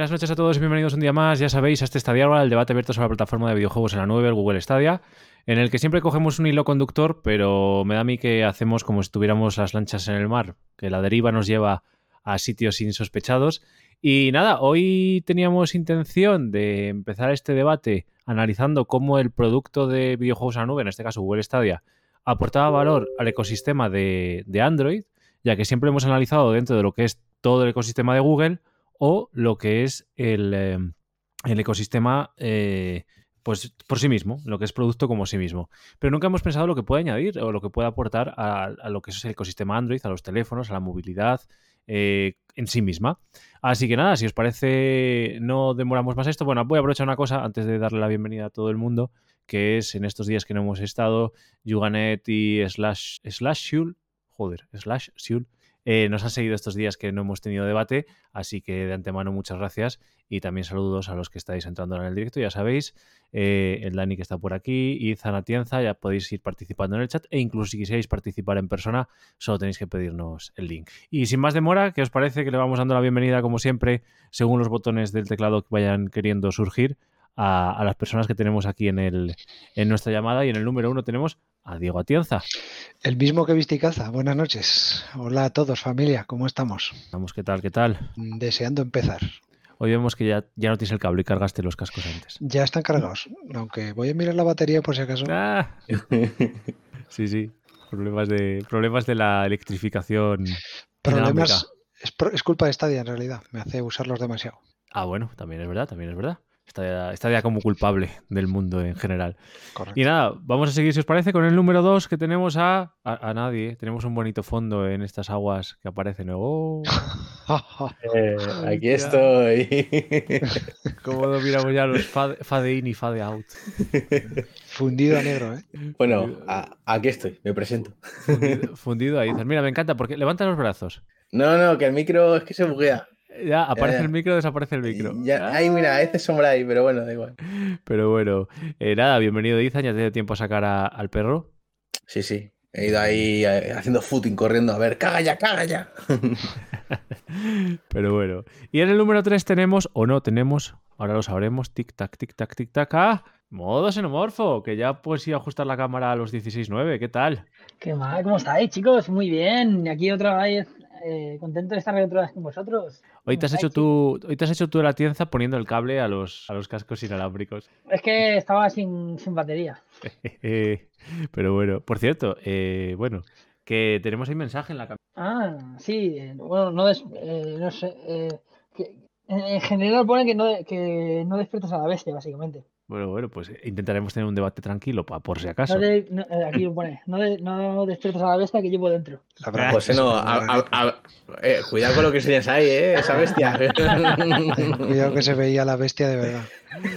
Buenas noches a todos y bienvenidos un día más. Ya sabéis, a este Stadia el debate abierto sobre la plataforma de videojuegos en la nube, el Google Stadia, en el que siempre cogemos un hilo conductor, pero me da a mí que hacemos como si estuviéramos las lanchas en el mar, que la deriva nos lleva a sitios insospechados. Y nada, hoy teníamos intención de empezar este debate analizando cómo el producto de videojuegos en la nube, en este caso Google Stadia, aportaba valor al ecosistema de Android, ya que siempre hemos analizado dentro de lo que es todo el ecosistema de Google o lo que es el, eh, el ecosistema eh, pues por sí mismo, lo que es producto como sí mismo. Pero nunca hemos pensado lo que puede añadir o lo que puede aportar a, lo que es el ecosistema Android, a los teléfonos, a la movilidad eh, en sí misma. Así que nada, si os parece, no demoramos más esto. Bueno, voy a aprovechar una cosa antes de darle la bienvenida a todo el mundo, que es en estos días que no hemos estado, Yuganet y Slash, Slash Shul, joder, Slash Shul, eh, nos han seguido estos días que no hemos tenido debate, así que de antemano muchas gracias y también saludos a los que estáis entrando en el directo, ya sabéis, eh, el Dani que está por aquí y Zanatienza, ya podéis ir participando en el chat e incluso si quisierais participar en persona, solo tenéis que pedirnos el link. Y sin más demora, ¿qué os parece que le vamos dando la bienvenida como siempre, según los botones del teclado que vayan queriendo surgir? A, a las personas que tenemos aquí en, el, en nuestra llamada y en el número uno tenemos a Diego Atienza. El mismo que Visticaza. Buenas noches. Hola a todos, familia. ¿Cómo estamos? Vamos, ¿qué tal? ¿Qué tal? Deseando empezar. Hoy vemos que ya, ya no tienes el cable y cargaste los cascos antes. Ya están cargados. Aunque voy a mirar la batería por si acaso. Ah. sí, sí. Problemas de, problemas de la electrificación. Problemas. Es, es, culpa de Stadia en realidad. Me hace usarlos demasiado. Ah, bueno, también es verdad, también es verdad. Está, está, ya como culpable del mundo en general. Correcto. Y nada, vamos a seguir, si os parece, con el número 2 que tenemos a, a, a, nadie. Tenemos un bonito fondo en estas aguas que aparecen. Oh. eh, aquí estoy. Cómo dominamos ya los fade, fade, in y fade out. Fundido a negro, ¿eh? Bueno, a, aquí estoy, me presento. Fundido, fundido ahí. Mira, me encanta porque levanta los brazos. No, no, que el micro es que se buguea. Ya, aparece ya, ya. el micro, desaparece el micro. Ya, ay, mira, a veces sombra ahí, pero bueno, da igual. Pero bueno, eh, nada, bienvenido, Izan. ¿Ya te dio tiempo a sacar a, al perro? Sí, sí. He ido ahí eh, haciendo footing, corriendo. A ver, caga ya, caga ya. pero bueno. Y en el número 3 tenemos, o no tenemos, ahora lo sabremos, tic-tac, tic-tac, tic-tac. ¡Ah! Modo xenomorfo, que ya pues iba a ajustar la cámara a los 16.9. ¿Qué tal? ¿Qué mal? ¿Cómo estáis, chicos? Muy bien. Aquí otra vez eh, contento de estar otra vez con vosotros. Hoy te, has hecho tú, hoy te has hecho tú la tienza poniendo el cable a los, a los cascos inalámbricos. Es que estaba sin, sin batería. Pero bueno, por cierto, eh, bueno, que tenemos ahí mensaje en la cámara. Ah, sí, bueno, no, des, eh, no sé. Eh, que, en general pone que no, que no despiertas a la bestia, básicamente. Bueno, bueno, pues intentaremos tener un debate tranquilo, pa, por si acaso. No de, no, aquí lo pone, no, de, no despiertas a la bestia que llevo dentro. La verdad, pues no, a, a, eh, cuidado con lo que enseñas ahí, ¿eh? esa bestia. cuidado que se veía la bestia de verdad.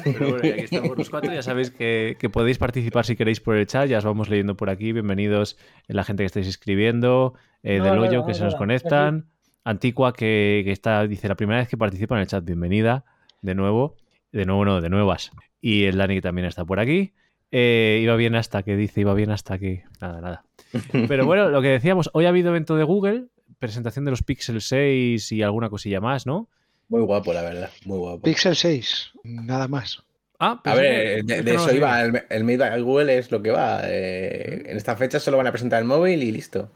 Pero bueno, aquí estamos los cuatro, ya sabéis que, que, podéis participar si queréis por el chat, ya os vamos leyendo por aquí, bienvenidos la gente que estáis escribiendo, eh, no, del hoyo no, que se nos conectan, Antigua que, que está, dice, la primera vez que participa en el chat, bienvenida, de nuevo, de nuevo no, de nuevas. Y el Dani también está por aquí. Eh, iba bien hasta que dice, iba bien hasta que. Nada, nada. Pero bueno, lo que decíamos, hoy ha habido evento de Google, presentación de los Pixel 6 y alguna cosilla más, ¿no? Muy guapo, la verdad, muy guapo. Pixel 6, nada más. Ah, pues a ver, de, de eso iba, el, el Made by Google es lo que va. Eh, en esta fecha solo van a presentar el móvil y listo.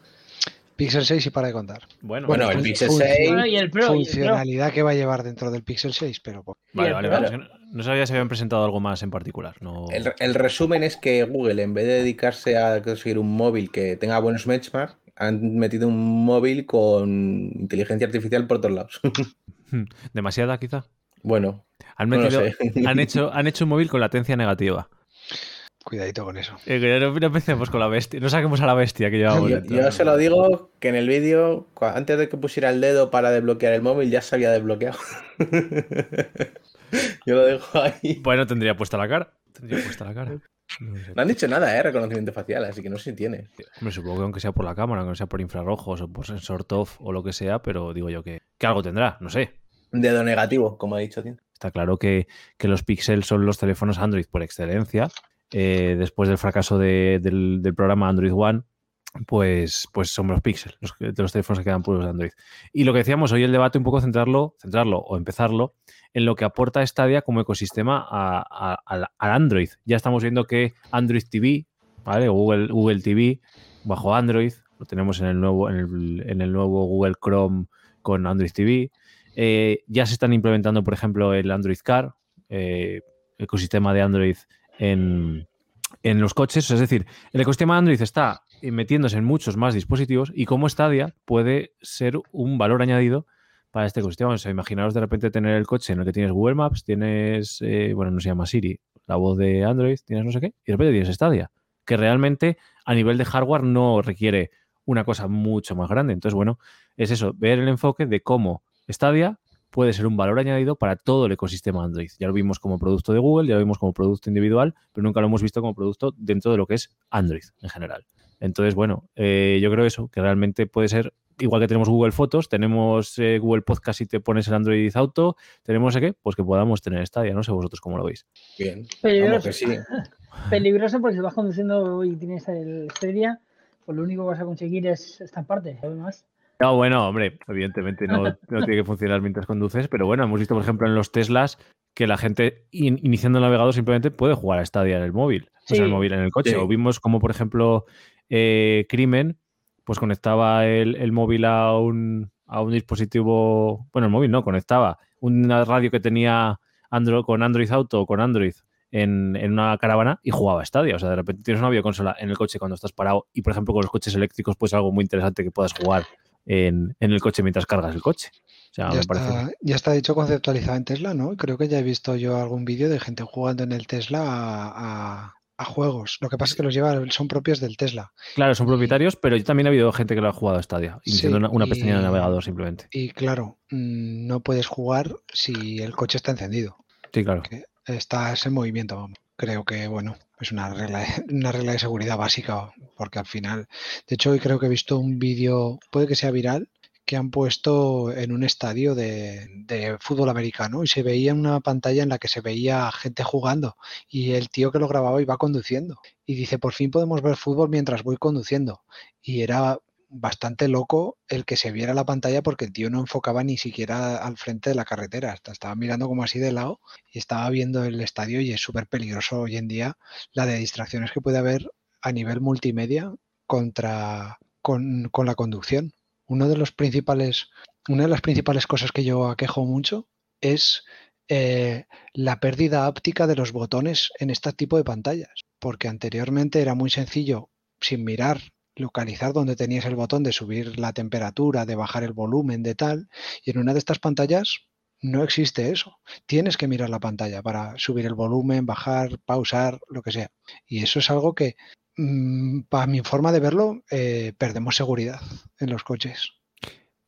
Pixel 6 y para de contar. Bueno, bueno el Pixel 6. Bueno, y el Pro, funcionalidad que va a llevar dentro del Pixel 6, pero. Vale, vale, vale. No, sabía si habían presentado algo más en particular. No... El, el, resumen es que Google, en vez de dedicarse a conseguir un móvil que tenga buenos benchmarks, han metido un móvil con inteligencia artificial por todos lados. ¿Demasiada, quizá? Bueno. Han, metido, no sé. han, hecho, han hecho un móvil con latencia negativa. Cuidadito con eso. Eh, que no, no, empecemos con la bestia. No saquemos a la bestia que llevamos. Yo, yo se lo digo que en el vídeo, antes de que pusiera el dedo para desbloquear el móvil, ya se había desbloqueado. yo lo dejo ahí. Bueno, tendría puesta la cara. Tendría puesta la cara. No, sé. no han dicho nada, ¿eh? Reconocimiento facial, así que no sé si tiene. Me supongo que aunque sea por la cámara, aunque sea por infrarrojos o por sensor TOF o lo que sea, pero digo yo que, que algo tendrá, no sé. Dedo negativo, como ha dicho Tien. Está claro que, que los Pixel son los teléfonos Android por excelencia eh, después del fracaso de, del, programa Android One, pues, pues son los Pixel, los, los teléfonos que quedan puros de Android. Y lo que decíamos hoy, el debate un poco centrarlo, centrarlo o empezarlo en lo que aporta Stadia como ecosistema al Android. Ya estamos viendo que Android TV, ¿vale? Google, Google TV bajo Android, lo tenemos en el nuevo, en el, nuevo Google Chrome con Android TV. Eh, ya se están implementando, por ejemplo, el Android Car, eh, ecosistema de Android en, en los coches. Es decir, el ecosistema Android está metiéndose en muchos más dispositivos y como Stadia puede ser un valor añadido para este ecosistema. O sea, imaginaros de repente tener el coche en el que tienes Google Maps, tienes, eh, bueno, no se llama Siri, la voz de Android, tienes no sé qué, y de repente tienes Stadia, que realmente a nivel de hardware no requiere una cosa mucho más grande. Entonces, bueno, es eso, ver el enfoque de cómo Stadia puede ser un valor añadido para todo el ecosistema Android. Ya lo vimos como producto de Google, ya lo vimos como producto individual, pero nunca lo hemos visto como producto dentro de lo que es Android en general. Entonces, bueno, eh, yo creo eso, que realmente puede ser, igual que tenemos Google Fotos, tenemos eh, Google Podcast y te pones el Android Auto, tenemos qué, pues que podamos tener Stadia, no sé vosotros cómo lo veis. Bien, peligroso, sí. peligroso porque si vas conduciendo y tienes el Stadia, pues lo único que vas a conseguir es esta parte, además. No, bueno, hombre, evidentemente no, tiene que funcionar mientras conduces, pero bueno, hemos visto, por ejemplo, en los Teslas que la gente iniciando el navegador simplemente puede jugar a Stadia en el móvil, o sea, el móvil en el coche. O vimos como, por ejemplo, eh, Crimen, pues conectaba el, móvil a un, a un, dispositivo, bueno, el móvil no, conectaba una radio que tenía Android, con Android Auto o con Android en, en, una caravana y jugaba a Stadia. O sea, de repente tienes una videoconsola en el coche cuando estás parado y, por ejemplo, con los coches eléctricos, pues algo muy interesante que puedas jugar en, el coche mientras cargas el coche. ya, está, ya está hecho conceptualizado en Tesla, ¿no? Creo que ya he visto yo algún vídeo de gente jugando en el Tesla a, juegos. Lo que pasa es que los lleva, son propios del Tesla. Claro, son propietarios, pero yo también ha habido gente que lo ha jugado a Stadia, iniciando una, pestaña de navegador simplemente. Y claro, mm, no puedes jugar si el coche está encendido. Sí, claro. estás en movimiento, Creo que, bueno, es una regla, una regla de seguridad básica, porque al final, de hecho, hoy creo que he visto un vídeo, puede que sea viral, que han puesto en un estadio de, fútbol americano y se veía una pantalla en la que se veía gente jugando y el tío que lo grababa iba conduciendo y dice, por fin podemos ver fútbol mientras voy conduciendo. Y era bastante loco el que se viera la pantalla porque el tío no enfocaba ni siquiera al frente de la carretera, estaba mirando como así de lado y estaba viendo el estadio y es súper peligroso hoy en día la de distracciones que puede haber a nivel multimedia contra con, la conducción. Uno de los principales, una de las principales cosas que yo aquejo mucho es eh, la pérdida áptica de los botones en este tipo de pantallas, porque anteriormente era muy sencillo sin mirar localizar donde tenías el botón de subir la temperatura, de bajar el volumen, de tal, y en una de estas pantallas no existe eso. Tienes que mirar la pantalla para subir el volumen, bajar, pausar, lo que sea. Y eso es algo que, mm, para mi forma de verlo, eh, perdemos seguridad en los coches.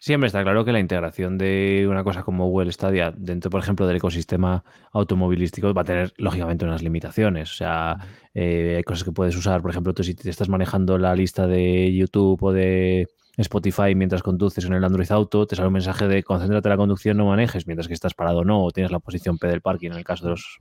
Siempre está claro que la integración de una cosa como Google Stadia dentro, por ejemplo, del ecosistema automovilístico va a tener, lógicamente, unas limitaciones. O sea, eh, hay cosas que puedes usar, por ejemplo, tú si te estás manejando la lista de YouTube o de Spotify mientras conduces en el Android Auto, te sale un mensaje de concéntrate en la conducción, no manejes, mientras que estás parado o no, o tienes la posición P del parking en el caso de los...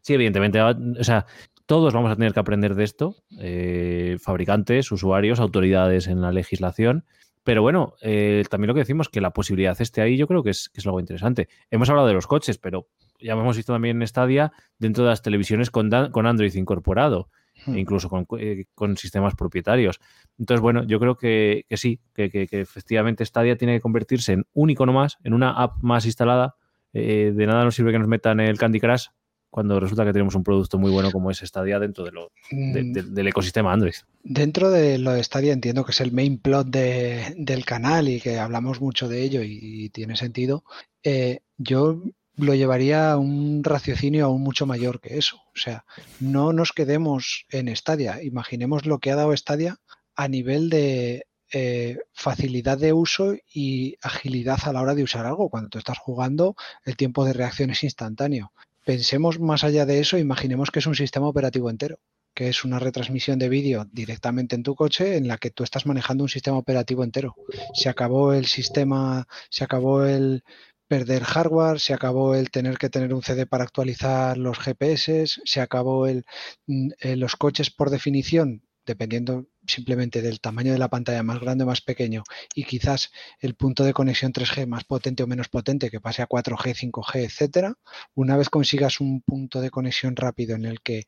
Sí, evidentemente, o sea, todos vamos a tener que aprender de esto, eh, fabricantes, usuarios, autoridades en la legislación, pero bueno, eh, también lo que decimos, que la posibilidad esté ahí, yo creo que es, algo interesante. Hemos hablado de los coches, pero ya hemos visto también en Stadia dentro de las televisiones con, con Android incorporado, e incluso eh, con, sistemas propietarios. Entonces, bueno, yo creo que, sí, que, efectivamente Stadia tiene que convertirse en un icono más, en una app más instalada. Eh, de nada nos sirve que nos metan el Candy Crush cuando resulta que tenemos un producto muy bueno como es Stadia dentro de lo, mm. del ecosistema Android. Dentro de lo de Stadia entiendo que es el main plot del canal y que hablamos mucho de ello y, tiene sentido. Eh, yo lo llevaría a un raciocinio aún mucho mayor que eso. O sea, no nos quedemos en Stadia. Imaginemos lo que ha dado Stadia a nivel de eh, facilidad de uso y agilidad a la hora de usar algo. Cuando tú estás jugando, el tiempo de reacción es instantáneo pensemos más allá de eso, imaginemos que es un sistema operativo entero, que es una retransmisión de vídeo directamente en tu coche en la que tú estás manejando un sistema operativo entero. Se acabó el sistema, se acabó el perder hardware, se acabó el tener que tener un CD para actualizar los GPS, se acabó el, mm, eh, los coches por definición, dependiendo simplemente del tamaño de la pantalla más grande o más pequeño y quizás el punto de conexión 3G más potente o menos potente que pase a 4G, 5G, etcétera, una vez consigas un punto de conexión rápido en el que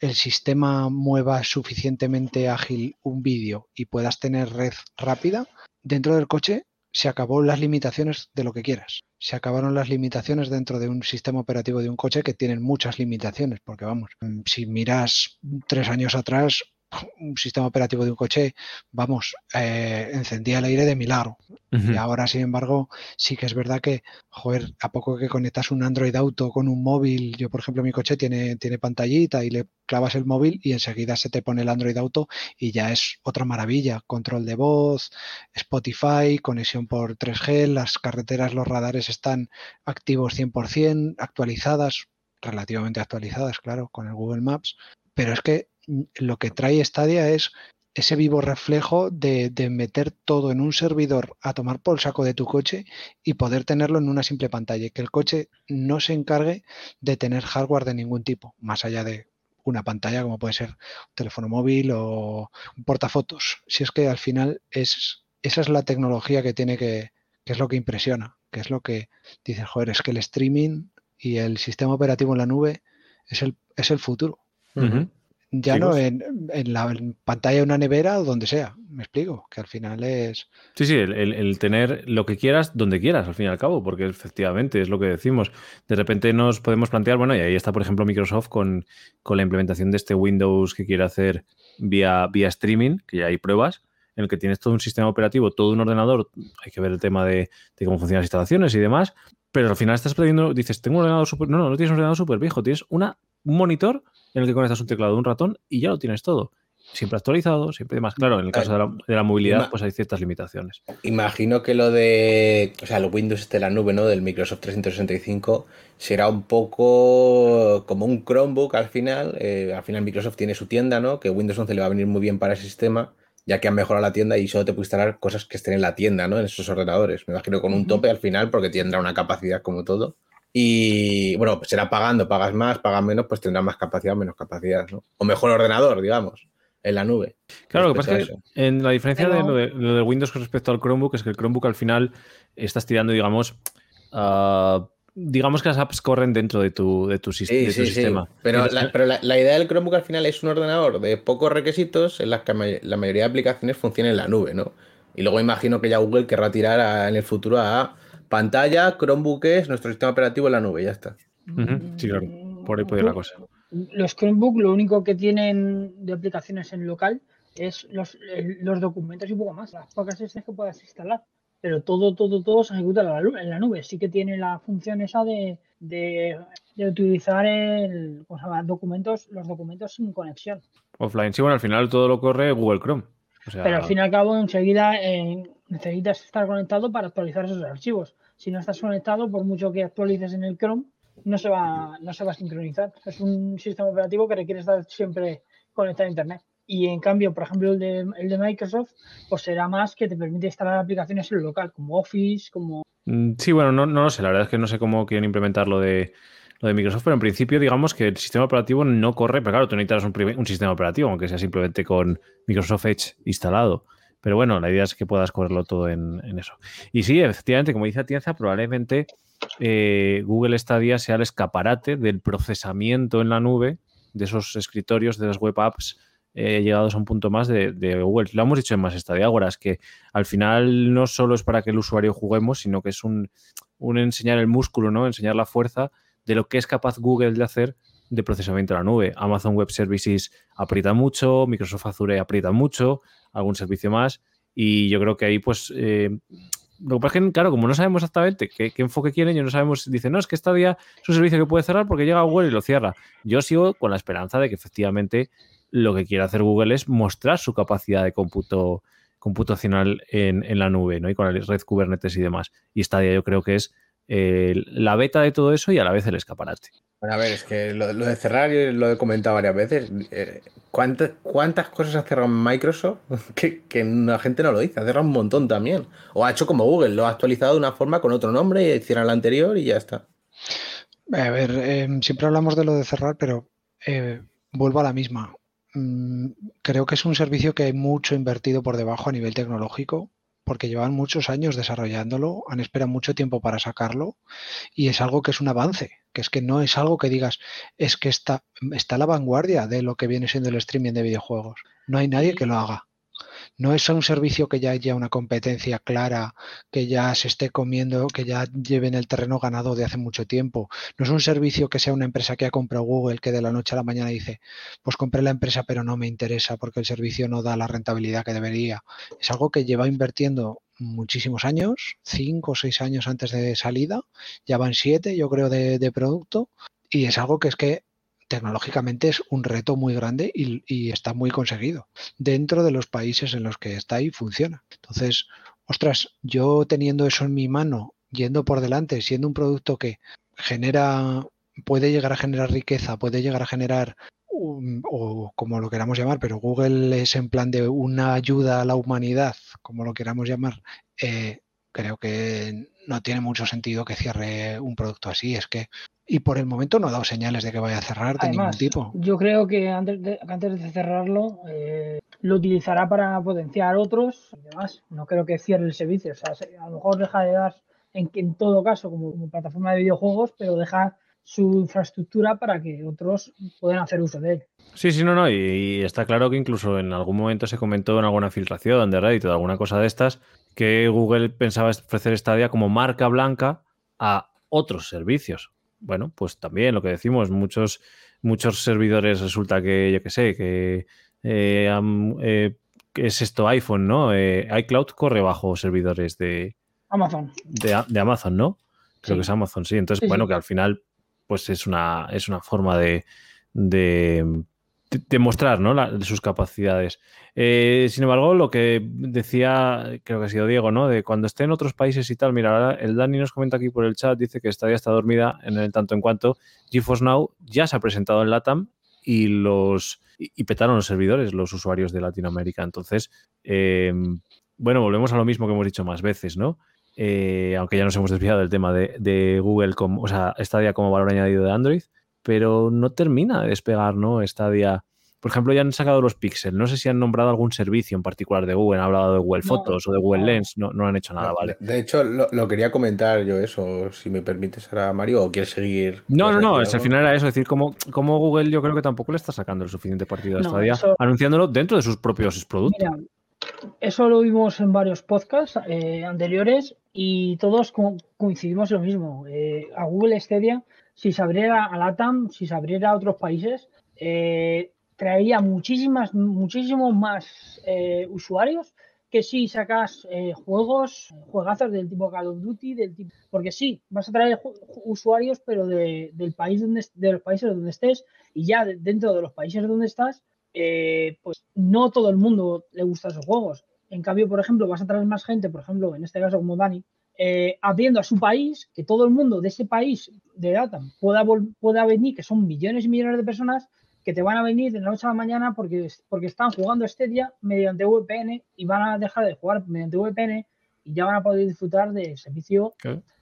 el sistema mueva suficientemente ágil un vídeo y puedas tener red rápida, dentro del coche se acabó las limitaciones de lo que quieras. Se acabaron las limitaciones dentro de un sistema operativo de un coche que tienen muchas limitaciones, porque vamos, si miras tres años atrás, un sistema operativo de un coche, vamos, eh, encendía el aire de milagro. Y ahora, sin embargo, sí que es verdad que, joder, a poco que conectas un Android Auto con un móvil, yo por ejemplo mi coche tiene, tiene pantallita y le clavas el móvil y enseguida se te pone el Android Auto y ya es otra maravilla. Control de voz, Spotify, conexión por 3G, las carreteras, los radares están activos 100%, actualizadas, relativamente actualizadas, claro, con el Google Maps. Pero es que lo que trae Stadia es ese vivo reflejo de, meter todo en un servidor a tomar por el saco de tu coche y poder tenerlo en una simple pantalla. Que el coche no se encargue de tener hardware de ningún tipo, más allá de una pantalla como puede ser un teléfono móvil o un portafotos. Si es que al final es, esa es la tecnología que tiene que, que es lo que impresiona, que es lo que dice, joder, es que el streaming y el sistema operativo en la nube es el, es el futuro. Ya no en, la pantalla de una nevera o donde sea, me explico, que al final es... Sí, sí, el, tener lo que quieras donde quieras, al fin y al cabo, porque efectivamente es lo que decimos. De repente nos podemos plantear, bueno, y ahí está, por ejemplo, Microsoft con, con la implementación de este Windows que quiere hacer vía, vía streaming, que ya hay pruebas, en el que tienes todo un sistema operativo, todo un ordenador, hay que ver el tema de, de cómo funcionan las instalaciones y demás, pero al final estás perdiendo, dices, tengo un ordenador súper... No, no, no tienes un ordenador súper viejo, tienes una, un monitor en el que conectas un teclado, un ratón y ya lo tienes todo. Siempre actualizado, siempre más. Claro, en el caso de la, movilidad, pues hay ciertas limitaciones. Imagino que lo de, o sea, lo Windows de la nube, ¿no? Del Microsoft 365 será un poco como un Chromebook al final. Eh, al final Microsoft tiene su tienda, ¿no? Que Windows 11 le va a venir muy bien para ese sistema, ya que han mejorado la tienda y solo te puede instalar cosas que estén en la tienda, ¿no? En esos ordenadores. Me imagino con un tope al final, porque tendrá una capacidad como todo. Y bueno, pues será pagando, pagas más, pagas menos, pues tendrá más capacidad o menos capacidad, ¿no? O mejor ordenador, digamos, en la nube. Claro, lo que pasa es que en la diferencia de, lo de, Windows con respecto al Chromebook es que el Chromebook al final estás tirando, digamos, ah, digamos que las apps corren dentro de tu, de tu, sistema. Pero, la, pero la, idea del Chromebook al final es un ordenador de pocos requisitos en las que la mayoría de aplicaciones funcionan en la nube, ¿no? Y luego imagino que ya Google querrá tirar en el futuro a Pantalla, Chromebook es nuestro sistema operativo en la nube, ya está. Sí, claro, por ahí puede ir la cosa. Los Chromebook lo único que tienen de aplicaciones en local es los, documentos y poco más, las pocas que puedas instalar. Pero todo, todo, todo se ejecuta en la nube. Sí que tiene la función esa de, utilizar el, documentos, los documentos sin conexión. Offline, sí, bueno, al final todo lo corre Google Chrome. Pero al fin y al cabo, enseguida eh, necesitas estar conectado para actualizar esos archivos. Si no estás conectado, por mucho que actualices en el Chrome, no se va, no se va a sincronizar. Es un sistema operativo que requiere estar siempre conectado a Internet. Y en cambio, por ejemplo, el de, el de Microsoft, pues será más que te permite instalar aplicaciones en local, como Office, como... Mm, sí, bueno, no, no lo sé. La verdad es que no sé cómo quieren implementar lo de, lo de Microsoft, pero en principio digamos que el sistema operativo no corre, pero claro, tú necesitas un, un sistema operativo, aunque sea simplemente con Microsoft Edge instalado. Pero bueno, la idea es que puedas correrlo todo en, eso. Y sí, efectivamente, como dice Atienza, probablemente eh, Google Stadia sea el escaparate del procesamiento en la nube de esos escritorios, de las web apps eh, llegados a un punto más de, Google. Lo hemos dicho en más es que al final no solo es para que el usuario juguemos, sino que es un, un enseñar el músculo, ¿no? Enseñar la fuerza de lo que es capaz Google de hacer de procesamiento en la nube. Amazon Web Services aprieta mucho, Microsoft Azure aprieta mucho, algún servicio más. Y yo creo que ahí, pues, eh, lo que pasa es que, claro, como no sabemos exactamente qué, enfoque quieren, yo no sabemos, dicen, no, es que esta día es un servicio que puede cerrar porque llega Google y lo cierra. Yo sigo con la esperanza de que efectivamente lo que quiere hacer Google es mostrar su capacidad de cómputo computacional en, la nube, ¿no? Y con la red Kubernetes y demás. Y esta día yo creo que es eh, la beta de todo eso y a la vez el escaparate. Bueno, a ver, es que lo, de cerrar, yo lo he comentado varias veces. Eh, ¿cuántas, ¿Cuántas cosas ha cerrado Microsoft que, la gente no lo dice? Ha cerrado un montón también. O ha hecho como Google, lo ha actualizado de una forma con otro nombre y cierra la anterior y ya está. A ver, em, siempre hablamos de lo de cerrar, pero eh, vuelvo a la misma. mm, creo que es un servicio que hay mucho invertido por debajo a nivel tecnológico porque llevan muchos años desarrollándolo, han esperado mucho tiempo para sacarlo y es algo que es un avance, que es que no es algo que digas, es que está, está a la vanguardia de lo que viene siendo el streaming de videojuegos. No hay nadie que lo haga. No es un servicio que ya haya una competencia clara, que ya se esté comiendo, que ya lleven el terreno ganado de hace mucho tiempo. No es un servicio que sea una empresa que ha comprado Google, que de la noche a la mañana dice, pues compré la empresa pero no me interesa porque el servicio no da la rentabilidad que debería. Es algo que lleva invirtiendo muchísimos años, cinco o seis años antes de salida, ya van siete yo creo de, de producto y es algo que es que tecnológicamente es un reto muy grande y, está muy conseguido dentro de los países en los que está y funciona. Entonces, ostras, yo teniendo eso en mi mano, yendo por delante, siendo un producto que genera, puede llegar a generar riqueza, puede llegar a generar o como lo queramos llamar, pero Google es en plan de una ayuda a la humanidad, como lo queramos llamar, eh, creo que no tiene mucho sentido que cierre un producto así. Es que y por el momento no ha dado señales de que vaya a cerrar de ningún tipo. Yo creo que antes de, antes de cerrarlo eh, lo utilizará para potenciar otros y demás. No creo que cierre el servicio. O sea, a lo mejor deja de dar, en, en todo caso, como, plataforma de videojuegos, pero deja su infraestructura para que otros puedan hacer uso de él. Sí, sí, no, no. Y, está claro que incluso en algún momento se comentó en alguna filtración de Reddit o de alguna cosa de estas que Google pensaba ofrecer Stadia como marca blanca a otros servicios bueno, pues también lo que decimos, muchos, muchos servidores resulta que, yo qué sé, que eh, eh, es esto iPhone, ¿no? Eh, iCloud corre bajo servidores de Amazon. De, Amazon, ¿no? Creo que es Amazon, sí. Entonces, bueno, que al final, pues es una, es una forma de, demostrar ¿no? sus capacidades. Eh, sin embargo, lo que decía, creo que ha sido Diego, ¿no? De cuando esté en otros países y tal, mira, el Dani nos comenta aquí por el chat, dice que Stadia está dormida en el tanto en cuanto GeForce Now ya se ha presentado en LATAM y los y, petaron los servidores, los usuarios de Latinoamérica. Entonces, em, bueno, volvemos a lo mismo que hemos dicho más veces, ¿no? Eh, aunque ya nos hemos desviado del tema de, Google, como, o sea, Stadia como valor añadido de Android pero no termina de despegar, ¿no? Stadia. Por ejemplo, ya han sacado los Pixel. No sé si han nombrado algún servicio en particular de Google. Han hablado de Google Fotos o de Google Lens. No, no han hecho nada, ¿vale? De hecho, lo, quería comentar yo eso, si me permites ahora, Mario, o quieres seguir. No, no, no. al final era eso. Es decir, como, como Google yo creo que tampoco le está sacando el suficiente partido a Stadia, anunciándolo dentro de sus propios productos. Mira, eso lo vimos en varios podcasts eh, anteriores y todos coincidimos en lo mismo. Eh, a Google Stadia si se abriera a LATAM, si se abriera a otros países, eh, traería muchísimas, muchísimos más eh, usuarios que si sacas eh, juegos, juegazos del tipo Call of Duty, del tipo, porque sí, vas a traer usuarios, pero de, del país donde, de los países donde estés y ya dentro de los países donde estás, pues no todo el mundo le gusta esos juegos. En cambio, por ejemplo, vas a traer más gente, por ejemplo, en este caso como Dani, eh, abriendo a su país, que todo el mundo de ese país de data pueda, pueda venir, que son millones y millones de personas que te van a venir de la noche a la mañana porque, porque están jugando este día mediante VPN y van a dejar de jugar mediante VPN y ya van a poder disfrutar del servicio.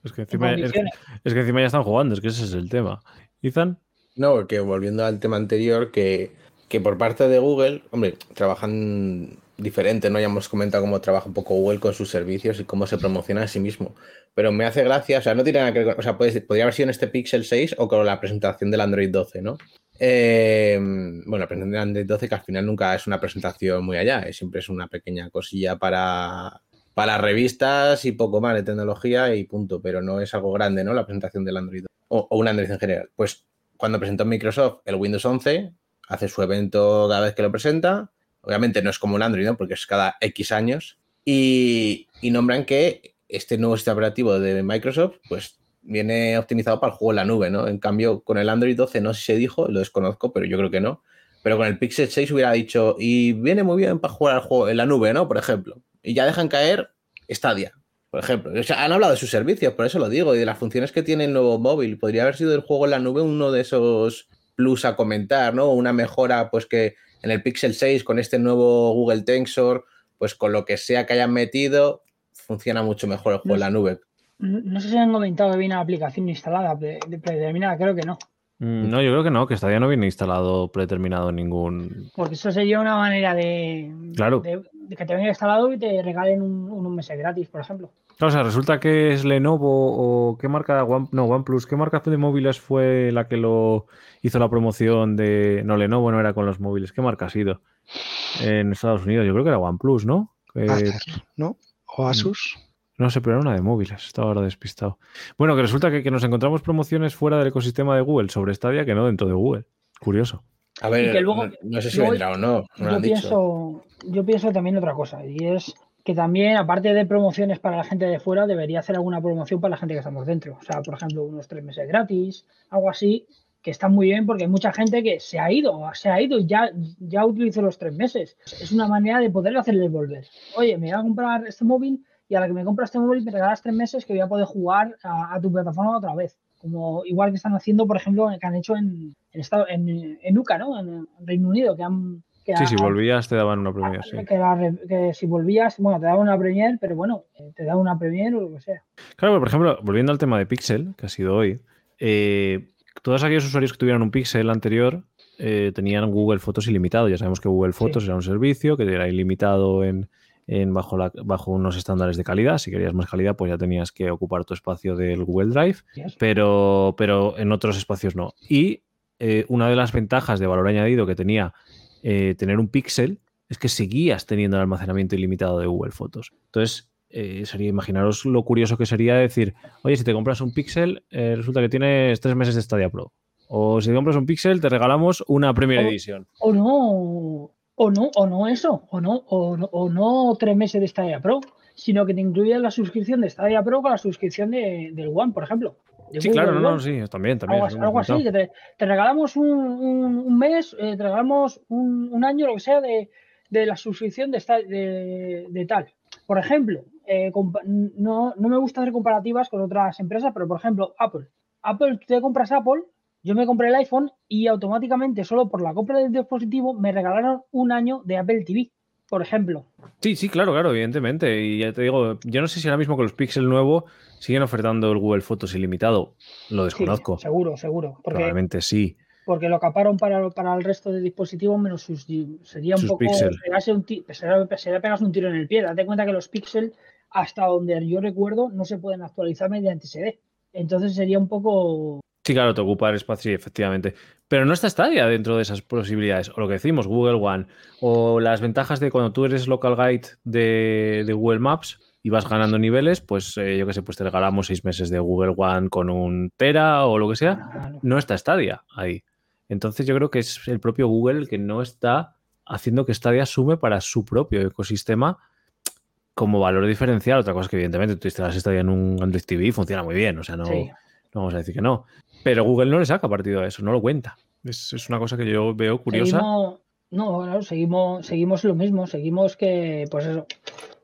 Es, que encima, es, que, encima ya están jugando, es que ese es el tema. ¿Izan? No, que volviendo al tema anterior, que, que por parte de Google, hombre, trabajan diferente, ¿no? Ya hemos comentado cómo trabaja un poco Google con sus servicios y cómo se promociona a sí mismo. Pero me hace gracia, o sea, no tiene nada que ver, o sea, podría haber sido en este Pixel 6 o con la presentación del Android 12, ¿no? Eh, bueno, del Android 12 que al final nunca es una presentación muy allá, es, siempre es una pequeña cosilla para, para revistas y poco más de tecnología y punto, pero no es algo grande, ¿no? La presentación del Android o, un Android en general. Pues cuando presentó Microsoft el Windows 11, hace su evento cada vez que lo presenta, Obviamente no es como un Android, ¿no? porque es cada X años. Y, nombran que este nuevo sistema operativo de Microsoft, pues viene optimizado para el juego en la nube, ¿no? En cambio, con el Android 12 no si se dijo, lo desconozco, pero yo creo que no. Pero con el Pixel 6 hubiera dicho, y viene muy bien para jugar al juego en la nube, ¿no? Por ejemplo. Y ya dejan caer Stadia, por ejemplo. O sea, han hablado de sus servicios, por eso lo digo, y de las funciones que tiene el nuevo móvil. Podría haber sido el juego en la nube uno de esos plus a comentar, ¿no? Una mejora, pues que en el Pixel 6 con este nuevo Google Tensor, pues con lo que sea que hayan metido, funciona mucho mejor el juego en la nube. No sé si han comentado que viene una aplicación instalada predeterminada, creo que no. Mm, No, yo creo que no, que Stadia no viene instalado predeterminado en ningún. Porque eso sería una manera de, Claro. de, de que te venga instalado y te regalen un, un mes gratis, por ejemplo. Claro, o sea, resulta que es Lenovo o qué marca, One, no, OnePlus, ¿qué marca de móviles fue la que lo hizo la promoción de. No, Lenovo no era con los móviles, ¿qué marca ha sido? En Estados Unidos, yo creo que era OnePlus, ¿no? Acer, ¿no? O Asus. no sé, pero era una de móviles, estaba ahora despistado. Bueno, que resulta que, que nos encontramos promociones fuera del ecosistema de Google sobre Stadia que no dentro de Google. Curioso. A ver, que luego- no, no sé si luego vendrá o no, no yo han dicho. pienso, yo pienso también otra cosa, y es que también, aparte de promociones para la gente de fuera, debería hacer alguna promoción para la gente que estamos dentro. O sea, por ejemplo, unos tres meses gratis, algo así, que está muy bien porque hay mucha gente que se ha ido, se ha ido y ya, ya utilizó los tres meses. Es una manera de poder hacerle volver. Oye, me voy a comprar este móvil y a la que me compra este móvil me regalas tres meses que voy a poder jugar a, a tu plataforma otra vez. Como igual que están haciendo, por ejemplo, que han hecho en, en, Estado- en, en UCA, ¿no? En Reino Unido, que han... que Sí, si volvías te daban una premia, sí. que, la re- que si volvías, bueno, te daban una Premier, pero bueno, eh, te daban una Premier o lo que sea. Claro, pero por ejemplo, volviendo al tema de Pixel, que ha sido hoy, eh, todos aquellos usuarios que tuvieran un Pixel anterior eh, tenían Google Fotos ilimitado. Ya sabemos que Google Fotos Sí. era un servicio que era ilimitado en, en bajo, la- bajo unos estándares de calidad. Si querías más calidad, pues ya tenías que ocupar tu espacio del Google Drive, pero, pero en otros espacios no. Y eh, una de las ventajas de valor añadido que tenía eh, tener un Pixel es que seguías teniendo el almacenamiento ilimitado de Google Fotos. Entonces, eh, sería imaginaros lo curioso que sería decir, oye, si te compras un Pixel, eh, resulta que tienes tres meses de Stadia Pro. O si te compras un Pixel, te regalamos una Premier O- Edition. O no, o no, o no eso, o no, o no, o no tres meses de Stadia Pro, sino que te incluye la suscripción de Stadia Pro con la suscripción de, del One, por ejemplo. De Sí, Google claro, no, no, sí, también, también. Algo, así- algo que te, te regalamos un, un- un mes, eh, te regalamos un, un año, lo que sea, de, de la suscripción de, esta- de, de tal. Por ejemplo, eh, no, no me gusta hacer comparativas con otras empresas, pero por ejemplo, Apple. Apple, tú te compras Apple, yo me compré el iPhone y automáticamente, solo por la compra del dispositivo, me regalaron un año de Apple TV, por ejemplo. Sí, sí, claro, claro, evidentemente. Y ya te digo, yo no sé si ahora mismo con los Pixel nuevos siguen ofertando el Google Fotos ilimitado. Lo Sí, desconozco. seguro, seguro. Porque, Probablemente sí. porque lo caparon para, para el resto de dispositivos menos sus sería un Sus poco Pixel. pegarse un sería, sería pegarse un tiro en el pie date cuenta que los píxeles hasta donde yo recuerdo no se pueden actualizar mediante SD entonces sería un poco Sí, claro, te ocupa el espacio, sí, efectivamente. Pero no está Stadia dentro de esas posibilidades. O lo que decimos, Google One. O las ventajas de cuando tú eres local guide de, de Google Maps y vas ganando niveles, pues eh, yo qué sé, pues te regalamos seis meses de Google One con un Tera o lo que sea. No está Stadia ahí. Entonces yo creo que es el propio Google el que no está haciendo que Stadia sume para su propio ecosistema como valor diferencial. Otra cosa es que evidentemente tú instalas Stadia en un Android TV y funciona muy bien. O sea, no, sí. no vamos a decir que no. Pero Google no le saca partido a eso, no lo cuenta. Es, es una cosa que yo veo curiosa. Seguimos, no, seguimos, seguimos lo mismo, seguimos que, pues eso,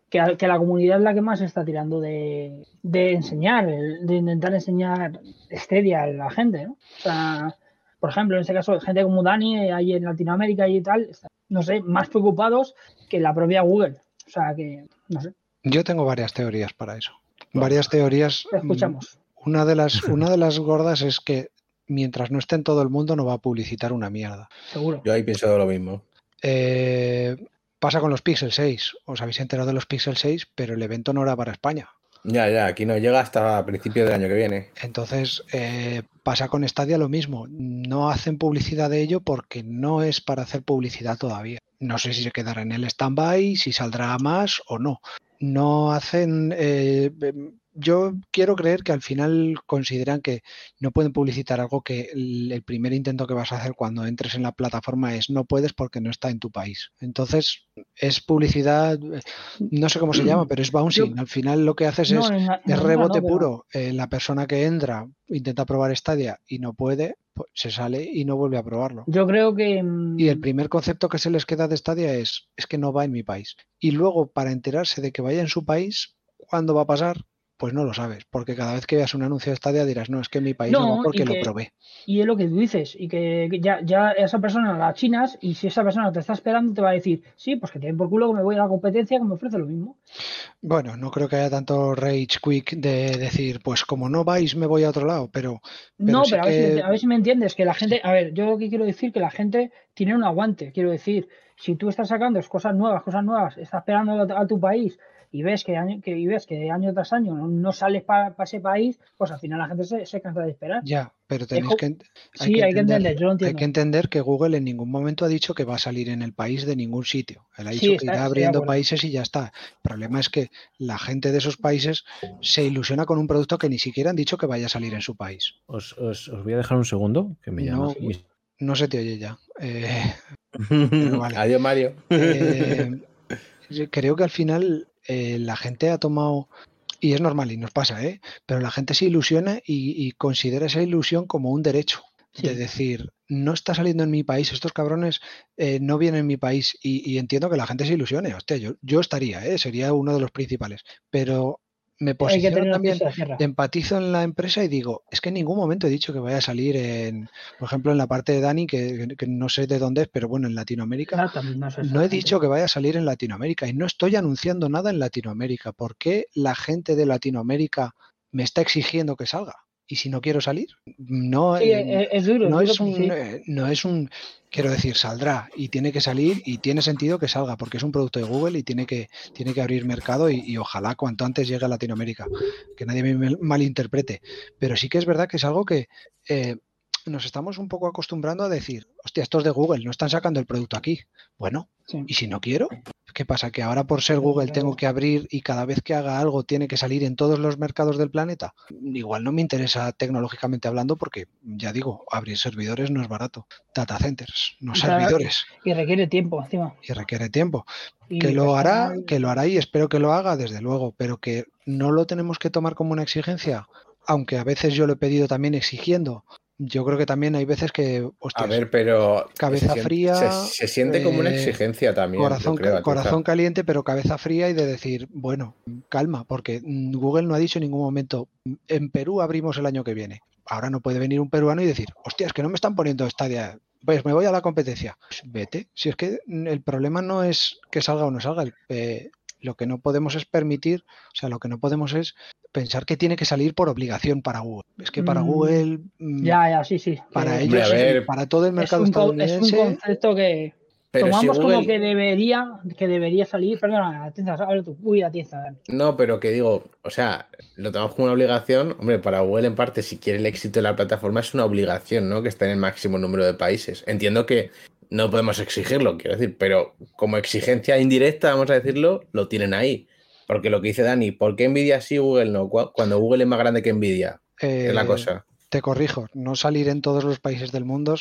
que, la comunidad es la que más está tirando de, de enseñar, de intentar enseñar Stadia a la gente, ¿no? O sea, por ejemplo, en este caso, gente como Dani, eh, ahí en Latinoamérica y tal, están, no sé, más preocupados que la propia Google. O sea, que, no sé, Yo tengo varias teorías para eso. Varias teorías. escuchamos. Una de las, una de las gordas es que mientras no esté en todo el mundo no va a publicitar una mierda. Seguro. Yo ahí pienso lo mismo. Eh, pasa con los Pixel 6. Os habéis enterado de los Pixel 6, pero el evento no era para España. Ya, ya, aquí no llega hasta principios del año que viene. Entonces, eh, pasa con Stadia lo mismo. No hacen publicidad de ello porque no es para hacer publicidad todavía. No sé si se quedará en el stand-by, si saldrá más o no. No hacen... eh, yo quiero creer que al final consideran que no pueden publicitar algo que el, el primer intento que vas a hacer cuando entres en la plataforma es no puedes porque no está en tu país. Entonces, es publicidad, eh, no sé cómo se llama, pero es bouncing. Al final lo que haces No, es la- rebote no, pero- puro. Eh, la persona que entra, intenta probar Stadia y no puede, pues se sale y no vuelve a probarlo. Yo creo que. mm, Y el primer concepto que se les queda de Stadia es, es que no va en mi país. Y luego, para enterarse de que vaya en su país, ¿cuándo va a pasar? Pues no lo sabes, porque cada vez que veas un anuncio de Stadia dirás, no, es que mi país no, va porque lo probé. Y es lo que tú dices, y que ya, ya esa persona la chinas, y si esa persona te está esperando, te va a decir, sí, pues que te den por culo que me voy a la competencia que me ofrece lo mismo. Bueno, no creo que haya tanto rage quick de decir, pues como no vais, me voy a otro lado, pero. no, pero a, ver si, a ver si me entiendes, que la gente, a ver, yo lo que quiero decir que la gente tiene un aguante, quiero decir, si tú estás sacando cosas nuevas, cosas nuevas, estás esperando a tu país y ves que año, que, y ves que año tras año no, sales para ese país, pues al final la gente se, cansa de esperar. Ya, pero tenéis que, sí, hay que entender, yo Hay que entender que Google en ningún momento ha dicho que va a salir en el país de ningún sitio. Él ha dicho que irá abriendo países y ya está. El problema es que la gente de esos países se ilusiona con un producto que ni siquiera han dicho que vaya a salir en su país. Os, voy a dejar un segundo, que me llama. No, se te oye ya. Eh, Adiós, Mario. Eh, creo que al final eh, la gente ha tomado, y es normal y nos pasa, ¿eh? pero la gente se ilusiona y, considera esa ilusión como un derecho. De decir, no está saliendo en mi país, estos cabrones eh, no vienen en mi país y, entiendo que la gente se ilusione. Hostia, yo, yo estaría, ¿eh? sería uno de los principales, pero me posiciono también, empatizo en la empresa y digo, es que en ningún momento he dicho que vaya a salir en, por ejemplo, en la parte de Dani, que, no sé de dónde es, pero bueno, en Latinoamérica. No, he dicho que vaya a salir en Latinoamérica y no estoy anunciando nada en Latinoamérica. ¿Por qué la gente de Latinoamérica me está exigiendo que salga? Y si no quiero salir, no, es, duro, no, es un, eh, no es un, quiero decir, saldrá y tiene que salir y tiene sentido que salga porque es un producto de Google y tiene que, tiene que abrir mercado y, ojalá cuanto antes llegue a Latinoamérica, que nadie me malinterprete. Pero sí que es verdad que es algo que eh, nos estamos un poco acostumbrando a decir, hostia, estos de Google no están sacando el producto aquí. Bueno, ¿y si no quiero? ¿Qué pasa? ¿Que ahora por ser Google tengo que abrir y cada vez que haga algo tiene que salir en todos los mercados del planeta? Igual no me interesa tecnológicamente hablando porque, ya digo, abrir servidores no es barato. Data centers, no servidores. Y requiere tiempo encima. Y requiere tiempo. que lo hará, que lo hará y espero que lo haga, desde luego, pero que no lo tenemos que tomar como una exigencia aunque a veces yo lo he pedido también exigiendo yo creo que también hay veces que. a ver, pero. Cabeza fría. Se, siente como una eh, exigencia también. Corazón, corazón caliente, pero cabeza fría y de decir, bueno, calma, porque Google no ha dicho en ningún momento, en Perú abrimos el año que viene. Ahora no puede venir un peruano y decir, hostia, es que no me están poniendo estadia. Pues me voy a la competencia. Pues vete. Si es que el problema no es que salga o no salga. Eh, lo que no podemos es permitir, o sea, lo que no podemos es pensar que tiene que salir por obligación para Google. Es que para mm, Google. Mm, ya, ya, sí, sí. Para ellos, para todo el mercado estadounidense. Es un concepto que tomamos como que debería, que debería salir. Perdona, atienza, habla tú. Uy, atienza. No, pero que digo, o sea, lo tomamos como una obligación. Hombre, para Google, en parte, si quiere el éxito de la plataforma, es una obligación, ¿no? Que esté en el máximo número de países. Entiendo que no podemos exigirlo, quiero decir, pero como exigencia indirecta, vamos a decirlo, lo tienen ahí. Porque lo que dice Dani, ¿por qué Nvidia sí, Google no? Cuando Google es más grande que Nvidia. es la eh, cosa. Te corrijo, no salir en todos los países del mundo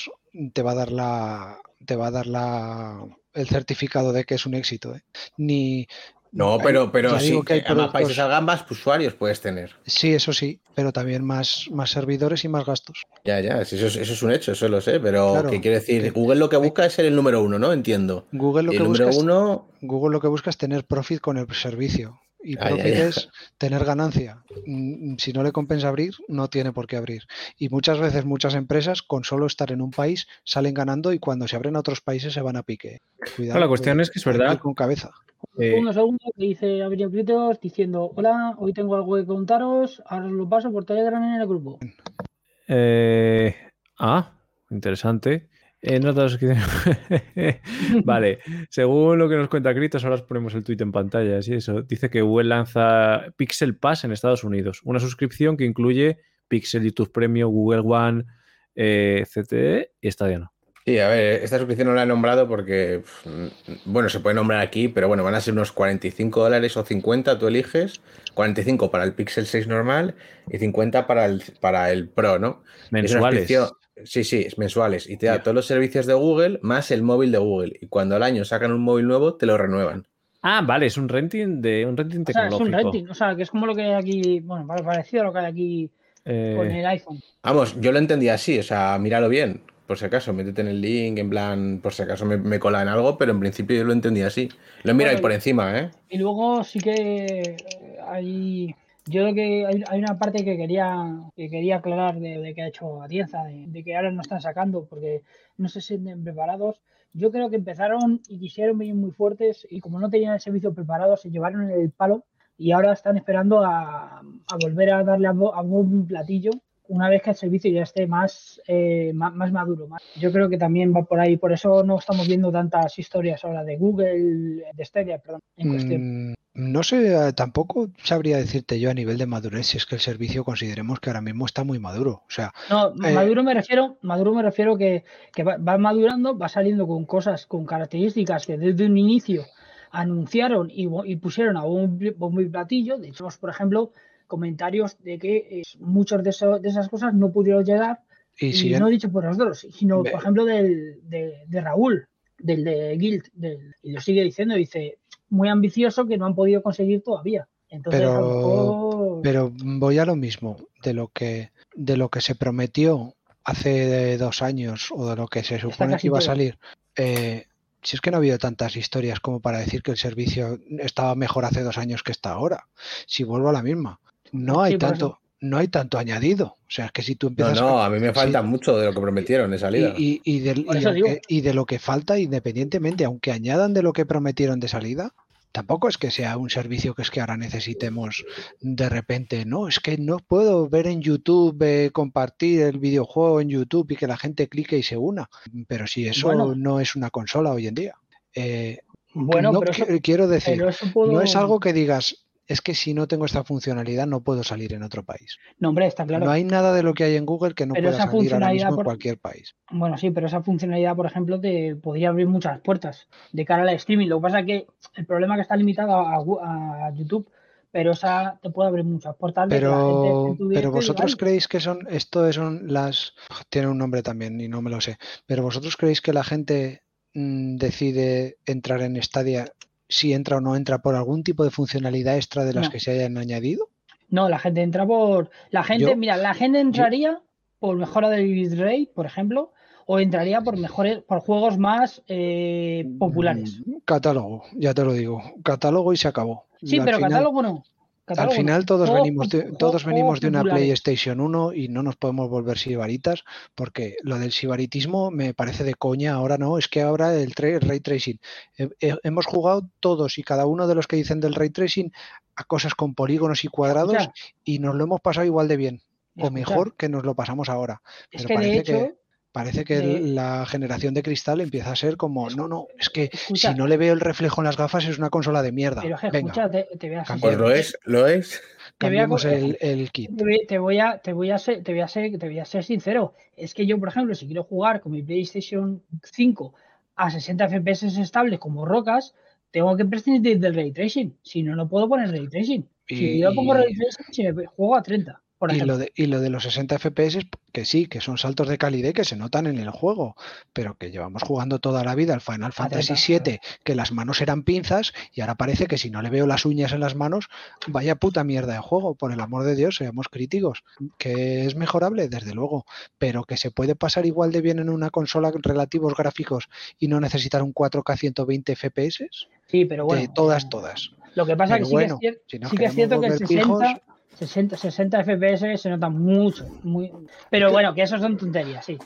te va a dar la te va a dar la el certificado de que es un éxito. ¿eh? Ni no, pero, pero sí, que hay más países salgan más usuarios puedes tener. Sí, eso sí, pero también más, más servidores y más gastos. Ya, ya, eso es, eso es un hecho, eso lo sé, pero ¿qué quiere decir? Google lo que busca es ser el número uno, ¿no? Entiendo. Google lo, que busca es, Google lo que busca es tener profit con el servicio. Y profit es tener ganancia. Mm, si no le compensa abrir, no tiene por qué abrir. Y muchas veces muchas empresas con solo estar en un país salen ganando y cuando se abren a otros países se van a pique. Cuidado, la cuestión es que es verdad. Con cabeza. Eh, un segundo que dice Abril Critos diciendo: Hola, hoy tengo algo que contaros, ahora os lo paso por Telegram en el grupo. Eh, ah, interesante. Eh, vale, según lo que nos cuenta Critos, ahora os ponemos el tweet en pantalla. Así eso. Dice que Google lanza Pixel Pass en Estados Unidos, una suscripción que incluye Pixel, YouTube Premium, Google One, eh, CTE y Stadia no. Sí, a ver, esta suscripción no la he nombrado porque, bueno, se puede nombrar aquí, pero bueno, van a ser unos 45 dólares o 50, tú eliges. 45 para el Pixel 6 normal y 50 para el, para el Pro, ¿no? Mensuales. Sí, sí, es mensuales. Y te da todos los servicios de Google más el móvil de Google. Y cuando al año sacan un móvil nuevo, te lo renuevan. Ah, vale, es un renting de un renting tecnológico. O sea, es un renting, o sea, que es como lo que hay aquí, bueno, parecido a lo que hay aquí eh, con el iPhone. Vamos, yo lo entendía así, o sea, míralo bien por si acaso, métete en el link, en plan, por si acaso me, cola en algo, pero en principio yo lo entendí así. Lo mira ahí por encima, ¿eh? Y luego sí que hay, Yo creo que hay, una parte que quería, que quería aclarar de, que ha hecho Atienza, de, de, que ahora no están sacando porque no se sienten preparados. Yo creo que empezaron y quisieron venir muy fuertes y como no tenían el servicio preparado, se llevaron el palo y ahora están esperando a, volver a darle a, a un platillo una vez que el servicio ya esté más, eh, más, maduro. Más. Yo creo que también va por ahí, por eso no estamos viendo tantas historias ahora de Google, de Stadia, perdón, en cuestión. Mm, no sé, eh, tampoco sabría decirte yo a nivel de madurez si es que el servicio consideremos que ahora mismo está muy maduro. O sea, no, eh, maduro me refiero, maduro me refiero que, que va, madurando, va saliendo con cosas, con características que desde un inicio anunciaron y, pusieron a un y platillo. De hecho, por ejemplo, comentarios de que eh, muchas de, esas cosas no pudieron llegar. Y, no dicho por nosotros, sino, por ejemplo, del, de, Raúl, del de Guild, y lo sigue diciendo, dice, muy ambicioso que no han podido conseguir todavía. Entonces, pero, pero voy a lo mismo, de lo que, de lo que se prometió hace dos años o de lo que se supone que iba a salir. Eh, si es que no ha habido tantas historias como para decir que el servicio estaba mejor hace dos años que está ahora. Si vuelvo a la misma, no hay tanto, no hay tanto añadido. O sea, es que si tú empiezas. No, no, a, mí me falta mucho de lo que prometieron de salida. Y, y, de, y, de, lo que falta, independientemente, aunque añadan de lo que prometieron de salida, tampoco es que sea un servicio que es que ahora necesitemos de repente, no, es que no puedo ver en YouTube, eh, compartir el videojuego en YouTube y que la gente clique y se una. Pero si eso no es una consola hoy en día. Eh, bueno, pero quiero decir, no es algo que digas, es que si no tengo esta funcionalidad no puedo salir en otro país. No, hombre, está claro. No hay nada de lo que hay en Google que no pueda salir ahora mismo en cualquier país. Bueno, sí, pero esa funcionalidad, por ejemplo, te podría abrir muchas puertas de cara al streaming. Lo que pasa es que el problema es que está limitado a, YouTube, pero esa te puede abrir muchas puertas. Pero, pero vosotros creéis que son, esto son las, tiene un nombre también y no me lo sé, pero vosotros creéis que la gente mm, decide entrar en Stadia si entra o no entra por algún tipo de funcionalidad extra de las que se hayan añadido? No, la gente entra por. La gente, mira, la gente entraría por mejora del bitrate, por ejemplo, o entraría por mejores, por juegos más eh, populares. Mm, catálogo, ya te lo digo. Catálogo y se acabó. Sí, pero catálogo no. Al final todos venimos de, todos venimos de una PlayStation 1 y no nos podemos volver sibaritas porque lo del sibaritismo me parece de coña. Ahora no, es que ahora el ray tracing. hemos jugado todos y cada uno de los que dicen del ray tracing a cosas con polígonos y cuadrados y nos lo hemos pasado igual de bien o mejor que nos lo pasamos ahora. Es que de hecho, Parece que la generación de cristal empieza a ser como, no, no, es que si no le veo el reflejo en las gafas es una consola de mierda. Pero escucha, te, voy a pues lo es, lo es. Cambiemos el, el, kit. Te voy, a, te voy a ser, te voy a ser, te voy a ser sincero. Es que yo, por ejemplo, si quiero jugar con mi PlayStation 5 a 60 FPS estables como rocas, tengo que prescindir del ray tracing. Si no, no puedo poner ray tracing. Si yo pongo ray tracing, si me juego a 30 y, lo de, y lo de los 60 FPS, que sí, que son saltos de calidad que se notan en el juego, pero que llevamos jugando toda la vida el Final Fantasy VII, que las manos eran pinzas, y ahora parece que si no le veo las uñas en las manos, vaya puta mierda de juego, por el amor de Dios, seamos críticos. Que es mejorable, desde luego, pero que se puede pasar igual de bien en una consola relativos gráficos y no necesitar un 4K 120 FPS. Sí, pero bueno. De todas, todas. Lo que pasa es que sí, que es, sí que es cierto que el 60, 60, 60 FPS se nota mucho, muy... pero bueno, que eso son tonterías, sí.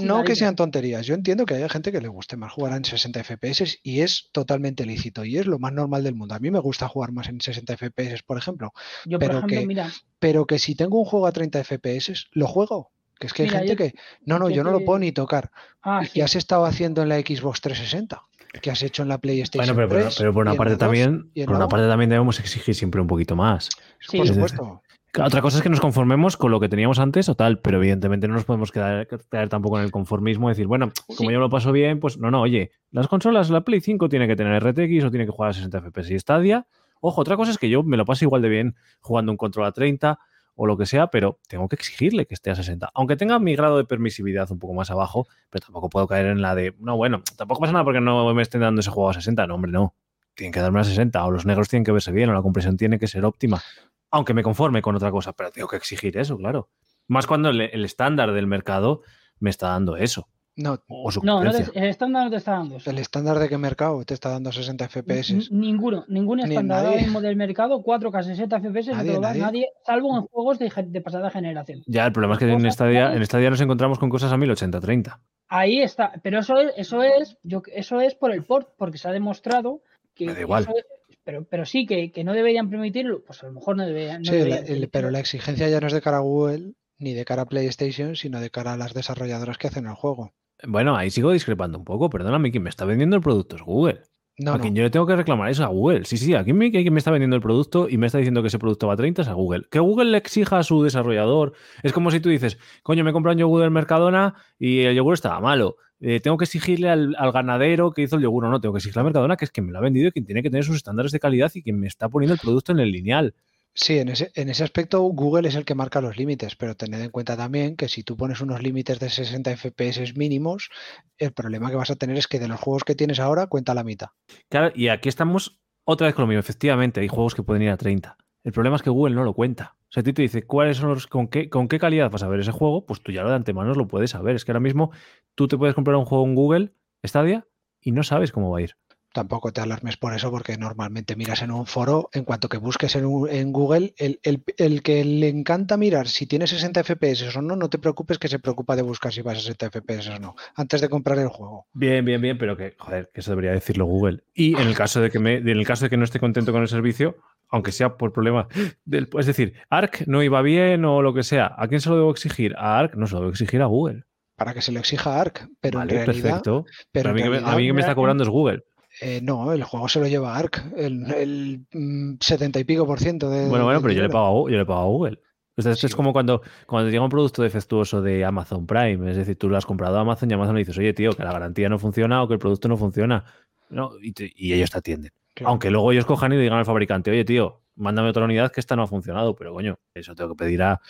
No, que sean tonterías, yo entiendo que haya gente que le guste más jugar en 60 FPS y es totalmente lícito y es lo más normal del mundo. A mí me gusta jugar más en 60 FPS, por ejemplo, pero, que, pero que si tengo un juego a 30 FPS, lo juego. Que es que hay gente que, no, no, yo no lo puedo ni tocar. Ah, ¿Y has estado haciendo en la Xbox 360? Que has hecho en la PlayStation. Bueno, pero, por una parte también, por una parte también debemos exigir siempre un poquito más. por supuesto. Otra cosa es que nos conformemos con lo que teníamos antes o tal, pero evidentemente no nos podemos quedar, tampoco en el conformismo y decir, bueno, como yo lo paso bien, pues no, no, oye, las consolas, la Play 5 tiene que tener RTX o tiene que jugar a 60 FPS y Stadia. Ojo, otra cosa es que yo me lo paso igual de bien jugando un control a 30 o lo que sea, pero tengo que exigirle que esté a 60. Aunque tenga mi grado de permisividad un poco más abajo, pero tampoco puedo caer en la de, no, bueno, tampoco pasa nada porque no me estén dando ese juego a 60. No, hombre, no. Tienen que darme a 60. O los negros tienen que verse bien, o la compresión tiene que ser óptima. Aunque me conforme con otra cosa, pero tengo que exigir eso, claro. Más cuando el, estándar del mercado me está dando eso. No, o su No, no te- el estándar no te está dando eso. el estándar de qué mercado te está dando 60 FPS. N- Ninguno, ningún Ni estándar mismo del mercado, 4K 60 FPS, no Nadie, te lo da nadie. nadie, salvo en juegos de, pasada generación. Ya, el problema es que en Stadia, que- en Stadia nos encontramos con cosas a 1080-30. Ahí está, pero eso es, eso es, yo, eso es por el port, porque se ha demostrado que Me da igual. eso es- pero, pero sí que, que no deberían permitirlo, pues a lo mejor no deberían. no Sí, deberían el- pero la exigencia ya no es de cara a Google ni de cara a PlayStation, sino de cara a las desarrolladoras que hacen el juego. Bueno, ahí sigo discrepando un poco. Perdóname, quien me está vendiendo el producto es Google. No, a no. quien yo le tengo que reclamar eso a Google. Sí, sí, aquí me, quien me está vendiendo el producto y me está diciendo que ese producto va a 30 es a Google. Que Google le exija a su desarrollador. Es como si tú dices, coño, me he comprado un yogur del Mercadona y el yogur estaba malo. Eh, tengo que exigirle al, al ganadero que hizo el yogur o no. Tengo que exigirle al Mercadona que es quien me lo ha vendido y quien tiene que tener sus estándares de calidad y quien me está poniendo el producto en el lineal. Sí, en ese, en ese aspecto Google es el que marca los límites, pero tened en cuenta también que si tú pones unos límites de 60 FPS mínimos, el problema que vas a tener es que de los juegos que tienes ahora cuenta la mitad. Claro, y aquí estamos otra vez con lo mismo. Efectivamente, hay juegos que pueden ir a 30. El problema es que Google no lo cuenta. O sea, a ti te dice cuáles son los, con qué, con qué calidad vas a ver ese juego, pues tú ya lo de antemano lo puedes saber. Es que ahora mismo tú te puedes comprar un juego en Google, Stadia, y no sabes cómo va a ir. Tampoco te alarmes por eso, porque normalmente miras en un foro, en cuanto que busques en, un- en Google, el, el- el que le encanta mirar si tiene 60 FPS o no, no te preocupes que se preocupa de buscar si va a 60 FPS o no, antes de comprar el juego. Bien, bien, bien, pero que, joder, que eso debería decirlo Google. Y en el caso de que me, en el caso de que no esté contento con el servicio, aunque sea por problema del, es decir, Arc no iba bien o lo que sea, ¿a quién se lo debo exigir? A Arc no se lo debo exigir a Google. Para que se lo exija Arc, pero vale, en realidad, perfecto. pero Pero a a realidad, mí que me está cobrando es Google. Eh, no, el juego se lo lleva Arc, el, mm, 70 y pico por ciento de. Bueno, bueno, pero yo le pago, a- yo le pago a Google. O sea, esto Sí. es como cuando, cuando llega un producto defectuoso de Amazon Prime. Es decir, tú lo has comprado a Amazon y Amazon le dices, oye, tío, que la garantía no funciona o que el producto no funciona. No, y, te- y ellos te atienden. Claro. Aunque luego ellos cojan y digan al fabricante, oye, tío, mándame otra unidad que esta no ha funcionado. Pero coño, eso tengo que pedir a,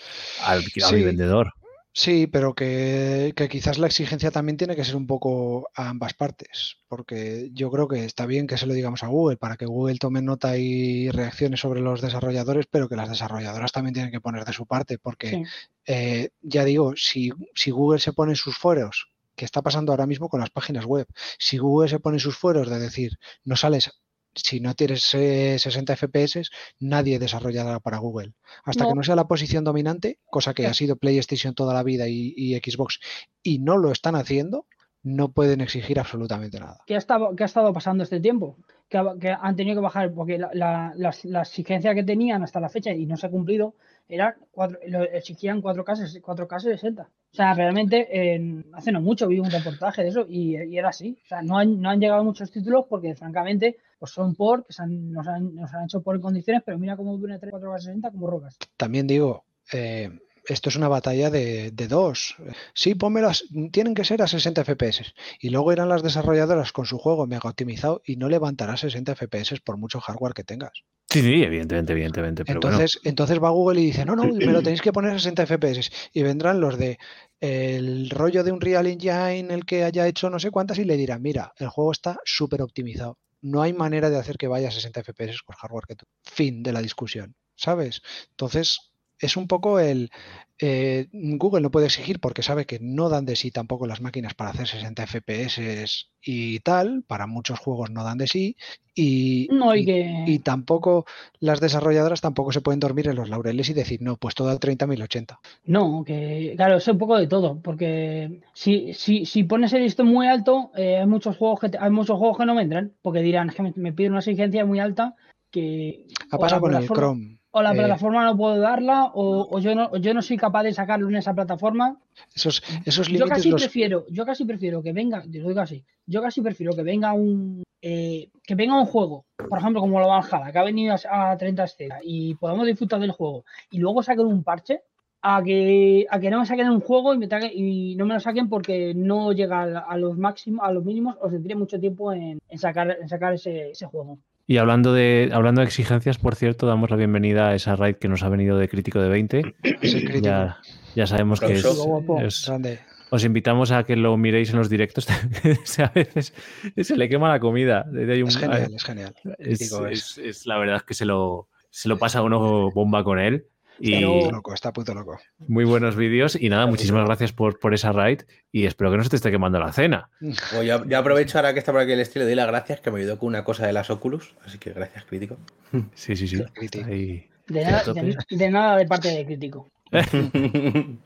al, a mi vendedor. Sí, pero que, que quizás la exigencia también tiene que ser un poco a ambas partes, porque yo creo que está bien que se lo digamos a Google para que Google tome nota y reaccione sobre los desarrolladores, pero que las desarrolladoras también tienen que poner de su parte, porque Sí. eh, ya digo, si, si Google se pone en sus fueros, que está pasando ahora mismo con las páginas web, si Google se pone en sus fueros de decir, no sales, si no tienes eh, 60 FPS, nadie desarrollará para Google. Hasta No. que no sea la posición dominante, cosa que ha sido PlayStation toda la vida y, y Xbox, y no lo están haciendo, no pueden exigir absolutamente nada. ¿Qué ha estado, qué ha estado pasando este tiempo? Que, ha- que han tenido que bajar, porque la, la, las- la exigencia que tenían hasta la fecha y no se ha cumplido, era cuatro, lo exigían 4K, ses- 4K 60. O sea, realmente eh, hace no mucho vi un reportaje de eso y, y era así. O sea, no han, no han llegado muchos títulos porque, francamente, pues son por, que se han- nos, han, nos han hecho por en condiciones, pero mira cómo dura 3 4K 60 como rocas. También digo, eh, esto es una batalla de, de dos. Sí, pónmelas, tienen que ser a 60 FPS. Y luego irán las desarrolladoras con su juego mega optimizado y no levantará 60 FPS por mucho hardware que tengas. Sí, sí, evidentemente, evidentemente. Pero bueno. Entonces, entonces va Google y dice, no, no, me lo tenéis que poner a 60 FPS. Y vendrán los de el rollo de un Real Engine, el que haya hecho no sé cuántas, y le dirán, mira, el juego está súper optimizado. No hay manera de hacer que vaya a 60 FPS con hardware que tú. Fin de la discusión, ¿sabes? Entonces, es un poco el... eh, Google no puede exigir porque sabe que no dan de sí tampoco las máquinas para hacer 60 FPS y tal, para muchos juegos no dan de sí, y, No, y y- que. y tampoco las desarrolladoras tampoco se pueden dormir en los laureles y decir, no, pues todo a 30.080. No, que claro, es un poco de todo, porque si, si, si pones el listón muy alto, eh, hay muchos juegos que hay muchos juegos que no vendrán, porque dirán, es que me, me piden una exigencia muy alta que Ha pasado con el Chrome. O la eh, plataforma no puedo darla, o, o yo no, o yo no soy capaz de sacarlo en esa plataforma. Esos, esos Yo casi los... prefiero, yo casi prefiero que venga, lo digo así, yo casi prefiero que venga un eh, que venga un juego, por ejemplo, como lo Valhalla, que ha venido a, a 30 escenas y podemos disfrutar del juego, y luego saquen un parche, a que, a que no me saquen un juego y, me y no me lo saquen porque no llega a, a los máximos, a los mínimos, os tendría mucho tiempo en, en sacar, en sacar ese, ese juego. Y hablando de, hablando de exigencias, por cierto, damos la bienvenida a esa raid que nos ha venido de crítico de 20. Es el crítico. Ya, ya sabemos que es, es- Grande. Os invitamos a que lo miréis en los directos. a veces se le quema la comida. Un- Es genial, es genial. es, es. es- es la verdad que se lo, se lo pasa a uno bomba con él. Y Puto loco, está puto loco. muy buenos vídeos. Y nada, muchísimas gracias por, por esa raid. Y espero que no se te esté quemando la cena. Bueno, yo, yo aprovecho ahora que está por aquí el estilo, le doy las gracias que me ayudó con una cosa de las Oculus. Así que gracias, crítico. Sí, sí, sí. Ahí. De, A nada- de- de nada de parte de crítico.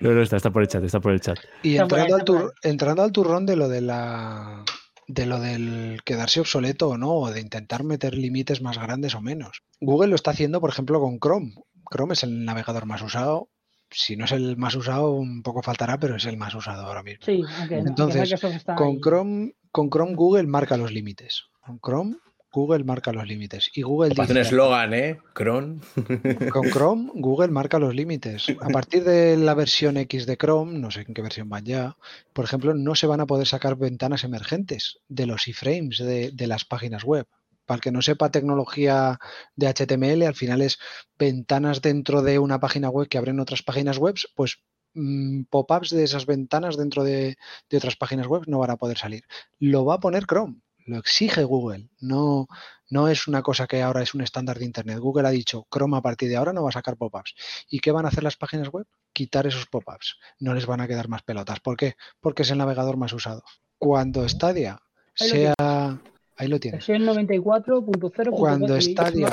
No, no, está, está por el chat, está por el chat. Y Está entrando al, está tur- entrando al turrón de lo de la de lo del quedarse obsoleto o no, o de intentar meter límites más grandes o menos. Google lo está haciendo, por ejemplo, con Chrome. Chrome es el navegador más usado. Si no es el más usado, un poco faltará, pero es el más usado ahora mismo. Sí, Entonces, Con. Chrome, con Chrome Google marca los límites. Con Chrome Google marca los límites. Y Google Parece un dice, eslogan, ¿eh? Cron. con Chrome, Google marca los límites. A partir de la versión X de Chrome, no sé en qué versión van ya, por ejemplo, no se van a poder sacar ventanas emergentes de los iframes de, de las páginas web. Para el que no sepa tecnología de HTML, al final es ventanas dentro de una página web que abren otras páginas web, pues mm, pop-ups de esas ventanas dentro de, de otras páginas web no van a poder salir. Lo va a poner Chrome, lo exige Google. No, no es una cosa que ahora es un estándar de Internet. Google ha dicho, Chrome a partir de ahora no va a sacar pop-ups. ¿Y qué van a hacer las páginas web? Quitar esos pop-ups. No les van a quedar más pelotas. ¿Por qué? Porque es el navegador más usado. Cuando Stadia sea... Ahí lo tienes. Versión 94.0. Cuando Stadia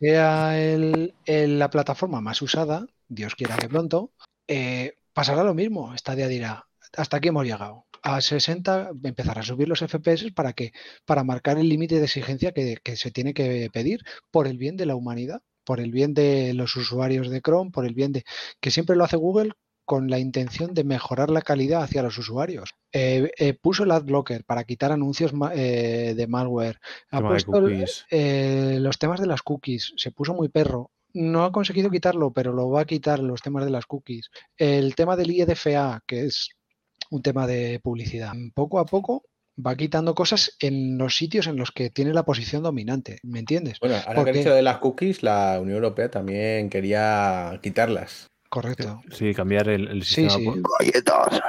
sea el- el- la plataforma más usada, Dios quiera que pronto, eh, pasará lo mismo. Stadia dirá, hasta aquí hemos llegado. A 60 empezará a subir los FPS para que para marcar el límite de exigencia que, que se tiene que pedir por el bien de la humanidad, por el bien de los usuarios de Chrome, por el bien de que siempre lo hace Google con la intención de mejorar la calidad hacia los usuarios. Eh, eh, puso el adblocker para quitar anuncios ma- eh, de malware. Ha Tema puesto el- eh, los temas de las cookies. Se puso muy perro. No ha conseguido quitarlo, pero lo va a quitar los temas de las cookies. El tema del IEDFA, que es un tema de publicidad. Poco a poco va quitando cosas en los sitios en los que tiene la posición dominante. ¿Me entiendes? Bueno, ahora que Porque- he dicho de las cookies, la Unión Europea también quería quitarlas. Correcto. Sí, cambiar el, el Sí, sistema. sí. por- Galletas.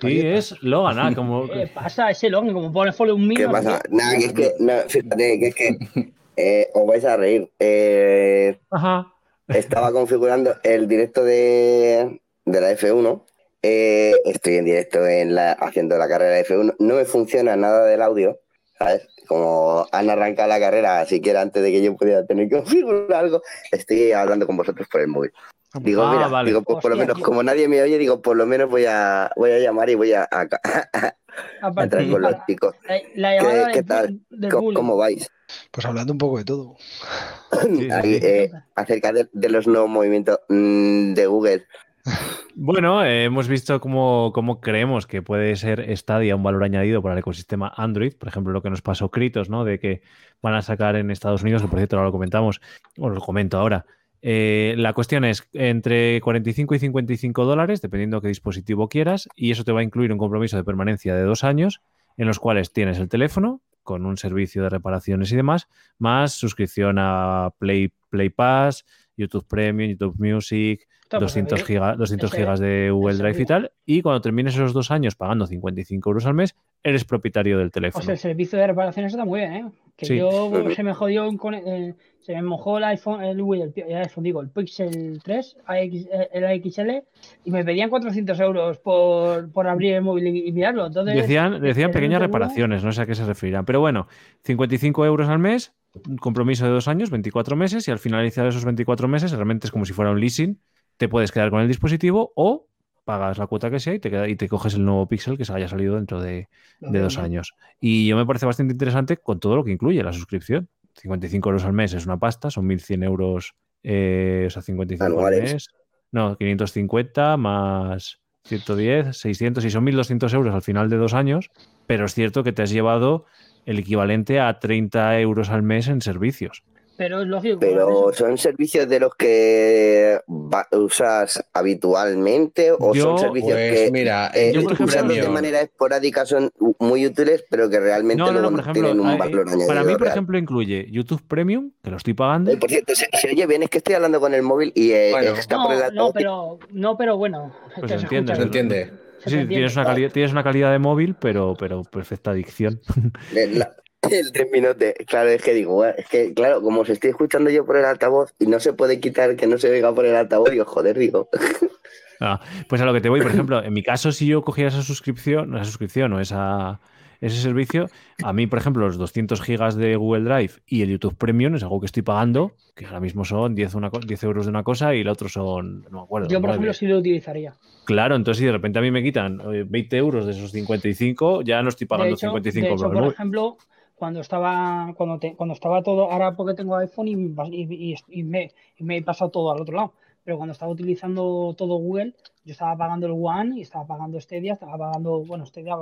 Sí, es Logan, ah, como. ¿Qué pasa? Ese Logan, como pone follow un ¿Qué mío. pasa? Nada, que es que, no, fíjate, que es que eh, os vais a reír. Eh, Ajá. estaba configurando el directo de, de la F1. Eh, estoy en directo en la, haciendo la carrera de F1. No me funciona nada del audio, ¿sabes? Como han arrancado la carrera, siquiera antes de que yo pudiera tener que configurar algo, estoy hablando con vosotros por el móvil. Digo, Ah, mira, vale. digo, pues por lo menos, tío. como nadie me oye, digo, por lo menos voy a, voy a llamar y voy a, a- entrar con los chicos. la, la llamada ¿Qué- tal? ¿Cómo, vais? Pues hablando un poco de todo. sí, Ahí, sí. eh, acerca de, de los nuevos movimientos mm, de Google. Bueno, eh, hemos visto cómo, cómo creemos que puede ser Stadia un valor añadido para el ecosistema Android. Por ejemplo, lo que nos pasó Kritos, ¿no? De que van a sacar en Estados Unidos, que por cierto ahora lo comentamos, os lo comento ahora. Eh, la cuestión es entre 45 y 55 dólares, dependiendo qué dispositivo quieras, y eso te va a incluir un compromiso de permanencia de dos años, en los cuales tienes el teléfono con un servicio de reparaciones y demás, más suscripción a Play, Play Pass, YouTube Premium, YouTube Music, Está, pues, 200, eh, giga- 200 ese- gigas de Google Drive y tal. Y cuando termines esos dos años pagando 55 euros al mes, eres propietario del O teléfono. sea, el servicio de reparaciones está muy bien, ¿eh? Que Sí. yo se me jodió un eh, se me mojó el iPhone, el, el, iPhone, digo, el Pixel 3, AX, eh, el AXL, y me pedían 400 euros por, por abrir el móvil y, y mirarlo. Entonces, Decían, decían tener pequeñas reparaciones, no sé a qué se referirán. Pero bueno, 55 euros al mes, un compromiso de dos años, 24 meses, y al finalizar esos 24 meses, realmente es como si fuera un leasing, te puedes quedar con el dispositivo o pagas la cuota que sea y te, queda, y te coges el nuevo Pixel que se haya salido dentro de, de dos años. Y yo me parece bastante interesante con todo lo que incluye la suscripción. 55 euros al mes es una pasta, son 1.100 euros, eh, o sea, 55 al mes. No, 550 más 110, 600 y son 1.200 euros al final de dos años, pero es cierto que te has llevado el equivalente a 30 euros al mes en servicios. Pero es lógico. Pero son servicios de los que va- usas habitualmente o Yo, son servicios Pues que mira, eh, yo, por YouTube ejemplo, usando de manera esporádica son muy útiles, pero que realmente No, no, no, luego por no ejemplo, tienen un valor añadido. para mí, por real. ejemplo, incluye YouTube Premium, que lo estoy pagando. Eh, por cierto, se, se oye bien, es que estoy hablando con el móvil y eh, Bueno. está por el no, no, altavoz. pero, no, pero bueno. Pues se entiende, se entiende. Sí, tienes una, calidad, tienes una calidad de móvil, pero, pero perfecta adicción. La- El terminote, claro, es que digo, es que, claro, como se estoy escuchando yo por el altavoz y no se puede quitar que no se oiga por el altavoz, digo, joder, digo. Ah, pues a lo que te voy, por ejemplo, en mi caso, si yo cogiera esa suscripción, esa suscripción o esa, ese servicio, a mí, por ejemplo, los 200 gigas de Google Drive y el YouTube Premium es algo que estoy pagando, que ahora mismo son 10, una, 10 euros de una cosa y el otro son, no me acuerdo. Yo, por 9. ejemplo, sí lo utilizaría. Claro, entonces si de repente a mí me quitan eh, 20 euros de esos 55, ya no estoy De pagando hecho, 55 de hecho, por por ejemplo, cuando estaba cuando, te- cuando estaba todo, ahora porque tengo iPhone y, y- y- y me, y me he pasado todo al otro lado, pero cuando estaba utilizando todo Google, yo estaba pagando el One y estaba pagando Stadia, estaba pagando, bueno, Stadia,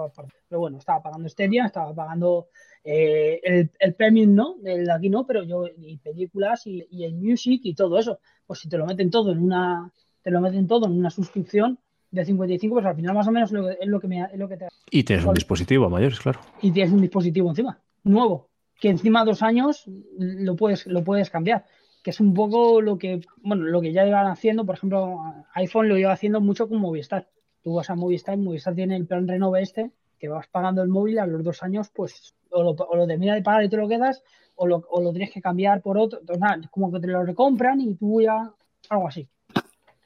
pero bueno, estaba pagando Stadia, estaba pagando eh, el, el Premium, ¿no? El de aquí no, pero yo, y películas y, y el Music y todo eso. Pues si te lo meten todo en una, te lo meten todo en una suscripción de 55, pues al final más o menos lo es lo que, me, es lo que te Y tienes un dispositivo a mayores, claro. y tienes un dispositivo encima, nuevo, que encima dos años lo puedes, lo puedes cambiar, que es un poco lo que, bueno, lo que ya iban haciendo, por ejemplo, iPhone lo iba haciendo mucho con Movistar. Tú vas a Movistar, Movistar tiene el plan Renove este, que vas pagando el móvil a los dos años, pues o lo, o lo terminas de pagar y te lo quedas, o lo, o lo tienes que cambiar por otro, entonces, nada, es como que te lo recompran y tú ya, algo así.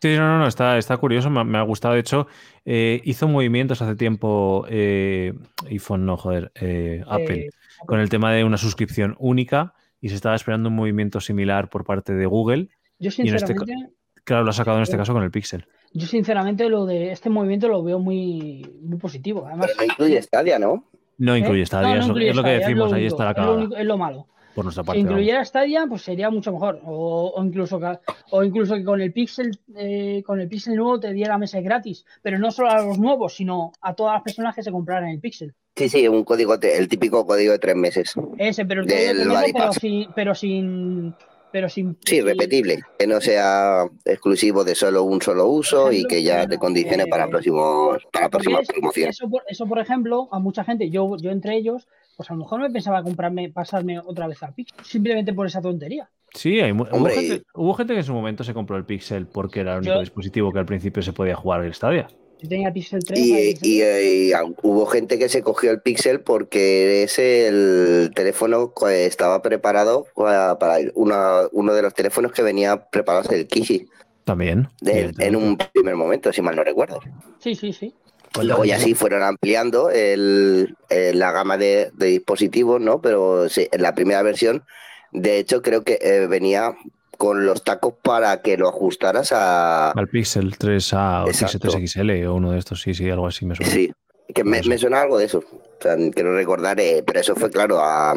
Sí, no, no, no, está, está curioso, me, me ha gustado. De hecho, eh, hizo movimientos hace tiempo, eh, iPhone, no, joder, eh, Apple, Eh, con el tema de una suscripción única y se estaba esperando un movimiento similar por parte de Google. yo y en este sinceramente, Claro, lo ha sacado en este caso con el Pixel. yo sinceramente lo de este movimiento lo veo muy, muy positivo. Además, Pero no incluye Stadia, ¿no? No incluye ¿Eh? Stadia, No, no es, lo- incluye es lo que decimos, lo ahí único, está la es lo, cagada, único- es lo malo. por nuestra Si parte. vamos. incluyera Stadia, pues sería mucho mejor. O, o incluso que, o incluso que con el Pixel eh, con el Pixel nuevo te diera meses gratis, pero no solo a los nuevos, sino a todas las personas que se compraran el Pixel. Sí, sí, un código, el típico código de tres meses. Ese, pero, el Del código de Buddy pero sin, pero sin, pero sin, Sí, repetible, que no sea exclusivo de solo un solo uso y que ya eh, te condicione para próximos, para próximas es- promociones. Eso por, eso, por ejemplo, a mucha gente, yo, yo entre ellos, pues a lo mejor me pensaba comprarme, pasarme otra vez a Pixel, simplemente por esa tontería. Sí, hay mu- hubo, Hombre, gente, hubo gente que en su momento se compró el Pixel porque era el único Yo- dispositivo que al principio se podía jugar el Stadia. Yo tenía Pixel 3. Y, y hubo gente que se cogió el Pixel porque es el teléfono que estaba preparado para, para una- uno de los teléfonos que venía preparado el Kishi También. de- en un primer momento, si mal no recuerdo. Sí, sí, sí. Y luego ya sí fueron ampliando el, eh, la gama de, de dispositivos, ¿no? Pero sí, en la primera versión, de hecho, creo que eh, venía con los tacos para que lo ajustaras a... Al Pixel 3A o Exacto. Pixel 3XL o uno de estos, sí, sí, algo así me suena. Sí, que me, suena algo de eso. O sea, quiero recordar, eh, pero eso fue claro a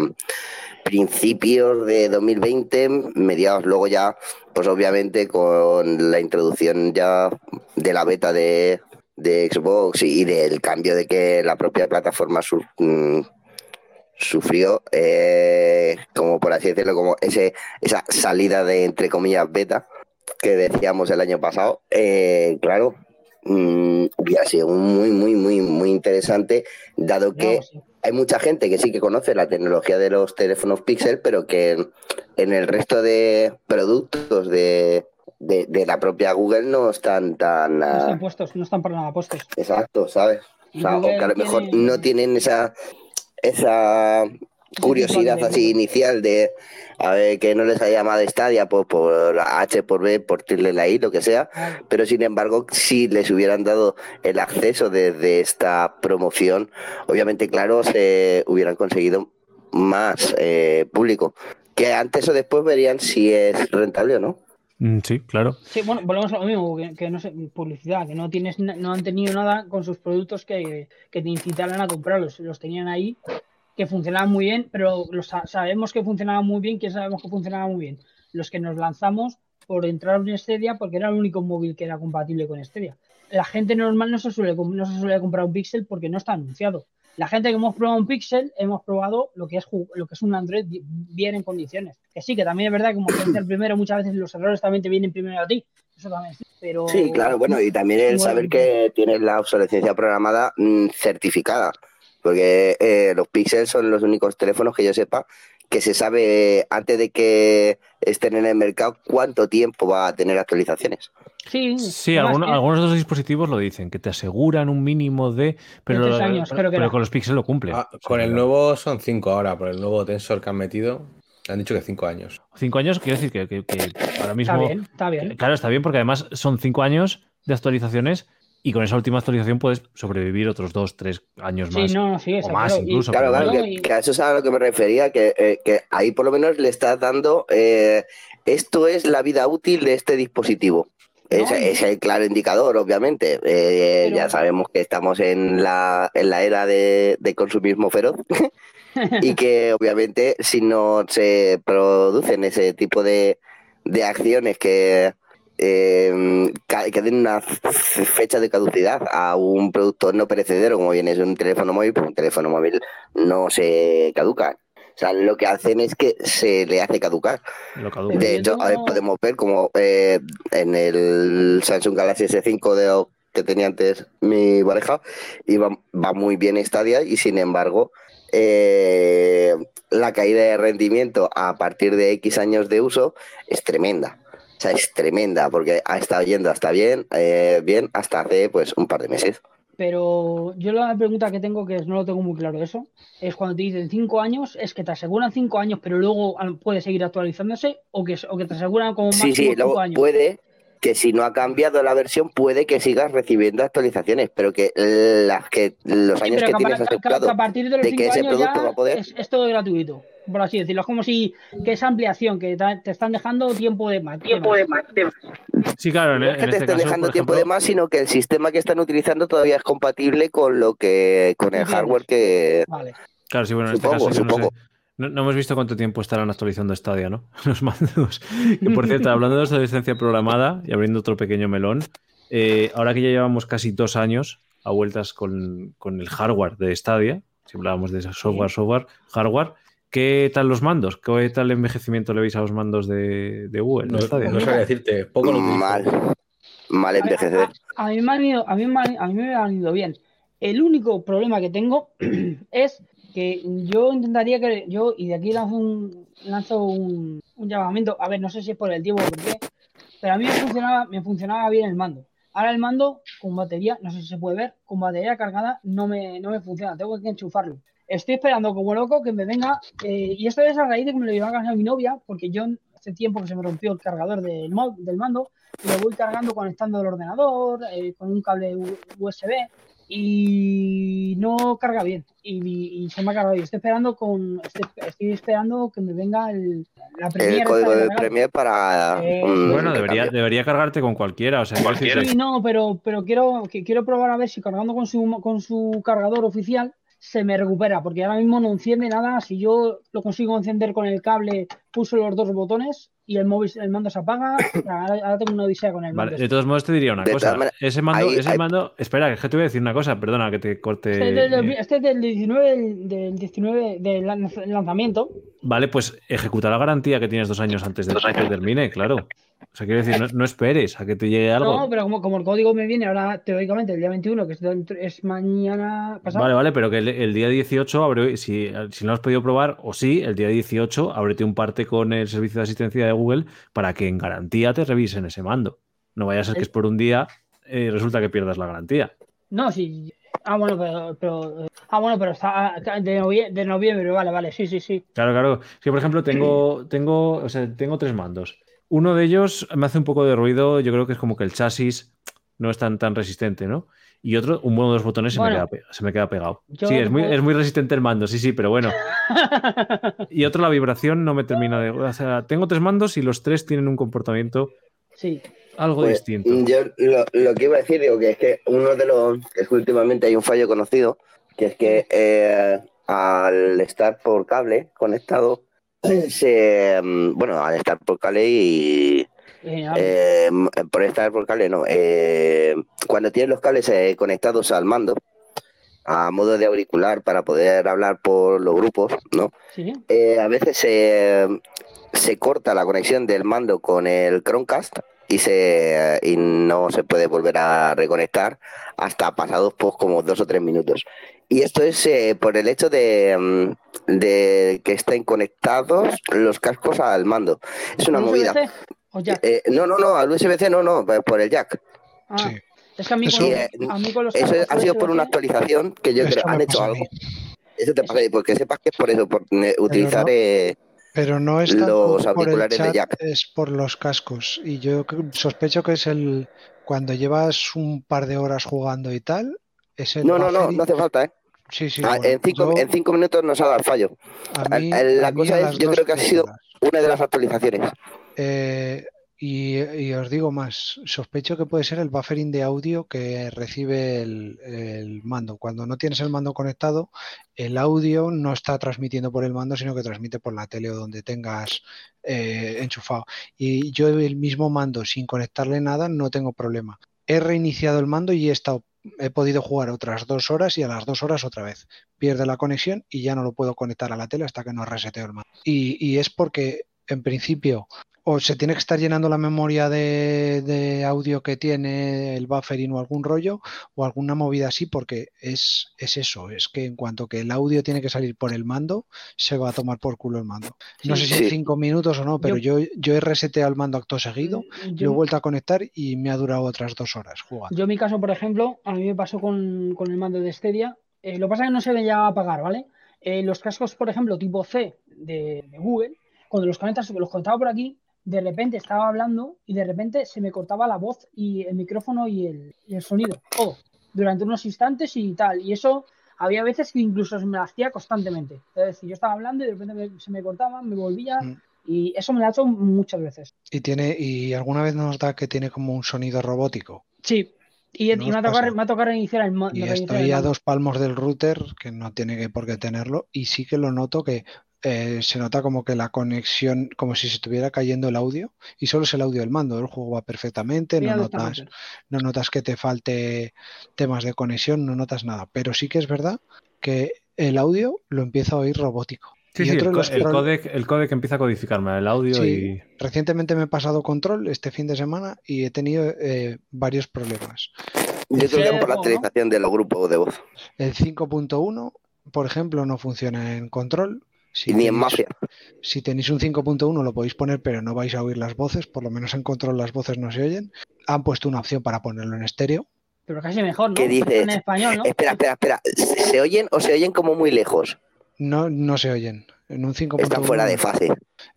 principios de 2020, mediados luego ya, pues obviamente con la introducción ya de la beta de, de Xbox y del cambio de que la propia plataforma mm, sufrió, eh, como por así decirlo, como ese, esa salida de entre comillas beta que decíamos el año pasado, eh, claro, mm, hubiera sido muy, muy, muy, muy interesante, dado que hay mucha gente que sí que conoce la tecnología de los teléfonos Pixel, pero que en el resto de productos de, de, de la propia Google no están tan No ah, están puestos, no están para nada puestos. exacto, ¿sabes? O, sea, o Google que a lo mejor tiene- no tienen esa esa curiosidad así inicial de a ver que no les ha llamado Stadia pues, por H por B, por tilde la I, lo que sea, pero sin embargo, si les hubieran dado el acceso desde esta promoción, obviamente, claro, se hubieran conseguido más eh, público. Que antes o después verían si es rentable o no. Mm, Sí, claro. Sí, bueno, volvemos a lo mismo, que, no sé, publicidad, que no tienes, no han tenido nada con sus productos que, te incitaran a comprarlos. Los tenían ahí, que funcionaban muy bien, pero los, sa- sabemos que funcionaban muy bien, que sabemos que funcionaban muy bien. Los que nos lanzamos por entrar en Stadia, porque era el único móvil que era compatible con Stadia. La gente normal no se suele, no se suele comprar un Pixel porque no está anunciado. La gente que hemos probado un Pixel, hemos probado lo que es lo que es un Android bi- bien en condiciones. Que sí, que también es verdad que como te dice el primero, muchas veces los errores también te vienen primero a ti. Eso también sí, pero... Sí, claro, bueno, y también el saber que tienes la obsolescencia programada mm, certificada. Porque eh, los Pixels son los únicos teléfonos que yo sepa que se sabe antes de que estén en el mercado cuánto tiempo va a tener actualizaciones. Sí, Sí, algunos, que- algunos de los dispositivos lo dicen, que te aseguran un mínimo de. Pero, tres años, creo que pero era. con los Pixel lo cumple. Ah, con el nuevo son 5 ahora, por el nuevo tensor que han metido. Han dicho que 5 años. Cinco años, quiero decir que, que- que ahora mismo. Está bien, está bien. Claro, está bien porque además son cinco años de actualizaciones y con esa última actualización puedes sobrevivir otros dos, tres años Sí, más. no, no, sí, o más claro. Y- incluso. Claro, claro, que, y- que a eso es a lo que me refería, que, eh, que ahí por lo menos le estás dando, eh, esto es la vida útil de este dispositivo. Es, No, y- es el claro indicador, obviamente. Eh, Pero- Ya sabemos que estamos en la, en la era de, de consumismo feroz y que obviamente si no se producen ese tipo de, de acciones que, eh, ca- que den una fecha de caducidad a un producto no perecedero como viene es un teléfono móvil, pues un teléfono móvil no se caduca. O sea, lo que hacen es que se le hace caducar. Lo caduca. Pero De hecho, no- a ver, podemos ver como eh, en el Samsung Galaxy S5 de, que tenía antes mi pareja, iba, va muy bien Stadia y sin embargo eh, la caída de rendimiento a partir de X años de uso es tremenda. O sea, es tremenda porque ha estado yendo hasta bien, eh, bien hasta hace pues un par de meses. Pero yo la pregunta que tengo, que es- no lo tengo muy claro eso, es cuando te dicen cinco años, es que te aseguran cinco años, pero luego al- puede seguir actualizándose, o que, o que te aseguran como máximo Sí, sí, cinco luego años. puede que si no ha cambiado la versión, puede que sigas recibiendo actualizaciones, pero que las que los Sí, años que que tienes par- que- a partir de los de que ese producto va a poder- es, es todo gratuito, por así decirlo. Es como si que esa ampliación, que te están dejando tiempo de más. Tiempo de más. Sí, claro, No es que te este estén caso, dejando tiempo de más, sino que el sistema que están utilizando todavía es compatible con lo que con el hardware que Vale. Claro, sí, bueno, en Supongo, este caso yo no sé. supongo. No, no hemos visto cuánto tiempo estarán actualizando Stadia, ¿no? Los mandos. Que por cierto, hablando de obsolescencia programada y abriendo otro pequeño melón, eh, ahora que ya llevamos casi dos años a vueltas con, con el hardware de Stadia, si hablábamos de software, software, hardware, ¿qué tal los mandos? ¿Qué tal el envejecimiento le veis a los mandos de, de Google? No, Stadia? no sabría decirte, poco lo mal, mal A, envejecer. a- a mí me han ido, a mí me han- a mí me han ido bien. El único problema que tengo es que yo intentaría que yo, y de aquí lanzo un, lanzo un, un llamamiento, a ver, no sé si es por el tiempo o por qué, pero a mí me funcionaba, me funcionaba bien el mando. Ahora el mando con batería, no sé si se puede ver, con batería cargada no me, no me funciona, tengo que enchufarlo. Estoy esperando como loco que me venga, eh, y esto es a raíz de que me lo llevaba a casa mi novia, porque yo hace tiempo que se me rompió el cargador del, del mando, y lo voy cargando conectando el ordenador, eh, con un cable USB, y no carga bien. Y, y se me ha cargado. Y estoy esperando con. Estoy, estoy esperando que me venga el, la Premiere El código de. Premiere para Eh, Bueno, debería, debería cargarte con cualquiera. O sea, que- Sí, no, pero, pero quiero, que quiero probar a ver si cargando con su, con su cargador oficial se me recupera, porque ahora mismo no enciende nada. Si yo lo consigo encender con el cable, pulso los dos botones y el móvil, el mando se apaga. Ahora, ahora tengo una odisea con el Vale, mando. de todos modos te diría una De cosa. Ese mando, ahí- ese mando. Espera, que te voy a decir una cosa, perdona que te corte. Este es del, eh, este es del 19 del, del 19 del lan- lanzamiento. Vale, pues ejecuta la garantía que tienes dos años antes de que termine, claro. O sea, quiero decir, no, no esperes a que te llegue algo. No, pero como, como el código me viene ahora teóricamente el día 21, que es, dentro- es mañana pasado. Vale, vale, pero que el, el día 18, abre, si, si no lo has podido probar, o sí, el día 18, ábrete un parte con el servicio de asistencia de Google para que en garantía te revisen ese mando. No vaya a ser que es por un día, eh, resulta que pierdas la garantía. No, sí. Ah, bueno, pero, pero- ah, bueno, pero está ah, de, novie- de noviembre, vale, vale, sí, sí, sí. Claro, claro. Sí, por ejemplo, tengo, tengo, o sea, tengo tres mandos. Uno de ellos me hace un poco de ruido, yo creo que es como que el chasis no es tan, tan resistente, ¿no? Y otro, un uno de los botones se, me, queda, se me queda pegado. Yo sí, es muy, puedo- es muy resistente el mando, sí, sí, pero bueno. Y otro, la vibración no me termina de... O sea, tengo tres mandos y los tres tienen un comportamiento Sí. algo Pues, distinto. Yo lo, lo que iba a decir, digo, que es que uno de los. Es que últimamente hay un fallo conocido, que es que eh, al estar por cable conectado, se. mm, Bueno, al estar por cable y. Eh, ah, eh, por estar por cable, no. eh, cuando tienes los cables eh, conectados al mando, a modo de auricular para poder hablar por los grupos, ¿no? sí. Eh, a veces se, se corta la conexión del mando con el Chromecast y, se, y no se puede volver a reconectar hasta pasados pues, como dos o tres minutos. y esto es eh, por el hecho de, mm, de que estén conectados los cascos al mando. Es una movida. O jack? Eh, no, no, no, al USB-C no, no, por el jack. Ah, Sí. Es que a mí, Eso- con, eh, a mí con los Eso ha sido por una actualización que yo creo han hecho algo. Eso te pasa, porque sepas que es por eso, por eh, utilizar eh, Pero no es tanto los por el auriculares de jack. es por los cascos. Y yo sospecho que es el cuando llevas un par de horas jugando y tal, es el No, no, no, no hace falta, ¿eh? Sí, sí, Ah, bueno, en, cinco, yo- en cinco minutos nos ha dado el fallo. a mí- la cosa es, yo creo que ha sido- horas. Una de las actualizaciones. Eh, y, os digo más, sospecho que puede ser el buffering de audio que recibe el, mando. Cuando no tienes el mando conectado, el audio no está transmitiendo por el mando, sino que transmite por la tele o donde tengas eh, enchufado. Y yo el mismo mando sin conectarle nada no tengo problema. He reiniciado el mando y he estado, he podido jugar otras dos horas y a las dos horas otra vez. Pierde la conexión y ya no lo puedo conectar a la tele hasta que no reseteo el mando. Y es porque en principio o se tiene que estar llenando la memoria de, de audio que tiene el buffering o algún rollo o alguna movida así porque es, es eso, es que en cuanto que el audio tiene que salir por el mando, se va a tomar por culo el mando. No Sí. sé si Sí. cinco minutos o no, pero yo, yo he reseteado el mando acto seguido, lo he yo, vuelto a conectar y me ha durado otras dos horas jugando. yo en mi caso, por ejemplo, a mí me pasó con, con el mando de Stadia. Eh, lo que pasa es que no se me llegaba a apagar, ¿vale? Eh, los cascos, por ejemplo, tipo C de, de Google, cuando los conectas, los conectaba por aquí, de repente estaba hablando y de repente se me cortaba la voz y el micrófono y el, y el sonido, todo, durante unos instantes y tal. Y eso había veces que incluso me lo hacía constantemente. Es decir, yo estaba hablando y de repente me- se me cortaba, me volvía Mm. y eso me lo ha hecho muchas veces. Y tiene, y alguna vez nos da que tiene como un sonido robótico. Sí. Y, y ¿No me, os ha tocado, me ha tocado reiniciar el, Y reiniciar el estoy a dos palmos del router, que no tiene que por qué tenerlo, y sí que lo noto que eh, se nota como que la conexión, como si se estuviera cayendo el audio, y solo es el audio del mando, el juego va perfectamente, no notas, no notas que te falte temas de conexión, no notas nada, pero sí que es verdad que el audio lo empiezo a oír robótico. Sí, Y sí, otro el, de co- los el codec, el codec empieza a codificarme el audio Sí. y... Recientemente me he pasado control este fin de semana y he tenido eh, varios problemas. Yo creo Sí, que es por la ¿no? actualización de los grupos de voz. El 5.1, por ejemplo, no funciona en control. Si Ni en tenéis- Mafia. Si tenéis un 5.1 lo podéis poner, pero no vais a oír las voces, por lo menos en control las voces no se oyen. Han puesto una opción para ponerlo en estéreo. Pero casi mejor, ¿no? ¿Qué dices? En español, ¿no? Espera, espera, espera. ¿Se se oyen o se oyen como muy lejos? No, no se oyen. En un 5.1 Están fuera de fase.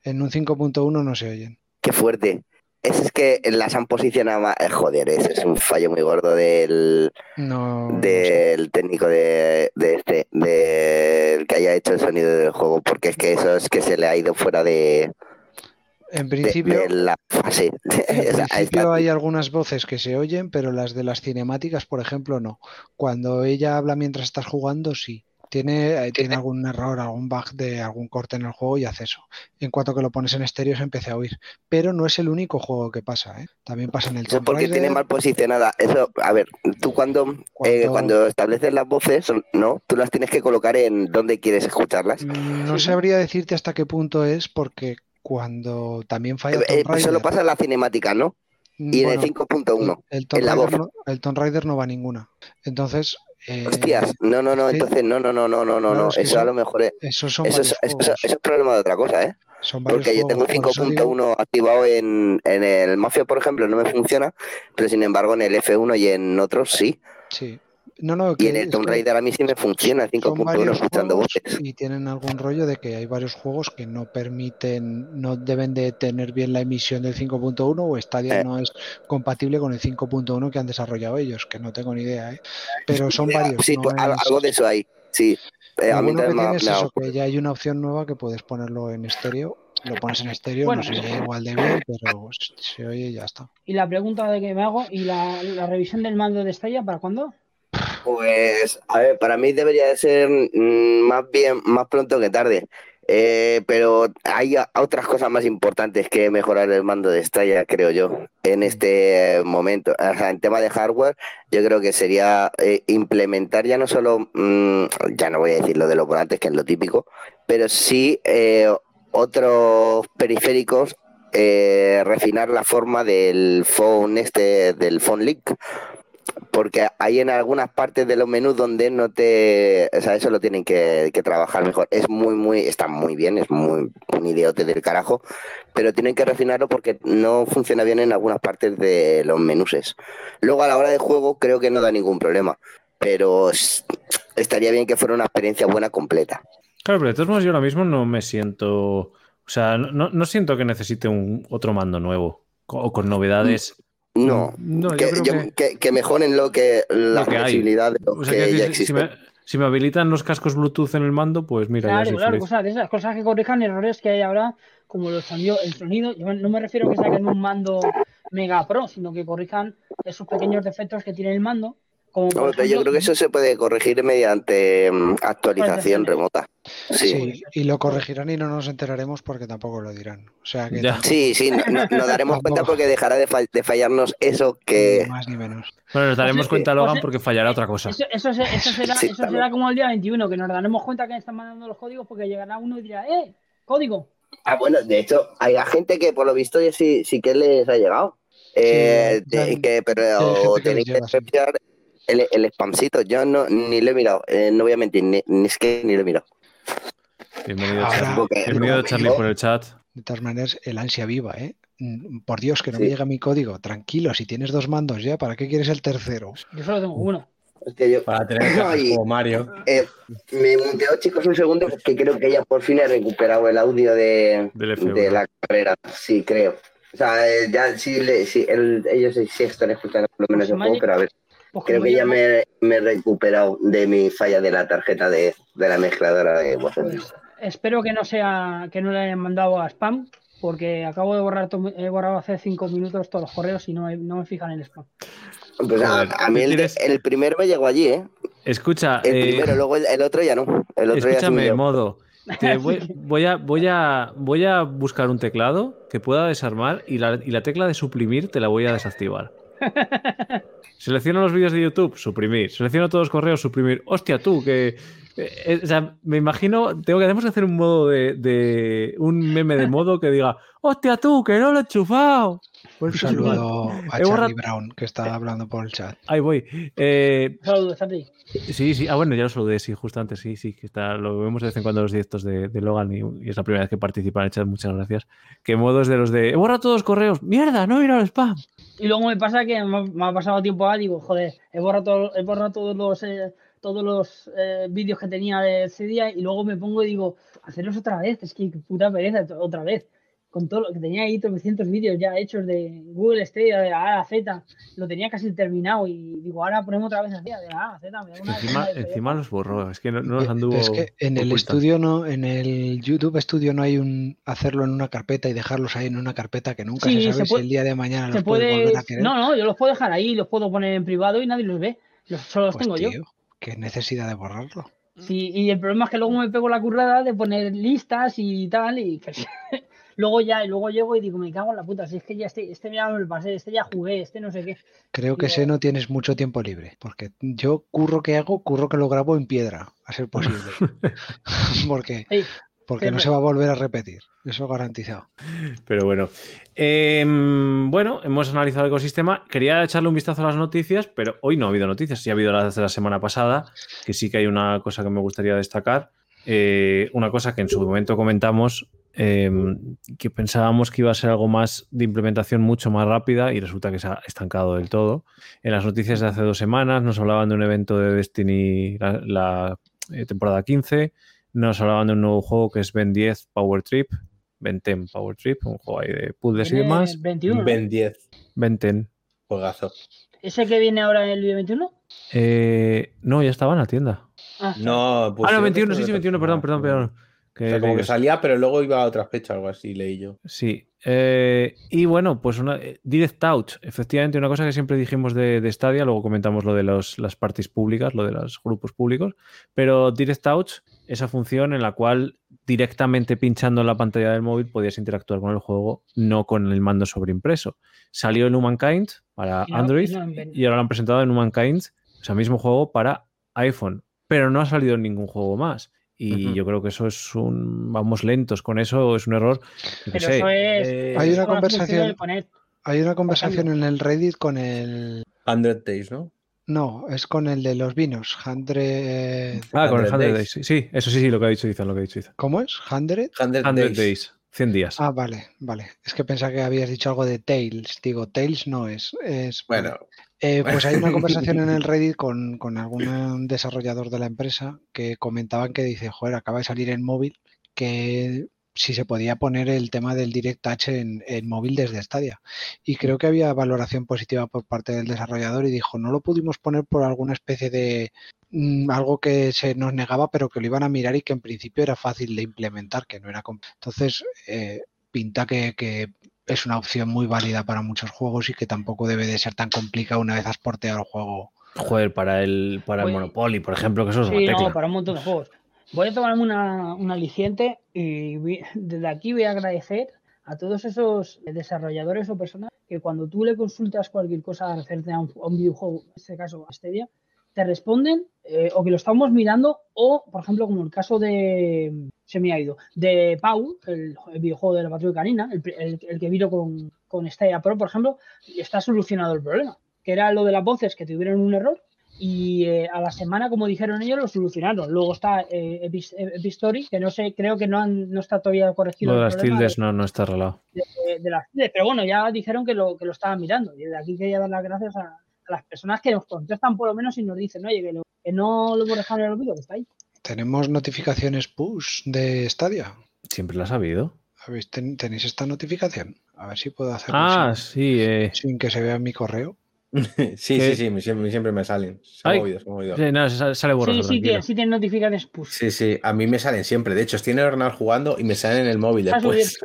en un 5.1 no se oyen. Qué fuerte. Es que las han posicionado más. eh, joder, ese es un fallo muy gordo del, No, del técnico de, de este, del que haya hecho el sonido del juego, porque es que eso es que se le ha ido fuera de, En de- principio, de la fase. en O sea, principio hay algunas voces que se oyen, pero las de las cinemáticas, por ejemplo, no. Cuando ella habla mientras estás jugando, sí. Tiene, eh, tiene algún error, algún bug de algún corte en el juego y hace eso. En cuanto que lo pones en estéreo se empieza a oír. Pero no es el único juego que pasa, ¿eh? También pasa en el Eso porque tiene mal posicionada. Eso, a ver, tú cuando, eh, Cuando- cuando estableces las voces, no, tú las tienes que colocar en donde quieres escucharlas. Mm, No sabría decirte hasta qué punto es, porque cuando también falla Eh, Tomb pasa en la cinemática, ¿no? mm, Y en el 5.1. el Tomb no, el Tomb Raider no va a ninguna. Entonces, eh, Hostias, no, no, no, entonces no, no, no, no, no, no, no. es Eso a eso- lo mejor es, esos son eso, eso, eso es problema de otra cosa, ¿eh? Son Porque yo tengo un juegos, por eso digo- 5.1 activado en, en el Mafia, por ejemplo, no me funciona, pero sin embargo en el F1 y en otros sí. Sí. No, no, Y que en el Tomb Raider a mí sí me funciona el son 5.1 varios escuchando voces. y tienen algún rollo de que hay varios juegos que no permiten, no deben de tener bien la emisión del 5.1 o Stadia Eh. no es compatible con el 5.1 que han desarrollado ellos, que no tengo ni idea, ¿eh? Pero son varios. Sí, no pues, al- es- algo de eso hay, sí. Eh, Lo a mí también me eso, que ya hay una opción nueva que puedes ponerlo en estéreo. Lo pones en estéreo, Bueno. no se oye igual de bien, pero se oye y ya está. Y la pregunta de que me hago, ¿y la, la revisión del mando de Stadia para cuándo? Pues, a ver, para mí debería de ser mm, más bien, más pronto que tarde. Eh, pero hay otras cosas más importantes que mejorar el mando de Stadia, creo yo, en este momento. O sea, en tema de hardware, yo creo que sería eh, implementar ya no solo, mm, ya no voy a decir lo de los volantes, que es lo típico, pero sí eh, otros periféricos, eh, refinar la forma del phone este, del phone link porque hay en algunas partes de los menús donde no te. O sea, eso lo tienen que, trabajar mejor. Es muy, muy. Está muy bien, es muy un idiote del carajo, pero tienen que refinarlo porque no funciona bien en algunas partes de los menuses. Luego, a la hora de juego, creo que no da ningún problema, pero estaría bien que fuera una experiencia buena completa. Claro, pero de todos modos yo ahora mismo no me siento. O sea, no, no- siento que necesite un otro mando nuevo o con novedades. No, No, yo que, creo yo- que- que- que mejoren lo que la Lo que hay. flexibilidad de lo O sea, que ya si, existe. me, si me habilitan los cascos Bluetooth en el mando, pues mira, ya Claro, soy claro, feliz. cosas de esas, cosas que corrijan errores que hay ahora, como los sonido, el sonido. Yo no me refiero a que saquen un mando mega pro, sino que corrijan esos pequeños defectos que tiene el mando. Como No, yo creo que eso se puede corregir mediante mm, actualización remota. Sí. Sí, y lo corregirán y no nos enteraremos porque tampoco lo dirán. O sea que tampoco- Sí, sí, no- no- nos daremos cuenta porque dejará de, de fallarnos eso que... ni más ni menos. Bueno, nos daremos Pues, cuenta, pues, Logan, eh, porque fallará otra cosa. Eso, eso, se- eso será, Sí, eso será como el día 21, que nos daremos cuenta que están mandando los códigos porque llegará uno y dirá, ¡eh! ¡Código! Ah, bueno, de hecho, hay gente que por lo visto ya sí, sí que les ha llegado. Eh, Sí, de- ya- que, pero que tenéis que revisar el, el spamcito. Yo no, ni lo he mirado, eh, no voy a mentir, ni, ni es que ni lo he mirado. Bienvenido, Ahora- Charlie. Porque- Bienvenido, Charlie, por el chat. De todas maneras, el ansia viva, ¿eh? Mm, Por Dios, que no me llega mi código. Tranquilo, si tienes dos mandos ya, ¿para qué quieres el tercero? Yo solo tengo uno. Es que yo, Para tener como Mario. eh, me muteo, chicos, un segundo, porque creo que ya por fin he recuperado el audio de, Del F1. de la carrera. Sí, creo. O sea, eh, ya sí, le, sí el- ellos sí están escuchando por lo menos el Pues juego, pero a ver. Pues Creo que ya me, me he recuperado de mi falla de la tarjeta de, de la mezcladora de voces. pues, espero que no sea que no le hayan mandado a spam, porque acabo de borrar to- he borrado hace cinco minutos todos los correos y no, me- no me fijan en el spam. Pues a, mí el, el primero me llegó allí, ¿eh? Escucha, El eh, primero, luego el, el otro ya no. El otro ya sí me escúchame, llegó. modo. Te voy, voy a, voy, a, voy a buscar un teclado que pueda desarmar y la, y la tecla de suprimir te la voy a desactivar. Selecciono los vídeos de YouTube, suprimir. Selecciono todos los correos, suprimir. Hostia, tú, que. eh, eh, o sea, me imagino. Tengo que, tenemos que hacer un modo de, de- Un meme de modo que diga. Hostia, tú, que no lo he enchufado. Pues Un es saludo a Charlie borrado- Brown, que está hablando por el chat. Ahí voy. Eh, Saludos, Charlie. Sí, sí. Ah, bueno, ya lo saludé, sí, justo antes, sí, sí, que está, lo vemos de vez en cuando en los directos de, de Logan y, y es la primera vez que participa en el chat, muchas gracias. Que modos de los de, he borrado todos los correos, mierda, no he el spam. Y luego me pasa que me ha, pasado tiempo a digo, joder, he borrado, he borrado todos los eh, todos los eh, vídeos que tenía de ese día y luego me pongo y digo, hacerlos otra vez, es que puta pereza, otra vez. Con todo lo que tenía ahí, 300 vídeos ya hechos de Google Stadia, de la A a la Z, lo tenía casi terminado y digo, ahora ponemos otra vez de la A a Z. Me da Es que una encima, encima los borró, es que no, no los anduvo. es que en el estudio no, en el YouTube estudio no hay un hacerlo en una carpeta y dejarlos ahí en una carpeta que nunca Sí, se se sabe puede- si el día de mañana los puede... volver a querer. No, no, yo los puedo dejar ahí, los puedo poner en privado y nadie los ve. Los, solo los Pues, tengo yo. qué necesidad de borrarlo. Sí, y el problema es que luego me pego la currada de poner listas y tal, y luego ya, y luego llego y digo, me cago en la puta, si es que ya este, este ya me lo pasé, este ya jugué, este no sé qué. Creo que ese no tienes mucho tiempo libre, porque yo curro que hago, curro que lo grabo en piedra, a ser posible. porque Ey, porque no se va a volver a repetir, eso garantizado. Pero bueno. Em, bueno, hemos analizado el ecosistema. Quería echarle un vistazo a las noticias, pero hoy no ha habido noticias. Sí ha habido las de la semana pasada, que sí que hay una cosa que me gustaría destacar. Eh, una cosa que en su momento comentamos, em, que pensábamos que iba a ser algo más de implementación mucho más rápida y resulta que se ha estancado del todo. En las noticias de hace dos semanas nos hablaban de un evento de Destiny, la, la, eh, temporada 15, nos hablaban de un nuevo juego que es Ben 10 Power Trip, Ben 10 Power Trip, un juego ahí de puzzles y demás. 21, ¿no? Ben 10. Ben 10. Juegazo. ¿Ese que viene ahora en el video 21? Eh, no, ya estaba en la tienda. Ah, No, pues ah, no, creo que 21, fue sí, sí, otra 21, perdón, perdón, perdón. Que O sea, como que salía, pero luego iba a otra fecha, algo así, leí yo. Sí. eh, y bueno, pues una eh, Direct Touch, efectivamente, una cosa que siempre dijimos de, de Stadia, luego comentamos lo de los, las parties públicas, lo de los grupos públicos, pero Direct Touch, esa función en la cual directamente pinchando en la pantalla del móvil podías interactuar con el juego, no con el mando sobreimpreso. Salió en Humankind para no- Android no y ahora lo han presentado en Humankind, o sea, mismo juego para iPhone, pero no ha salido en ningún juego más. Y Ujú. yo creo que eso es un. Vamos lentos con eso, es un error. qué pero sé. eso es. Eh, Hay una conversación- poner- Hay una conversación en el Reddit con el Hundred Days, ¿no? No, es con el de los vinos. Hundred... Ah, con el 100 100 Days. Days. Sí, eso sí, sí, lo que ha dicho Ethan, lo que ha dicho Ethan. ¿Cómo es? ¿Hundred? 100 100 Days. Days. 100 días. Ah, vale, vale. Es que pensaba que habías dicho algo de Tails. Digo, Tails no es. es Bueno, Eh, pues hay una conversación en el Reddit con, con algún desarrollador de la empresa que comentaban que dice, joder, acaba de salir en móvil que si se podía poner el tema del Direct Touch en, en móvil desde Stadia. Y creo que había valoración positiva por parte del desarrollador y dijo, no lo pudimos poner por alguna especie de mm, algo que se nos negaba, pero que lo iban a mirar y que en principio era fácil de implementar, que no era... Entonces, eh, pinta que, que es una opción muy válida para muchos juegos y que tampoco debe de ser tan complicado una vez has porteado el juego. Joder, para el, para el Oye. Monopoly, por ejemplo, que eso es una Sí, tecla. no, para un montón de juegos. Voy a tomarme una, un aliciente y desde aquí voy a agradecer a todos esos desarrolladores o personas que cuando tú le consultas cualquier cosa referente a un, a un videojuego, en este caso a Stadia, te responden eh, o que lo estamos mirando o, por ejemplo, como el caso de, se me ha ido, de Pau, el, el videojuego de la patrulla canina, el, el- el que vino con, con Stadia Pro, por ejemplo, está solucionado el problema, que era lo de las voces que tuvieron un error y eh, a la semana, como dijeron ellos, lo solucionaron. Luego está eh, Epis- Epistory, que no sé, creo que no, han- no está todavía corregido Lo de las tildes no, no está arreglado. de, de- de las tildes, pero bueno, ya dijeron que lo, que lo estaban mirando. Y desde aquí quería dar las gracias a, a las personas que nos contestan por lo menos y nos dicen, oye, que, lo- que no lo hemos dejado en el olvido, que está ahí. ¿Tenemos notificaciones push de Stadia? Siempre las ha habido. ¿Habéis ten- ¿Tenéis esta notificación? A ver si puedo hacerlo Ah, sin, sí. eh, sin que se vea mi correo. sí, sí, sí, me- siempre, siempre me salen. Se Ay. me ha movido, se me ha movido. sí, no, sale, sale borroso, Sí, sí, tiene, sí tienen notificaciones push. Sí, sí, a mí me salen siempre. De hecho, estoy en el ordenador jugando y me salen en el móvil después.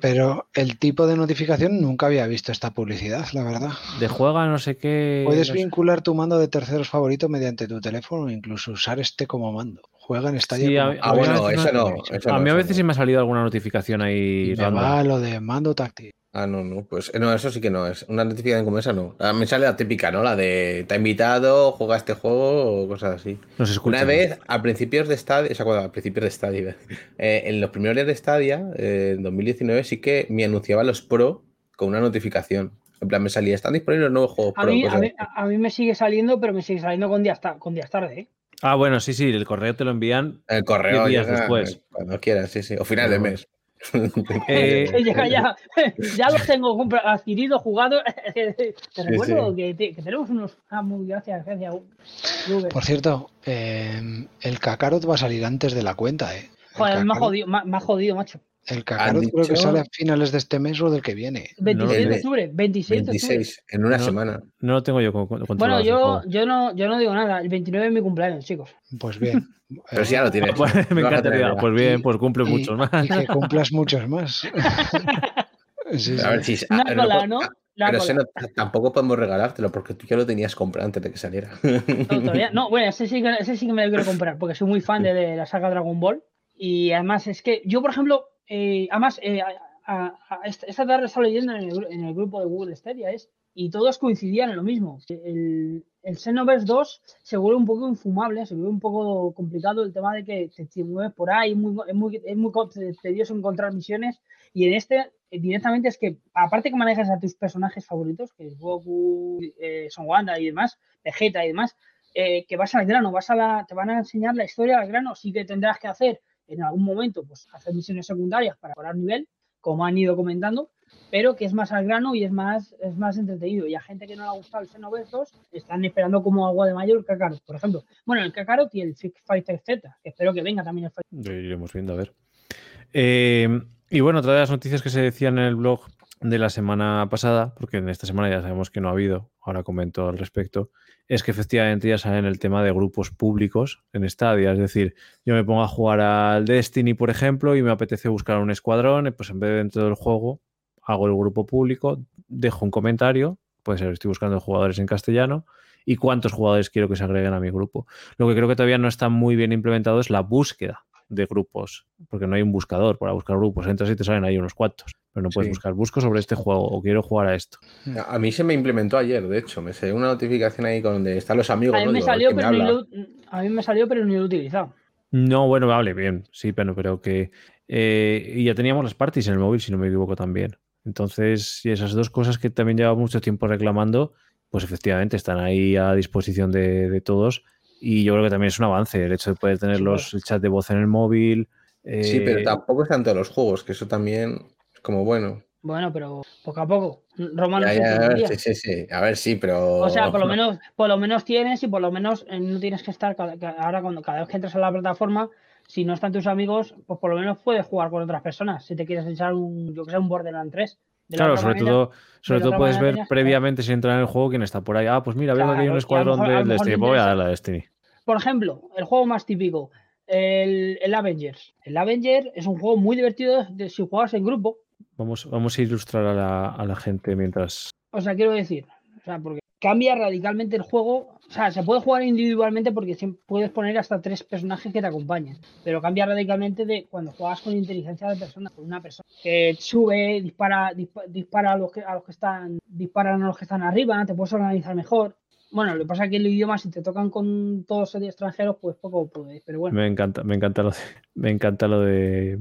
Pero el tipo de notificación nunca había visto esta publicidad, la verdad. De juega no sé qué. Puedes no sé. vincular tu mando de terceros favorito mediante tu teléfono o incluso usar este como mando. Juega en Stadia Sí, a- como Ah, bueno, a veces eso no- no. eso A no, mí a veces no. sí me ha salido alguna notificación ahí me va lo de mando táctil. Ah, no, no, pues no, eso sí que no es. Una notificación como esa no. Ah, Me sale la típica, ¿no? La de te ha invitado, juega este juego o cosas así. No se escucha. Una vez, a principios de Stadia, o sea, cuando a principios de Stadia, eh, en los primeros días de Stadia, eh, en 2019, sí que me anunciaba los Pro con una notificación. En plan, me salía, están disponibles los nuevos juegos A Pro. mí, a, mí, así. a mí me sigue saliendo, pero me sigue saliendo con días, con días tarde. ¿eh? Ah, bueno, sí, sí, el correo te lo envían. El correo días llega después. cuando quieras, sí, sí. O final de mes. Eh, ya, ya, ya los tengo compra- adquiridos, jugados. Te recuerdo Que, te- que tenemos unos. Ah, muy gracias, gracias. Por cierto, eh, el Kakarot va a salir antes de la cuenta, ¿eh? El Joder, me ha Kakarot- jodido, me ha- me ha jodido, macho. El Kakarot creo que sale a finales de este mes o del que viene. 26 el de octubre, 26 de octubre. 26, en una No. semana. No lo tengo yo con- con- Bueno, controlado. ese yo, yo, no, yo no digo nada. El 29 es mi cumpleaños, chicos. Pues bien. Pero si ya lo tienes. Pues, me Lo vas a tener encantaría. ya. Pues bien, Y- pues cumple y- muchos más. Y que cumplas muchos más. Sí, A ver si. Una a no cola, ¿no? ah, La Pero no- tampoco podemos regalártelo porque tú ya lo tenías comprado antes de que saliera. No, todavía- no, bueno, ese sí, que, ese sí que me lo quiero comprar porque soy muy fan de, de la saga Dragon Ball. Y además es que yo, por ejemplo, eh, además, eh, a- esta tarde estaba leyendo en el, en el grupo de Google Stadia es, y todos coincidían en lo mismo. El, el Xenoverse 2 se vuelve un poco infumable, se vuelve un poco complicado el tema de que te, mueves por ahí, es, muy, tedioso encontrar misiones. Y en este, eh, directamente es que, aparte que manejas a tus personajes favoritos, que es Goku, eh, Son Wanda y demás, Vegeta y demás, eh, que vas al grano, vas a la, te van a enseñar la historia al grano, sí que tendrás que hacer en algún momento, pues hacer misiones secundarias para mejorar nivel, como han ido comentando, pero que es más al grano y es más, es más entretenido. Y a gente que no le ha gustado el Xenoverse 2, están esperando como agua de mayo el Kakarot, por ejemplo. Bueno, el Kakarot y el Street Fighter Z, espero que venga también el Fighter. Lo iremos viendo, a ver. Eh, y bueno, otra de las noticias que se decían en el blog de la semana pasada, porque en esta semana ya sabemos que no ha habido, ahora comento al respecto, es que efectivamente ya salen el tema de grupos públicos en Stadia. Es decir, yo me pongo a jugar al Destiny, por ejemplo, y me apetece buscar un escuadrón, pues en vez de dentro del juego, hago el grupo público, dejo un comentario, puede ser, estoy buscando jugadores en castellano, y cuántos jugadores quiero que se agreguen a mi grupo. Lo que creo que todavía no está muy bien implementado es la búsqueda de grupos, porque no hay un buscador para buscar grupos. Entras y te salen ahí unos cuantos, pero no puedes Sí. buscar, busco sobre este juego o quiero jugar a esto. A mí se me implementó ayer, de hecho. Me salió una notificación ahí con donde están los amigos. A mí, ¿no? me salió, me pero lo, a mí me salió, pero ni lo he utilizado. No, bueno, vale, bien, sí, pero, pero que... eh, y ya teníamos las parties en el móvil, si no me equivoco también. Entonces, y esas dos cosas que también lleva mucho tiempo reclamando pues efectivamente están ahí a disposición de, de todos. Y yo creo que también es un avance el hecho de poder tener Sí, los, el chat de voz en el móvil. Sí, pero eh, tampoco están todos los juegos, que eso también es como bueno. Bueno, pero poco a poco. Roma no Ya, ya, funciona a ver, sí, sí, sí. A ver, sí, pero. O sea, por lo menos, por lo menos tienes y por lo menos eh, no tienes que estar cada, ahora cuando cada vez que entras a la plataforma, si no están tus amigos, pues por lo menos puedes jugar con otras personas. Si te quieres echar un, yo que sé, un Borderlands 3. De la Claro, sobre manera- todo, sobre todo puedes ver tenías- previamente si entra en el juego quién está por ahí. Ah, pues mira, veo que hay Claro, un escuadrón mejor- mejor Destiny. voy a darle a Destiny. Por ejemplo, el juego más típico, el, el Avengers. El Avenger es un juego muy divertido de, si juegas en grupo. Vamos, vamos a ilustrar a la, a la gente mientras. O sea, quiero decir, o sea, porque cambia radicalmente el juego. O sea, se puede jugar individualmente porque puedes poner hasta tres personajes que te acompañen. Pero cambia radicalmente de cuando juegas con inteligencia de persona, con una persona que sube, dispara, dispa- dispara a los que a los que están, disparan a los que están arriba, te puedes organizar mejor. Bueno, lo que pasa es que el idioma, si te tocan con todos extranjeros, pues poco puedes. Pero bueno. Me encanta, me encanta lo de, me encanta lo de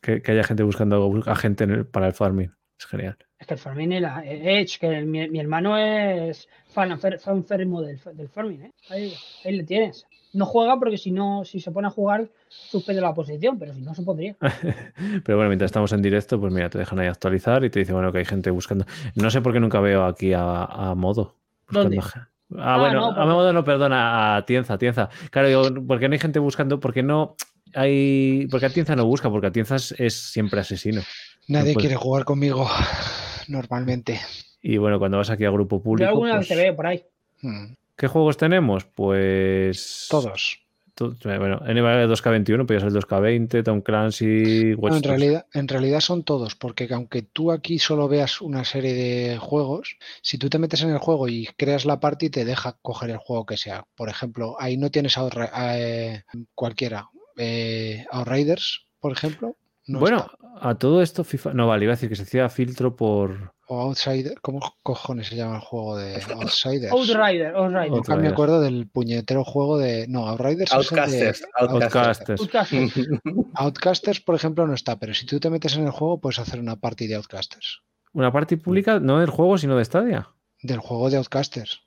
que, que haya gente buscando a gente el- para el farming. Es genial. Es que el farming era Edge, que mi, mi hermano es fan, fer- fan férrimo del, del farming, ¿eh? Ahí, ahí le tienes. No juega porque si no, si se pone a jugar, suspende la posición, pero si no se podría. Pero bueno, mientras estamos en directo, pues mira, te dejan ahí actualizar y te dice, bueno, que hay gente buscando. No sé por qué nunca veo aquí a, a Modo. ¿Dónde? buscando Ah, Ah, bueno, no, a porque- Modo no, perdona, a Tienza, Tienza. Claro, digo, porque no hay gente buscando, porque no hay. Porque a Tienza no busca, porque a Tienza es, siempre asesino. Nadie puede- quiere jugar conmigo normalmente. Y bueno, cuando vas aquí a grupo Yo público. alguna pues, vez te veo por ahí. Hmm, ¿Qué juegos tenemos? Pues. Todos. to- Bueno, NBA 2K21, podría ser el 2K20, Tom Clancy, Watch No, en, realidad, en realidad son todos, porque aunque tú aquí solo veas una serie de juegos, si tú te metes en el juego y creas la party, te deja coger el juego que sea. Por ejemplo, ahí no tienes Outra- eh, cualquiera. Eh, Outriders, por ejemplo. no bueno, está. a todo esto FIFA. No, vale, iba a decir que se hacía filtro por. O Outsider. ¿Cómo cojones se llama el juego de Outsiders? Outrider, Outrider. Out- Nunca me Outriders. acuerdo del puñetero juego de. No, Outriders Outcasters, es el de. Outcasters. Outcasters. Outcasters. Outcasters, por ejemplo, no está, pero si tú te metes en el juego, puedes hacer una party de Outcasters. Una party pública, no del juego, sino de Stadia. Del juego de Outcasters.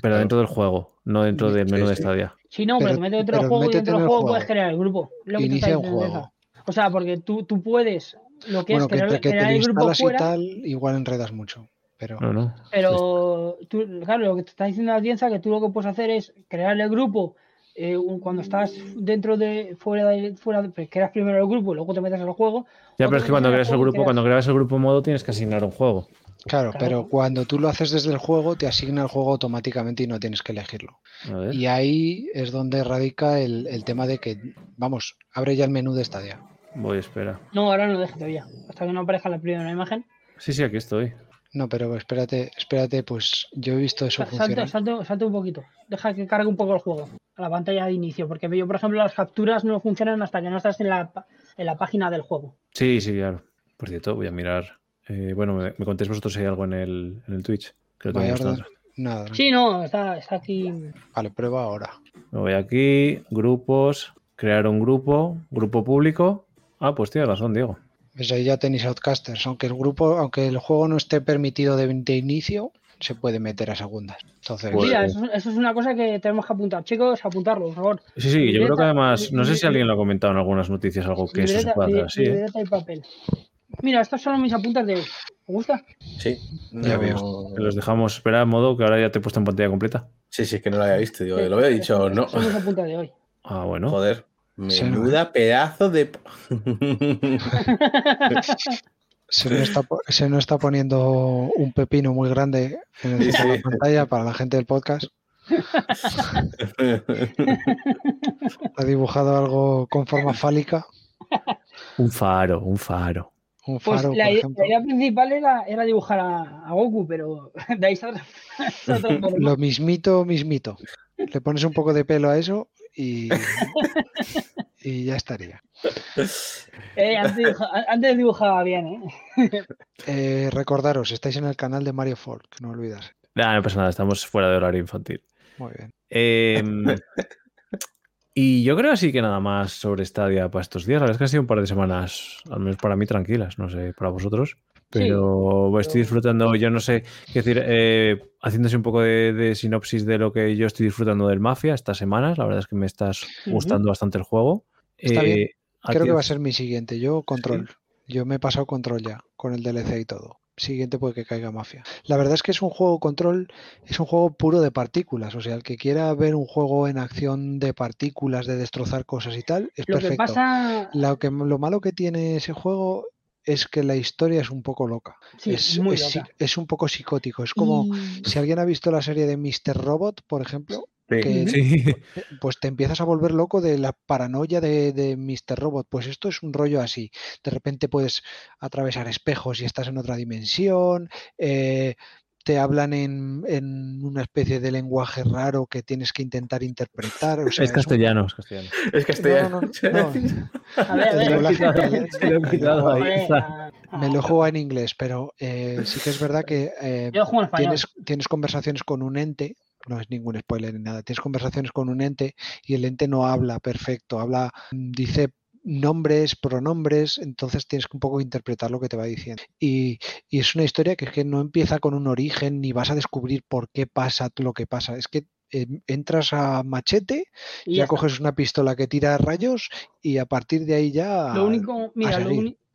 Pero dentro del juego, no dentro del menú de. Stadia. Sí, no, pero, Pero- te metes dentro del juego y dentro en del el juego, juego. puedes crear el grupo. Lo que te Inicia un juego. O sea, porque tú, tú puedes lo que Bueno, es que crear, que te crear el grupo instalas y fuera, tal, igual enredas mucho. Pero No, no. pero tú, claro, lo que te está diciendo la audiencia que tú lo que puedes hacer es crear el grupo eh, un- cuando estás dentro de fuera de fuera de, pues, creas primero el grupo y luego te metes al juego. Ya, pero es que cuando creas el grupo, creas- cuando creas el grupo modo, tienes que asignar un juego. claro, Claro. pero cuando tú lo haces desde el juego, te asigna el juego automáticamente y no tienes que elegirlo. Y ahí es donde radica el, el tema de que, vamos, abre ya el menú de Stadia. Voy, espera. No, ahora no lo dejes todavía. Hasta que no aparezca la primera imagen. Sí, sí, aquí estoy. No, pero espérate, espérate, pues yo he visto eso Sa- Salte, funcionar. salte- salte un poquito. Deja que cargue un poco el juego. A la pantalla de inicio. Porque yo, por ejemplo, las capturas no funcionan hasta que no estás en la, en la página del juego. Sí, sí, claro. Por cierto, voy a mirar. eh, bueno, me, me contéis vosotros si hay algo en el, en el Twitch. Que lo tengo. Nada, Sí, no, está, está aquí. vale, prueba ahora. Me voy aquí, grupos, crear un grupo, grupo público. Ah, pues tienes razón, Diego. Pues ahí ya tenéis Outcasters. Aunque el grupo, aunque el juego no esté permitido de, de inicio, se puede meter a segundas. Entonces, Pues- Mira, eso, eso es una cosa que tenemos que apuntar. Chicos, apuntarlo, por favor. Sí, sí, yo creo que Libreta- además, no sé si libreta- alguien lo ha comentado en algunas noticias, algo que eso se Libreta- puede hacer así. libreta y papel. Mira, estos son mis apuntes de hoy. ¿Te gusta? Sí. Ya no- veo. Los dejamos esperar, modo que ahora ya te he puesto en pantalla completa. Sí, sí, es que no lo había visto. Digo, lo había dicho, no. Son mis apuntes de hoy. Ah, bueno. Joder. Menuda pedazo de. se me, está, se nos está poniendo un pepino muy grande en el de la pantalla para la gente del podcast. Ha dibujado algo con forma fálica, Un faro, un faro. un Pues la, por idea- ejemplo. la idea principal era, era dibujar a, a Goku, pero de ahí se se. Lo mismito, mismito. Le pones un poco de pelo a eso y, y ya estaría. Eh, antes, dibuja- antes dibujaba bien, ¿eh? Eh, recordaros, estáis en el canal de Mario Folk, no olvidas. Nah, no pasa nada, estamos fuera de horario infantil. Muy bien. Em, y yo creo así que nada más sobre Stadia para estos días. La verdad es que han sido un par de semanas, al menos para mí, tranquilas. No sé, para vosotros. Pero estoy disfrutando, yo no sé, qué decir, eh, haciéndose un poco de, de sinopsis de lo que yo estoy disfrutando del Mafia estas semanas, la verdad es que me estás gustando bastante el juego. Está bien. Eh, a Creo que va a ser mi siguiente. Yo control. Yo me he pasado control ya, con el DLC y todo. Siguiente puede que caiga Mafia. La verdad es que es un juego control, es un juego puro de partículas. O sea, el que quiera ver un juego en acción de partículas, de destrozar cosas y tal, es Lo que perfecto. pasa, Lo, que, lo malo que tiene ese juego es que la historia es un poco loca. sí, es, muy es, loca. psi- es un poco psicótico. Es como Y- si alguien ha visto la serie de Mr. Robot, por ejemplo, que Sí. pues te empiezas a volver loco de la paranoia de, de Mr. Robot. Pues esto es un rollo así. De repente puedes atravesar espejos y estás en otra dimensión. eh, te hablan en, en una especie de lenguaje raro que tienes que intentar interpretar. o sea, es un- castellano, es castellano. Es que estoy. No, no, no, no. A ver, a El ver. doblaje en Lo he inglés- quitado, lo he quitado ahí. Joder, está. a- Me lo jugado en inglés, pero eh, sí que es verdad que eh, juego tienes, tienes conversaciones con un ente, no es ningún spoiler ni nada, tienes conversaciones con un ente y el ente no habla perfecto, habla, dice nombres, pronombres, entonces tienes que un poco interpretar lo que te va diciendo. Y, y es una historia que es que no empieza con un origen ni vas a descubrir por qué pasa lo que pasa, es que eh, entras a machete, y ya, coges una pistola que tira rayos y a partir de ahí ya Lo único, mira,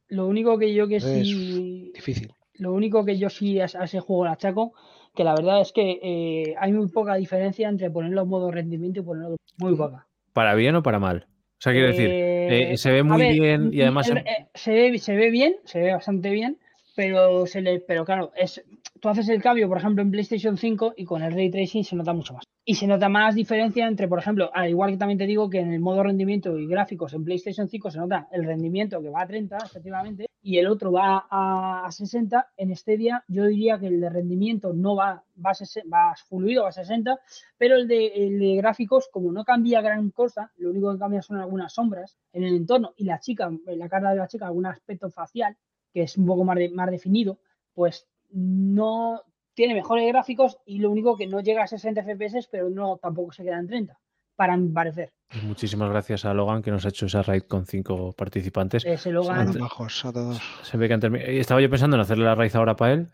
lo, único que yo que Entonces, sí, difícil. lo único que yo sí a, a ese juego le achaco, que la verdad es que eh, hay muy poca diferencia entre ponerlo en modo rendimiento y ponerlo muy poca. ¿Para bien o para mal? O sea, quiero decir, Eh, eh, se ve muy ver, bien y mm, además... el- eh, se, ve, se ve bien, se ve bastante bien, pero se le, pero claro, es, tú haces el cambio, por ejemplo, en PlayStation 5 y con el ray tracing se nota mucho más. Y se nota más diferencia entre, por ejemplo, al igual que también te digo que en el modo rendimiento y gráficos en PlayStation 5 se nota el rendimiento que va a 30, efectivamente, y el otro va a, a 60. En Stadia yo diría que el de rendimiento no va, va, a, sese- va fluido, a 60, pero el de, el de gráficos, como no cambia gran cosa, lo único que cambia son algunas sombras en el entorno y la chica, la cara de la chica, algún aspecto facial que es un poco más, más definido, pues no tiene mejores gráficos y lo único que no llega a 60 FPS, pero no tampoco se queda en 30, para mi parecer. Pues Muchísimas gracias a Logan que nos ha hecho esa raid con cinco participantes. Ese A Logan, los majos, a todos. Se ve que han terminado. Estaba yo pensando en hacerle la raid ahora para él.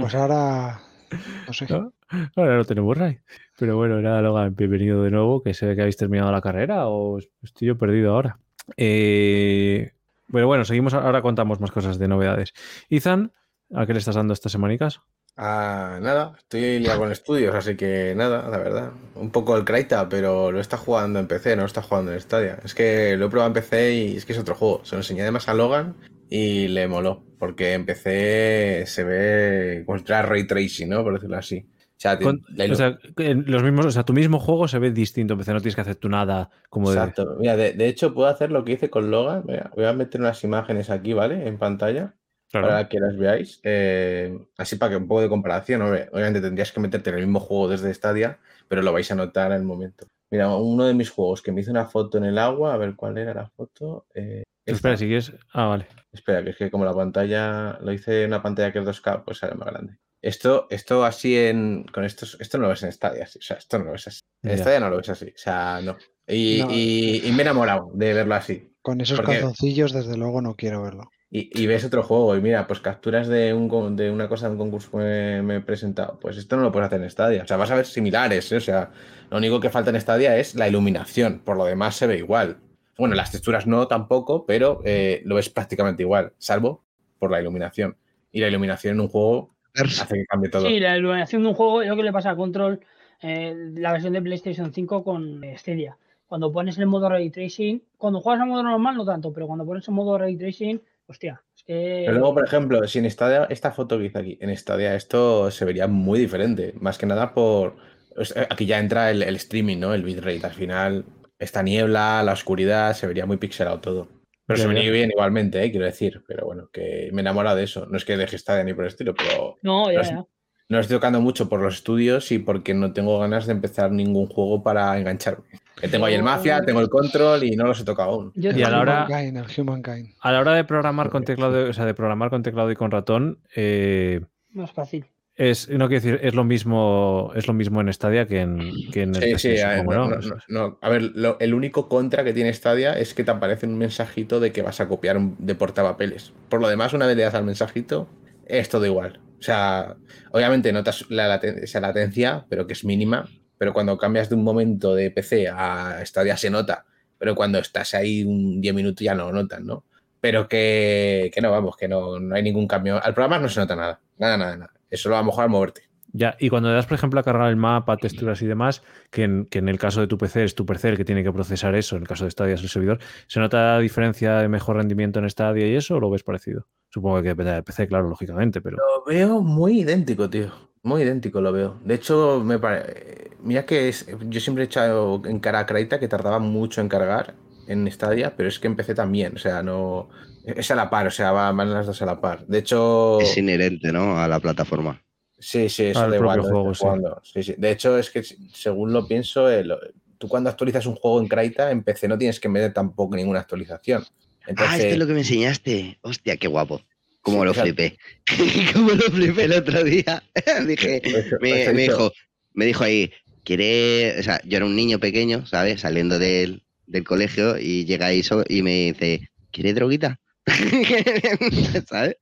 Pues ahora, no sé. ¿no? Ahora no tenemos raid. Pero bueno, nada, Logan, bienvenido de nuevo. Que se ve que habéis terminado la carrera o estoy yo perdido ahora. Eh, Pero bueno, seguimos. Ahora contamos más cosas de novedades. Izan, ¿a qué le estás dando estas semanicas? Ah, nada, estoy liado con estudios, así que nada, la verdad. Un poco el Kraita, pero lo está jugando en PC, no lo está jugando en Stadia. Es que lo he probado en PC y es que es otro juego. Se lo enseñé además a Logan y le moló, porque en PC se ve fuera ray tracing, ¿no? Por decirlo así. O sea, Con- o sea, los mismos, o sea, tu mismo juego se ve distinto. en PC no tienes que hacer tú nada como de. Exacto. Mira, de, de hecho puedo hacer lo que hice con Logan. Mira, voy a meter unas imágenes aquí, ¿vale? En pantalla. Claro. para que las veáis. eh, así para que un poco de comparación. Obviamente tendrías que meterte en el mismo juego desde Stadia, pero lo vais a notar al momento. Mira, uno de mis juegos que me hizo una foto en el agua, a ver cuál era la foto. eh. Espera, si quieres. Ah, vale. Espera, que es que como la pantalla, lo hice en una pantalla que es 2K, pues sale más grande. Esto, esto así en. Con estos, esto no lo ves en Stadia, sí, o sea, esto no lo ves así. En Ya. Stadia no lo ves así, o sea, no. Y, No. y- y me he enamorado de verlo así. Con esos Porque- calzoncillos, desde luego, no quiero verlo. Y, y ves otro juego y mira, pues capturas de, un, de una cosa de un concurso que me, me he presentado. Pues esto no lo puedes hacer en Stadia. O sea, vas a ver similares. ¿eh? O sea, lo único que falta en Stadia es la iluminación. Por lo demás se ve igual. Bueno, las texturas no tampoco, pero eh, lo ves prácticamente igual, salvo por la iluminación. Y la iluminación en un juego hace que cambie todo. sí, la iluminación de un juego es lo que le pasa a Control, eh, la versión de PlayStation 5 con Stadia. Cuando pones el modo Ray Tracing, cuando juegas en modo normal no tanto, pero cuando pones en modo Ray Tracing, hostia, es que... Pero luego, por ejemplo, si en Stadia, esta foto que hice aquí, en Stadia esto se vería muy diferente. Más que nada por. o sea, Aquí ya entra el, el streaming, ¿no? El bitrate. Al final, esta niebla, la oscuridad, se vería muy pixelado todo. Pero se ya. vería bien igualmente, ¿eh? quiero decir. Pero bueno, que me enamora de eso. No es que deje Stadia ni por el estilo, pero No, ya, ya. no lo estoy tocando mucho por los estudios y porque no tengo ganas de empezar ningún juego para engancharme. Que tengo ahí el Mafia, tengo el Control y no los he tocado aún. Yo Y a la hora- Humankind, el Humankind. A la hora de programar con teclado, o sea, de programar con teclado y con ratón, eh, No es fácil. Es, no quiero decir, es lo mismo, es lo mismo en Stadia que en, que en el Sí, sí, a, supongo, no, ¿no? no, no, no. A ver, lo- el único contra que tiene Stadia es que te aparece un mensajito de que vas a copiar un, de portapapeles. Por lo demás, una vez le das al mensajito, es todo igual. O sea, obviamente notas la laten- esa latencia, pero que es mínima. Pero cuando cambias de un momento de PC a Stadia se nota. Pero cuando estás ahí un 10 minutos ya no notas, ¿no? Pero que, que no, vamos, que no, no hay ningún cambio. Al programa no se nota nada. Nada, nada, nada. Eso lo va a mejor al moverte. Ya, y cuando le das, por ejemplo, a cargar el mapa, texturas y demás, que en, que en el caso de tu PC es tu PC el que tiene que procesar eso, en el caso de Stadia es el servidor, ¿se nota diferencia de mejor rendimiento en Stadia y eso o lo ves parecido? Supongo que depende del PC, claro, lógicamente, pero... Lo veo muy idéntico, tío. Muy idéntico lo veo. De hecho, me pare- mira que es... yo siempre he echado en cara a Kraita que tardaba mucho en cargar en Stadia, pero es que empecé también. O sea, no. Es a la par, o sea, va- van las dos a la par. De hecho. Es inherente, ¿no? A la plataforma. Sí, sí, eso da igual. juego, sí. Sí, sí. De hecho, es que según lo pienso, el- tú cuando actualizas un juego en Kraita, en PC no tienes que meter tampoco ninguna actualización. Entonces, Ah, esto es lo que me enseñaste. Hostia, qué guapo. Cómo Sí, lo flipé. Cómo lo flipé el otro día. Dije, eso- me, eso dijo, me dijo ahí, quiere, o sea, yo era un niño pequeño, ¿sabes? Saliendo del, del colegio y llega Iso y me dice, ¿quiere droguita? ¿Sabes?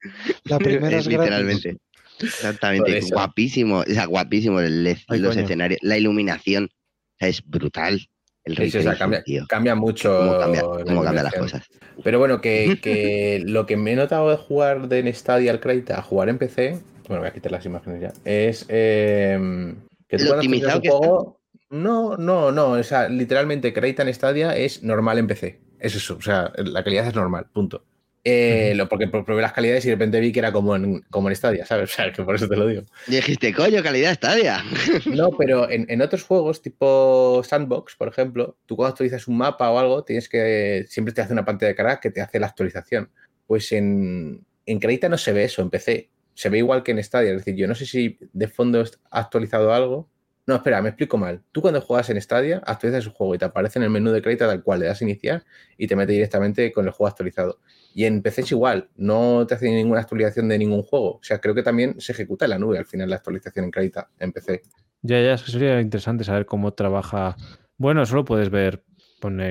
La primera Es gratis. literalmente. Exactamente, guapísimo, o sea, guapísimo el- Ay, los coño. escenarios, la iluminación, o sea, es brutal. El Sí, sí, o ray sea, tracing, cambia, mucho. Cómo cambia, cómo las cosas. Pero bueno, que, que lo que me he notado de jugar de en Stadia al Kraita a jugar en PC, bueno, voy a quitar las imágenes ya, es eh, que tú optimizado que juego, no, no, no, o sea, literalmente Kraita en Stadia es normal en PC, es eso, o sea, la calidad es normal, punto. Eh, lo, porque probé las calidades y de repente vi que era como en, como en Stadia, ¿sabes? O sea, que por eso te lo digo. Y dijiste, coño, calidad Stadia. No, pero en, en otros juegos, tipo Sandbox, por ejemplo, tú cuando actualizas un mapa o algo, tienes que. Siempre te hace una pantalla de cara que te hace la actualización. Pues en, en Kraita no se ve eso, en PC. Se ve igual que en Stadia. Es decir, yo no sé si de fondo ha actualizado algo. No, espera, me explico mal. Tú cuando juegas en Stadia, actualizas el juego y te aparece en el menú de Kraita tal cual, le das a iniciar y te mete directamente con el juego actualizado. Y en PC es igual, no te hace ninguna actualización de ningún juego. O sea, creo que también se ejecuta en la nube al final la actualización en Kraita, en PC. Ya, ya, es sería interesante saber cómo trabaja. Bueno, solo puedes ver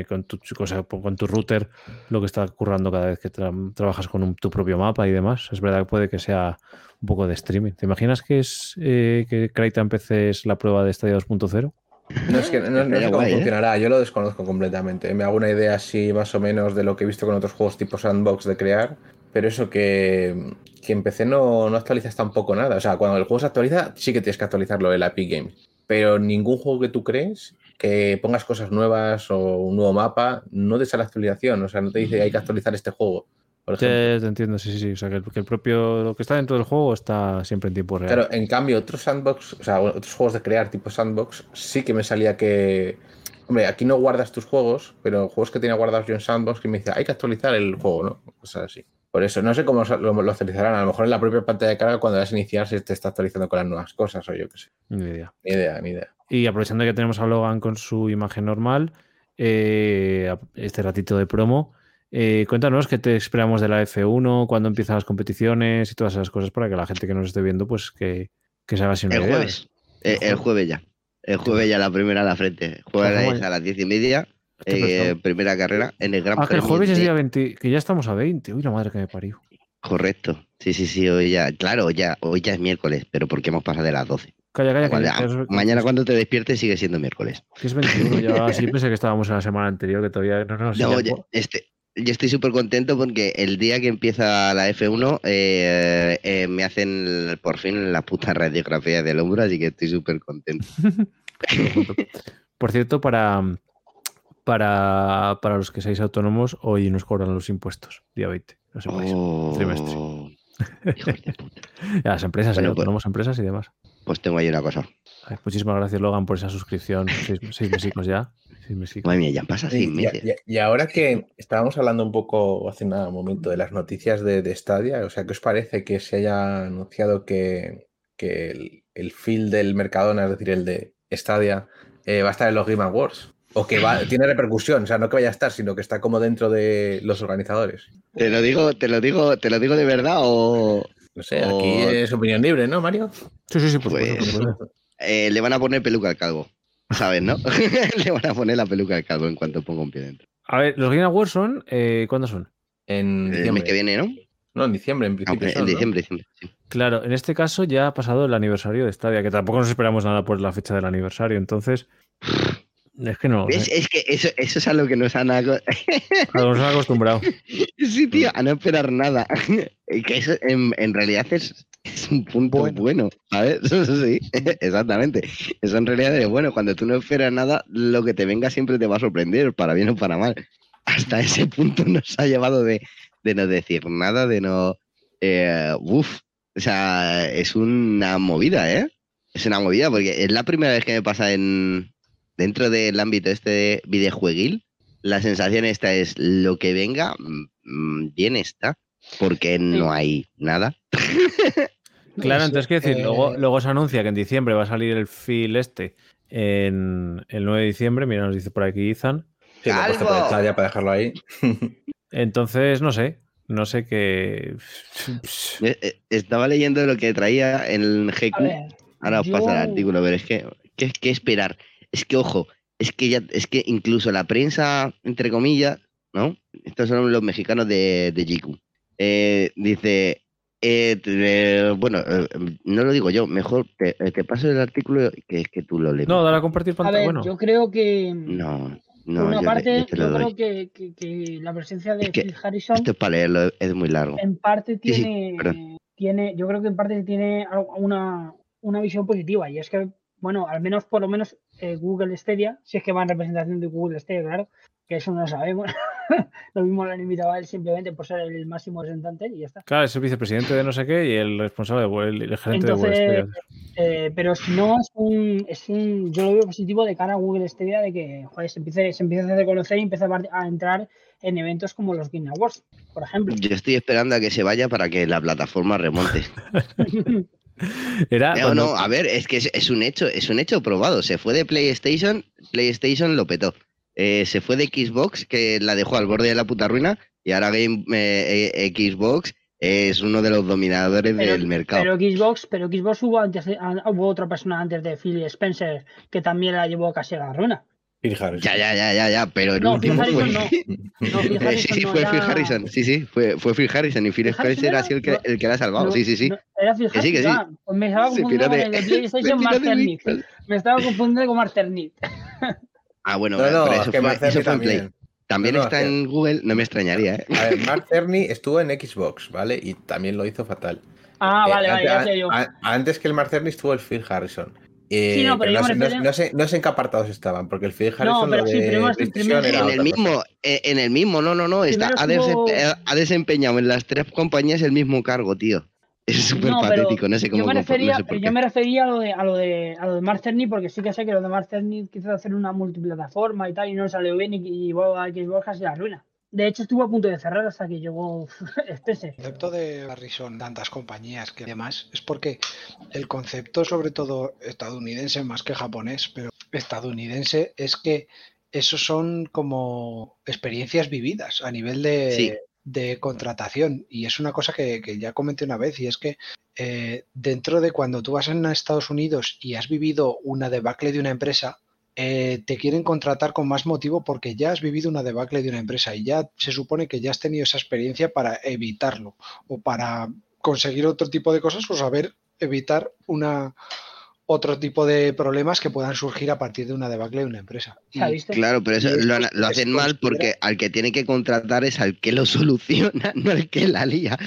con tu, router lo que está ocurriendo cada vez que tra- trabajas con tu propio mapa y demás. Es verdad que puede que sea un poco de streaming. ¿Te imaginas que es eh, que Kraita en la prueba de Stadia 2.0? No, es que no, no sé cómo guay, ¿eh? funcionará, yo lo desconozco completamente. Me hago una idea así más o menos de lo que he visto con otros juegos tipo Sandbox de crear, pero eso que, que en PC no, no actualizas tampoco nada. O sea, cuando el juego se actualiza, sí que tienes que actualizarlo el Epic Games. Pero ningún juego que tú crees que pongas cosas nuevas o un nuevo mapa, no te sale la actualización. O sea, no te dice hay que actualizar este juego. Por ejemplo. Te, te entiendo, sí, sí, sí. O sea, que el, que el propio, lo que está dentro del juego está siempre en tiempo real. Claro, en cambio, otros sandbox, o sea, otros juegos de crear tipo sandbox, sí que me salía que. Hombre, aquí no guardas tus juegos, pero juegos que tenía guardados yo en sandbox que me dice, hay que actualizar el juego, ¿no? Cosas así. Por eso, no sé cómo lo, lo actualizarán. A lo mejor en la propia pantalla de carga, cuando das a iniciar, se te está actualizando con las nuevas cosas, o yo qué sé. Ni idea. Ni idea, ni idea. Y aprovechando que tenemos a Logan con su imagen normal, eh, este ratito de promo, eh, cuéntanos qué te esperamos de la F1, cuándo empiezan las competiciones y todas esas cosas para que la gente que nos esté viendo, pues que, que se haga así una El idea. jueves. Eh, el jueves ya. El jueves ya la primera a la frente. Jueves Ojo, a las diez y media. Eh, primera carrera en el Gran Ah, que el jueves es día 20, que ya estamos a 20. Uy, la madre que me parió. Correcto. Sí, sí, sí. Hoy ya, claro, ya, hoy ya es miércoles, pero porque hemos pasado de las 12. Calla, calla, que es- mañana cuando te despiertes sigue siendo miércoles. que es 21. Ya sí pensé que estábamos en la semana anterior, que todavía no nos No, ya- este, yo estoy súper contento porque el día que empieza la F1 eh, eh, me hacen por fin la puta radiografía del hombro, así que estoy súper contento. Por cierto, para, para, para los que seáis autónomos, hoy nos cobran los impuestos, día 20. No sepáis. trimestre. Oh, hijos de puta. Ya, las empresas, Bueno, ¿eh? pues- autónomos, empresas y demás. Pues tengo ahí una cosa. Ay, muchísimas gracias, Logan, por esa suscripción. Seis, seis mesicos ya. Seis mesicos. Madre mía, ya pasa seis y- meses. y- y ahora que estábamos hablando un poco hace nada, un momento de las noticias de, de Stadia, o sea, ¿qué os parece que se haya anunciado que, que el, el field del Mercadona, es decir, el de Stadia, eh, va a estar en los Game Awards? O que va, tiene repercusión, o sea, no que vaya a estar, sino que está como dentro de los organizadores. Te lo digo, te lo digo, te lo digo de verdad o, No sé, aquí es opinión libre, ¿no, Mario? Sí, sí, sí, por supuesto, Pues- por supuesto. Eh, le van a poner peluca al calvo. ¿Sabes, no? le van a poner la peluca al calvo en cuanto ponga un pie dentro. A ver, los Game Awards son. eh, ¿Cuándo son? En El mes diciembre. que viene, ¿no? No, en diciembre, en Ah, principio. en son, ¿no? diciembre, diciembre. sí. Claro, en este caso ya ha pasado el aniversario de Stadia, que tampoco nos esperamos nada por la fecha del aniversario, entonces. Es que no. sé. Es que eso, eso es a lo que nos han, aco- A lo que nos han acostumbrado. Sí, tío, a no esperar nada. que eso en, en realidad es, es un punto Bueno. bueno, ¿sabes? sí, exactamente. Eso en realidad es bueno. Cuando tú no esperas nada, lo que te venga siempre te va a sorprender, para bien o para mal. Hasta ese punto nos ha llevado de, de no decir nada, de no... Eh, uf, o sea, es una movida, ¿eh? Es una movida porque es la primera vez que me pasa en dentro del ámbito este de videojueguil la sensación esta es lo que venga, mm, mm, bien está, porque no hay nada. Claro, entonces quiero decir, eh, luego, luego se anuncia que en diciembre va a salir el feel este en el 9 de diciembre, mira, nos dice por aquí Ethan. Sí, ya para dejarlo ahí. Entonces, no sé, no sé qué. Eh, Estaba leyendo lo que traía en el GQ, ahora os yo- pasa el artículo, pero es que, ¿qué, qué esperar? Es que, ojo, es que ya, es que incluso la prensa, entre comillas, ¿no? Estos son los mexicanos de, de GQ. Eh, dice, eh, bueno, eh, no lo digo yo, mejor te, te paso el artículo que es que tú lo lees. No, dale a compartir A pantalla. ver, Bueno, yo creo que. No, por no, una yo, le- parte, yo te lo yo doy. creo que, que- que la presencia de Es que Phil Harrison Esto es para leerlo, es muy largo. en parte Sí, sí, tiene, tiene, yo creo que en parte tiene una, una visión positiva y es que, bueno, al menos por lo menos eh, Google Stadia, si es que va en representación de Google Stadia, claro, que eso no lo sabemos. lo mismo lo han invitado a él simplemente por ser el máximo representante y ya está. claro, es el vicepresidente de no sé qué y el responsable, de Google- el gerente de Google Stadia. Eh, pero si no, es un, es un, yo lo veo positivo de cara a Google Stadia de que joder, se, empiece, se empiece a hacer conocer y empiece a, a entrar en eventos como los Game Awards, por ejemplo. Yo estoy esperando a que se vaya para que la plataforma remonte. Era No, cuando- no, a ver, es que es, es un hecho, es un hecho probado. Se fue de PlayStation, PlayStation lo petó. Eh, se fue de Xbox, que la dejó al borde de la puta ruina, y ahora Game, eh, eh, Xbox es uno de los dominadores Pero- del mercado. Pero Xbox, pero Xbox hubo antes, hubo otra persona antes de Phil Spencer que también la llevó casi a la ruina. Phil Harrison. Ya, ya, ya, ya, ya, pero el No, Phil último fue... Harrison no. No, Phil Eh, sí, Harrison sí, no fue era- Phil Harrison. Sí, sí, fue, fue Phil Harrison y Phil ¿Phil Harrison era? sido el que, No. el que la ha salvado. No, sí, sí, sí. no, era Phil Que sí, que sí. Harrison. ah, pues me estaba confundiendo con el de- PlayStation Master. Me estaba confundiendo con Master Nick. Ah, bueno, No, no, pero es eso que fue, eso fue en Play. también. También No, no, está en Google, no me extrañaría, ¿eh? A ver, Mark Cerny estuvo en Xbox, ¿vale? Y también lo hizo fatal. Ah, Eh, vale, vale, ya antes, sé yo. a- antes que el Mark Cerny estuvo el Phil Harrison. Eh, Sí, no, pero no, sé, no, refiero- no sé, no sé en qué apartados estaban, porque el Phil Harrison pero lo sí, de primero- En el mismo, eh, en el mismo, no, no, no. Está, ha, dese- estuvo- ha desempeñado en las tres compañías el mismo cargo, tío. Es súper No, pero patético, no sé cómo. yo me no refería, sé yo me refería a lo de a lo de a lo de Mark Cerny porque sí que sé que lo de Mark Cerny quiso hacer una multiplataforma y tal y no salió bien y, y a Xbox casi a la ruina. De hecho estuvo a punto de cerrar hasta que llegó Spencer. El concepto de Harrison, tantas compañías que demás, es porque el concepto, sobre todo estadounidense más que japonés, pero estadounidense, es que esos son como experiencias vividas a nivel de, Sí. de contratación. Y es una cosa que, que ya comenté una vez, y es que eh, dentro de cuando tú vas en Estados Unidos y has vivido una debacle de una empresa, eh, te quieren contratar con más motivo porque ya has vivido una debacle de una empresa y ya se supone que ya has tenido esa experiencia para evitarlo o para conseguir otro tipo de cosas o saber evitar una otro tipo de problemas que puedan surgir a partir de una debacle de una empresa. Claro, pero eso lo, hacen mal porque al que tiene que contratar es al que lo soluciona, no al que la lía.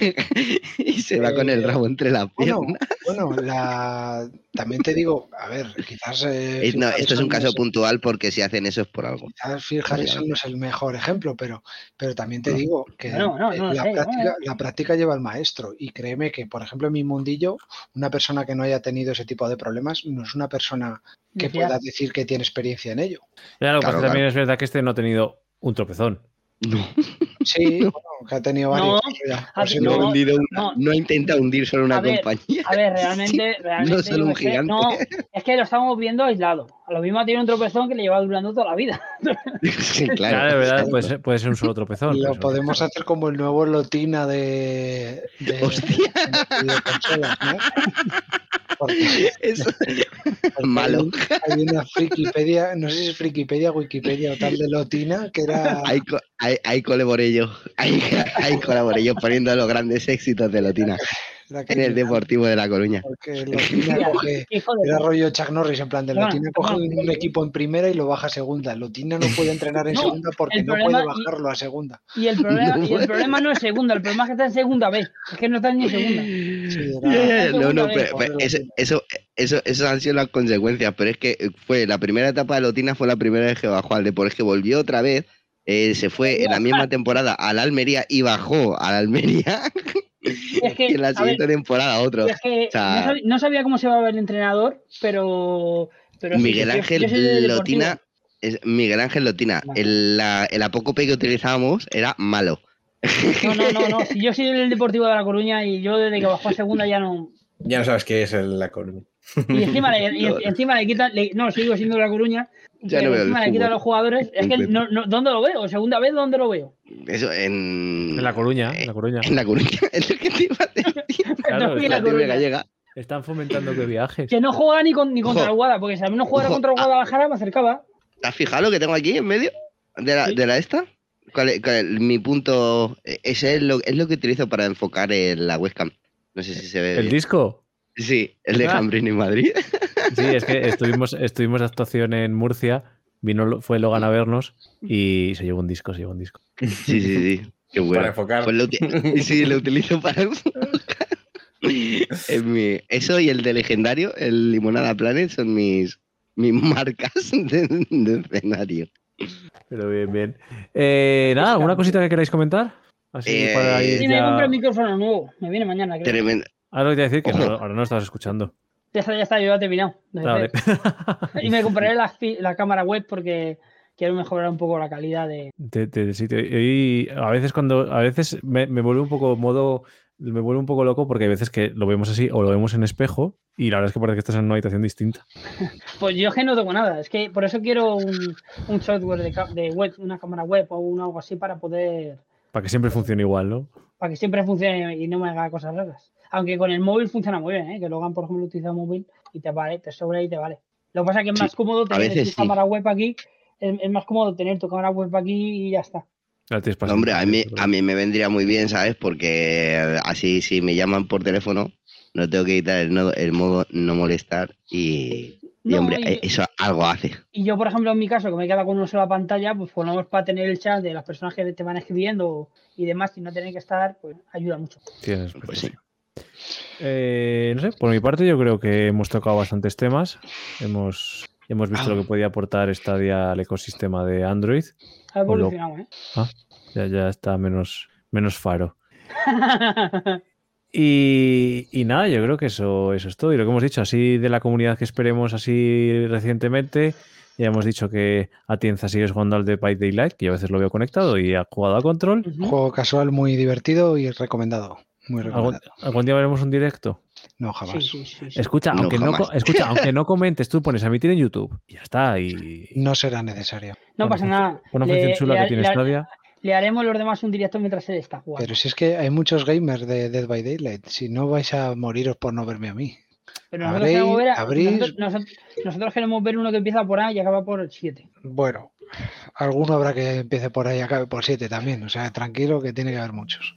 y se va con el rabo entre las piernas. bueno, la... también te digo, a ver, quizás... eh, Es- no, Phil esto es un no caso es- puntual porque si hacen eso es por algo. Quizás Phil Harrison no es el mejor ejemplo, pero, pero también te No. digo que No, no, no lo la, sé, práctica, no. la práctica lleva al maestro. Y créeme que, por ejemplo, en mi mundillo, una persona que no haya tenido ese tipo de problemas no es una persona que pueda decir que tiene experiencia en ello. Claro, que también claro. es verdad que este no ha tenido un tropezón. No, Sí, bueno, que ha tenido varios. No, ya, a por ver, si no, no- ha no, hundido una- no. no ha intentado hundir solo una A ver, compañía. A ver, realmente, realmente no solo un gigante. no, es que lo estamos viendo aislado. A lo mismo ha tenido un tropezón que le lleva durando toda la vida. Sí, Claro, claro. de verdad, puede ser, puede ser un solo tropezón. Lo podemos hacer como el nuevo Lotina de, de, Hostia. de videoconsolas, ¿no? Porque porque Malo. Hay, hay una Frikipedia, no sé si es Frikipedia, Wikipedia o tal de Lotina, que era Ahí, ahí, ahí colaboré yo. Ahí, ahí colaboré yo poniendo los grandes éxitos de Lotina era en el Deportivo de La Coruña. Porque Lotina coge, era rollo Chuck Norris, en plan de Lotina coge un equipo en primera y lo baja a segunda. Lotina no puede entrenar en No, segunda porque no problema- puede bajarlo a segunda. Y el problema, y el problema no es segunda, el problema es que está en segunda B. Es que no está ni en segunda. Sí, era- No, no, segunda pero, eso, eso, eso, esas han sido las consecuencias, pero es que fue la primera etapa de Lotina fue la primera vez que bajó al Depor, es que volvió otra vez, eh, se fue en la misma temporada al Almería y bajó al Almería Es que, y en la ver, siguiente temporada otro. es que o sea- no, sabía, no sabía cómo se va a ver el entrenador, pero. pero sí, Miguel yo- yo Ángel. Lotina, es Miguel Ángel Lotina, el, la- el apócope que utilizábamos era malo. No, no, no, no. Si yo soy del Deportivo de La Coruña y yo desde que bajó a segunda ya no. Ya no sabes qué es el, la Coruña. Y encima le, y encima le quitan. le- no, sigo siendo de La Coruña. Ya pero no veo el encima le quitan a los jugadores. Es que no, no, ¿dónde lo veo? Segunda vez, ¿dónde lo veo? Eso en, En La Coruña, en La Coruña. en La Coruña. Es lo que te iba a decir. Claro, No, es en La Coruña. gallega. Están fomentando que viajes. Que no juega ni, con, ni contra Ojo. el Guada, porque si a mí no jugara Ojo. contra el Guadalajara me acercaba. ¿Te has fijado lo que tengo aquí en medio? ¿De la, Sí. de la esta? ¿Cuál es- cuál es mi punto? eh, Ese es lo, es lo que utilizo para enfocar en la webcam. No sé si se ve. ¿El bien. disco? Sí, el de Ah. Cambrini Madrid. Sí, es que estuvimos, estuvimos de actuación en Murcia, vino, fue Logan a vernos y se llevó un disco, se llevó un disco. Sí, sí, sí. Qué bueno. Para enfocar. Pues lo sí, lo utilizo para enfocar. Eso y el de legendario, el Limonada Planet, son mis, mis marcas de, de escenario. Pero bien, bien. Eh, nada, ¿alguna cosita que queráis comentar? Así Eh, para ir Sí, me compré un micrófono nuevo. Me viene mañana, creo. Tremendo. Ahora lo que te iba a decir que no- ahora no estabas escuchando. Ya está, ya está, yo ya he terminado. hacer. Y me compraré la, la cámara web porque quiero mejorar un poco la calidad de. De- de sitio. Y a veces cuando a veces me, me vuelve un poco modo me vuelve un poco loco porque hay veces que lo vemos así o lo vemos en espejo y la verdad es que parece que estás en una habitación distinta. Pues yo es que no tengo nada. Es que por eso quiero un, un software de web, una cámara web o un algo así para poder. Para que siempre funcione igual, ¿no? Para que siempre funcione y no me haga cosas raras. Aunque con el móvil funciona muy bien, ¿eh? que Logan, por ejemplo, utiliza el móvil y te vale, te sobra y te vale. Lo que pasa es que es Sí, más cómodo tener veces tu sí. cámara web aquí. Es, es más cómodo tener tu cámara web aquí y ya está. No, hombre, a mí, a mí me vendría muy bien, ¿sabes? Porque así si me llaman por teléfono, no tengo que quitar el, no- el modo no molestar y, hombre, y- eh, eso algo hace. Y yo, por ejemplo, en mi caso, que me queda con una sola pantalla, pues menos para tener el chat de las personas que te van escribiendo y demás y no tener que estar, pues ayuda mucho. Tienes Pues sí. Eh, no sé, por mi parte yo creo que hemos tocado bastantes temas. Hemos, hemos visto Ah. lo que podía aportar Stadia al ecosistema de Android. Ha evolucionado, ¿eh? Ya, ya está menos, menos faro. Y, y nada, yo creo que eso, eso es todo. Y lo que hemos dicho, así de la comunidad que esperemos así recientemente, ya hemos dicho que Atienza sigue jugando al de By Daylight, que yo a veces lo veo conectado y ha jugado a control. Juego casual muy divertido y recomendado. Muy ¿Algún, algún día veremos un directo? No, jamás. sí, sí, sí. Escucha, No, aunque no, jamás. escucha, aunque no comentes, tú pones a emitir en YouTube y ya está. Y No será necesario. No pasa nada. una Le- función chula le- que tiene Stadia. Le haremos los demás un directo mientras él está jugando. Pero si es que hay muchos gamers de Dead by Daylight. Si no vais a moriros por no verme a mí. Pero nosotros queremos, ver a- nosotros, nosotros- nosotros queremos ver uno que empieza por A y acaba por 7. Bueno, alguno habrá que empiece por ahí y acabe por 7 también. O sea, tranquilo que tiene que haber muchos.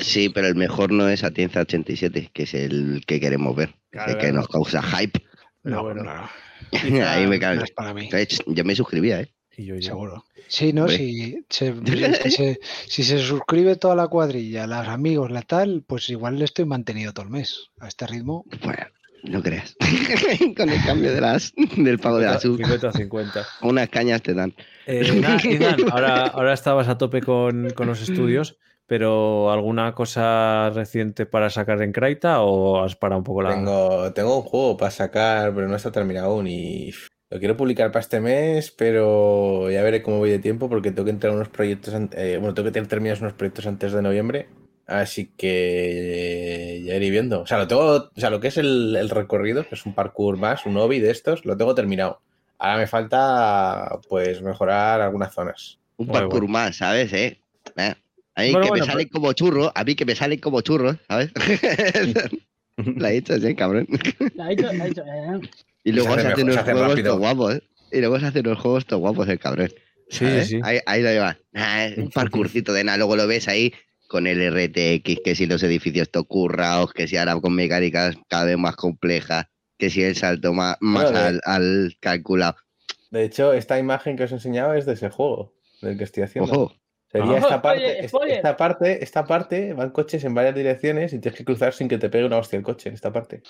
Sí, pero el mejor no es Atienza 87, que es el que queremos ver, Claro, el que claro. nos causa hype. Pero No, bueno. no, no, Ahí me no es para mí. Yo me suscribía, ¿eh? Y yo, yo. Seguro. Sí, no, si se, si, se, si se suscribe toda la cuadrilla, los amigos, la tal, pues igual le estoy mantenido todo el mes. A este ritmo, Bueno, no creas. Con el cambio de las, del pago de la sub, 50 a 50. unas cañas te dan. Eh, ahora, ahora estabas a tope con, con los estudios, pero ¿alguna cosa reciente para sacar en Kraita o has parado un poco la. Tengo, tengo un juego para sacar, pero no está terminado aún y lo quiero publicar para este mes, pero ya veré cómo voy de tiempo porque tengo que entrar a unos proyectos, eh, bueno, tengo que terminados unos proyectos antes de noviembre, así que ya iré viendo. O sea, lo tengo, o sea, lo que es el, el recorrido, que es un parkour más, un hobby de estos, lo tengo terminado. Ahora me falta pues mejorar algunas zonas. Un parkour bueno. más, ¿sabes? ¿Eh? ¿Eh? A mí Bueno, que bueno, me salen como churros, a mí que me salen como churros, ¿sabes? La he hecho así, cabrón. La ha dicho, la eh, Y luego Se se, hace hace mejor, unos juegos rápido. todo guapos, ¿eh? Y luego se hace unos juegos todo guapos el cabrón. Sí, ¿sabes? sí, sí. Ahí, ahí lo lleva. Ah, es un parkourcito de nada, luego lo ves ahí con el RTX, que si los edificios to currados, que si ahora con mecánicas cada vez más complejas, que si el salto más, más Bueno, de- al, al calculado. De hecho, esta imagen que os enseñaba es de ese juego del que estoy haciendo. Ojo, Sería Ah. esta Spoiler, parte, spoiler. esta parte, esta parte, van coches en varias direcciones y tienes que cruzar sin que te pegue una hostia el coche en esta parte.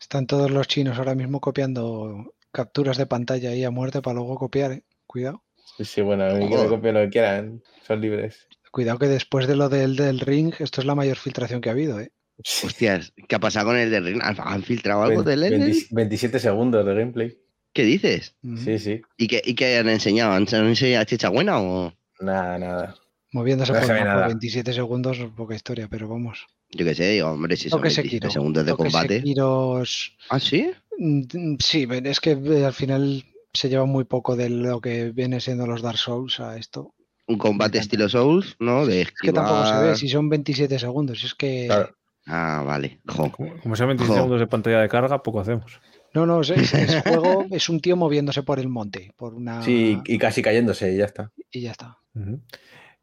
Están todos los chinos ahora mismo copiando capturas de pantalla ahí a muerte para luego copiar, ¿eh? Cuidado. Sí, sí, bueno, a mí que me copien lo que quieran, son libres. Cuidado que después de lo del, del ring, esto es la mayor filtración que ha habido, ¿eh? hostias, ¿qué ha pasado con el de Ring? ¿Han filtrado algo Vein- del Elden? 20 27 segundos de gameplay. ¿Qué dices? Mm. Sí, sí. ¿Y qué, y qué han enseñado? ¿Han han enseñado chicha buena o...? Nada, nada. Moviéndose No por nada. 27 segundos, poca historia, pero vamos. Yo qué sé, digo, hombre, si son que 27 Sekiro. segundos de Lo combate. Sekiro es- ¿Ah, sí? Mm, Sí, es que al final se lleva muy poco de lo que viene siendo los Dark Souls a esto. Un combate estilo Souls, ¿no? De Es que tampoco se ve, esquivar. si son 27 segundos. Es que. Claro. Ah, vale. Jo. Como, 26 Jo. segundos de pantalla de carga, poco hacemos. No, no, es, es- es juego, es un tío moviéndose por el monte, por una. Sí, y casi cayéndose y ya está. Y ya está.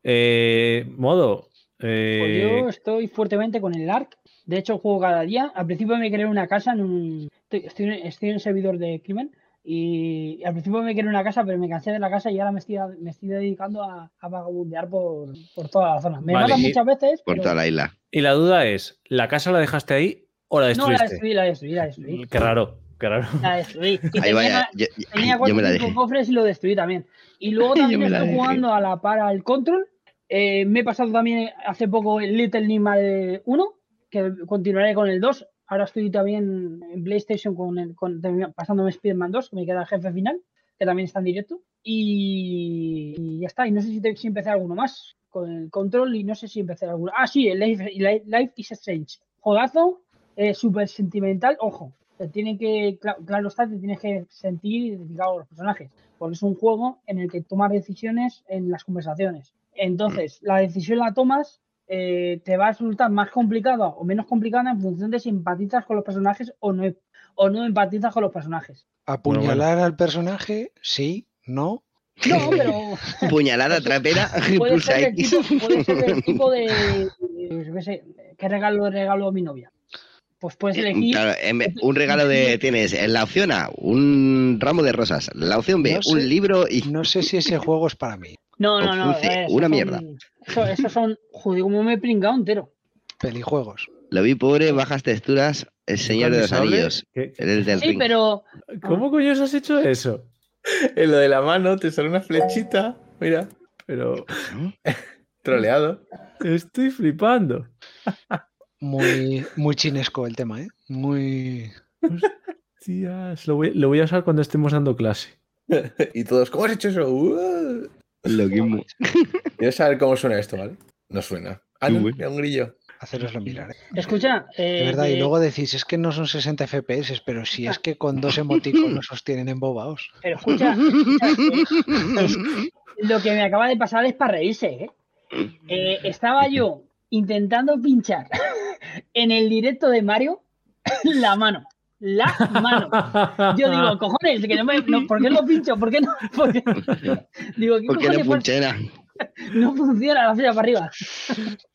Eh, modo. Pues eh, yo estoy fuertemente con el ARC. De hecho, juego cada día. Al principio me creé una casa en un. Estoy, estoy, en- estoy en un servidor de crimen. Y al principio me creé una casa, pero me cansé de la casa y ahora me estoy, me estoy dedicando a, a vagabundear por, por toda la zona. Me Vale, matan muchas veces. Por pero- toda la isla. y la duda es: ¿la casa la dejaste ahí o la No, la destruiste? destruí, la destruí, la destruí. Qué raro, qué raro. La destruí. Y Ahí tenía, vaya, yo, tenía yo cuatro me la o cinco dejé. cofres y lo destruí también. Y luego también estoy jugando a la para el control. Eh, me he pasado también hace poco el Little Nigma de 1, que continuaré con el 2. Ahora estoy también en PlayStation con, el, con pasándome Spider-Man 2, que me queda el jefe final, que también está en directo. Y, ya está. Y no sé si, te- si empecé alguno más con el control y no sé si empecé alguno. Ah, sí, Life, is Strange. Juegazo, eh, súper sentimental. Ojo, te tiene que, cla- claro está, te tienes que sentir identificado con los personajes. Porque es un juego en el que tomas decisiones en las conversaciones. Entonces, la decisión la tomas, eh, te va a resultar más complicada o menos complicada en función de si empatizas con los personajes o no, o no empatizas con los personajes. Apuñalar al personaje, sí, no. No, pero Puñalada trapera, puede ser, tipo, puede ser del tipo de, yo qué sé, ¿qué regalo regalo a mi novia? Pues puedes elegir. Claro, un regalo de. Tienes en la opción A un ramo de rosas. La opción B, No sé. un libro y. No sé si ese juego es para mí. No, no, no. Eh, una son- mierda. Eso, esos son. Joder, como me he pringado entero. Pelijuegos. Lo vi pobre, bajas texturas, el Señor de los. Anillos. ¿Qué- El del Sí, ring. pero. ¿Cómo coño has hecho eso? En lo de la mano te sale una flechita. Mira, Pero troleado. estoy flipando. Muy, muy chinesco el tema, ¿eh? Muy. Hostias, lo voy, lo voy a usar cuando estemos dando clase. Y todos, ¿cómo has hecho eso? Uh. Loquísimo. Quiero saber cómo suena esto, ¿vale? No suena. Ah, no, bueno. un grillo. Haceroslo mirar, ¿eh? Escucha. eh, De verdad, y luego decís, es que no son 60 FPS, pero si es que con dos emoticonos os tienen embobados. Pero escucha. escucha, eh, lo que me acaba de pasar es para reírse, ¿eh? Eh, estaba yo intentando pinchar en el directo de Mario la mano. La mano. Yo digo, cojones, que no me, no, ¿por qué lo pincho? ¿Por qué no? ¿Por qué? Digo, ¿qué Porque no funciona. No funciona la fila para arriba.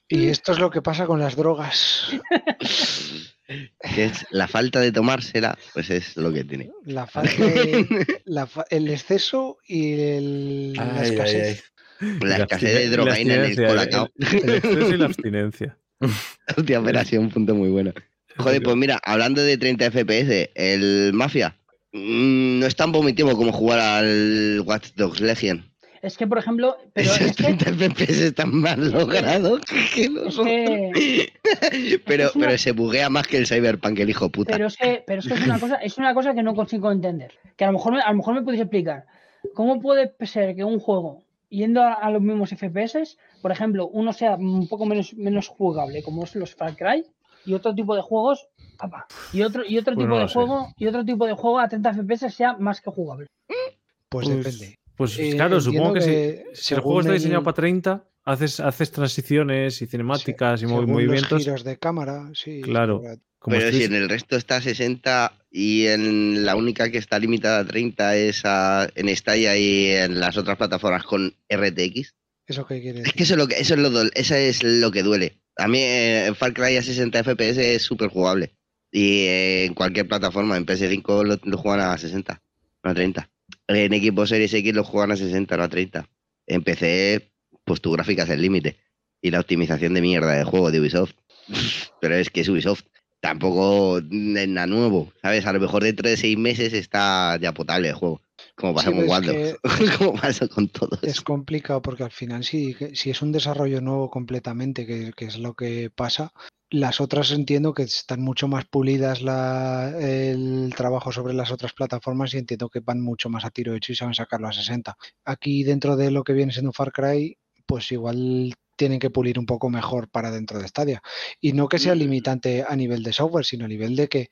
Y esto es lo que pasa con las drogas. Que es la falta de tomársela, pues es lo que tiene. La falta de- la fa- el exceso y el- la Ay, ay, escasez. La escasez de y drogaína en el abstinencia, colacao. El, el exceso y la abstinencia. Hostia, pero ha sido un punto muy bueno. Joder, pues mira, hablando de 30 FPS, el Mafia mm, no es tan vomitivo como jugar al Watch Dogs Legion. Es que, por ejemplo, pero Esos es que, 30 FPS están más logrados que los es otros. que, Pero, es una- pero se buguea más que el Cyberpunk, el hijo puta. pero es que, pero es que es una cosa, es una cosa que no consigo entender. Que a lo mejor, me- a lo mejor me podéis explicar. ¿Cómo puede ser que un juego, yendo a, a los mismos FPS, por ejemplo, uno sea un poco menos, menos jugable, como es los Far Cry, y otro tipo de juegos, y otro, y otro Pues tipo no de sé. juego, y otro tipo de juego a 30 FPS sea más que jugable? Pues, Pues, depende. Pues Eh, claro, supongo que, si, si el juego está diseñado el- para 30, haces, haces transiciones y cinemáticas y movi- según los movimientos. giros de cámara, sí. Claro. Como Pero si en el resto está a 60 y en la única que está limitada a 30 es a- en Stadia y en las otras plataformas con RTX. ¿Eso qué quiere Es decir? que eso es lo que, eso es lo, eso es lo que duele. A mí eh, Far Cry a 60 FPS es súper jugable. Y eh, en cualquier plataforma, en PS5 lo, lo juegan a 60, no a 30. En equipo Series X lo juegan a 60, no a 30. En PC, pues tu gráfica es el límite. Y la optimización de mierda de juego de Ubisoft. Pero es que es Ubisoft. Tampoco es nada nuevo, ¿sabes? A lo mejor dentro de seis meses está ya potable el juego. Como pasa Sí, con ves Waldo. como pasa con todos. Es complicado porque al final si, si es un desarrollo nuevo completamente, que, que es lo que pasa, las otras entiendo que están mucho más pulidas la- el trabajo sobre las otras plataformas y entiendo que van mucho más a tiro hecho y saben sacarlo a 60. Aquí dentro de lo que viene siendo Far Cry, pues igual tienen que pulir un poco mejor para dentro de Stadia. Y no que sea limitante a nivel de software, sino a nivel de que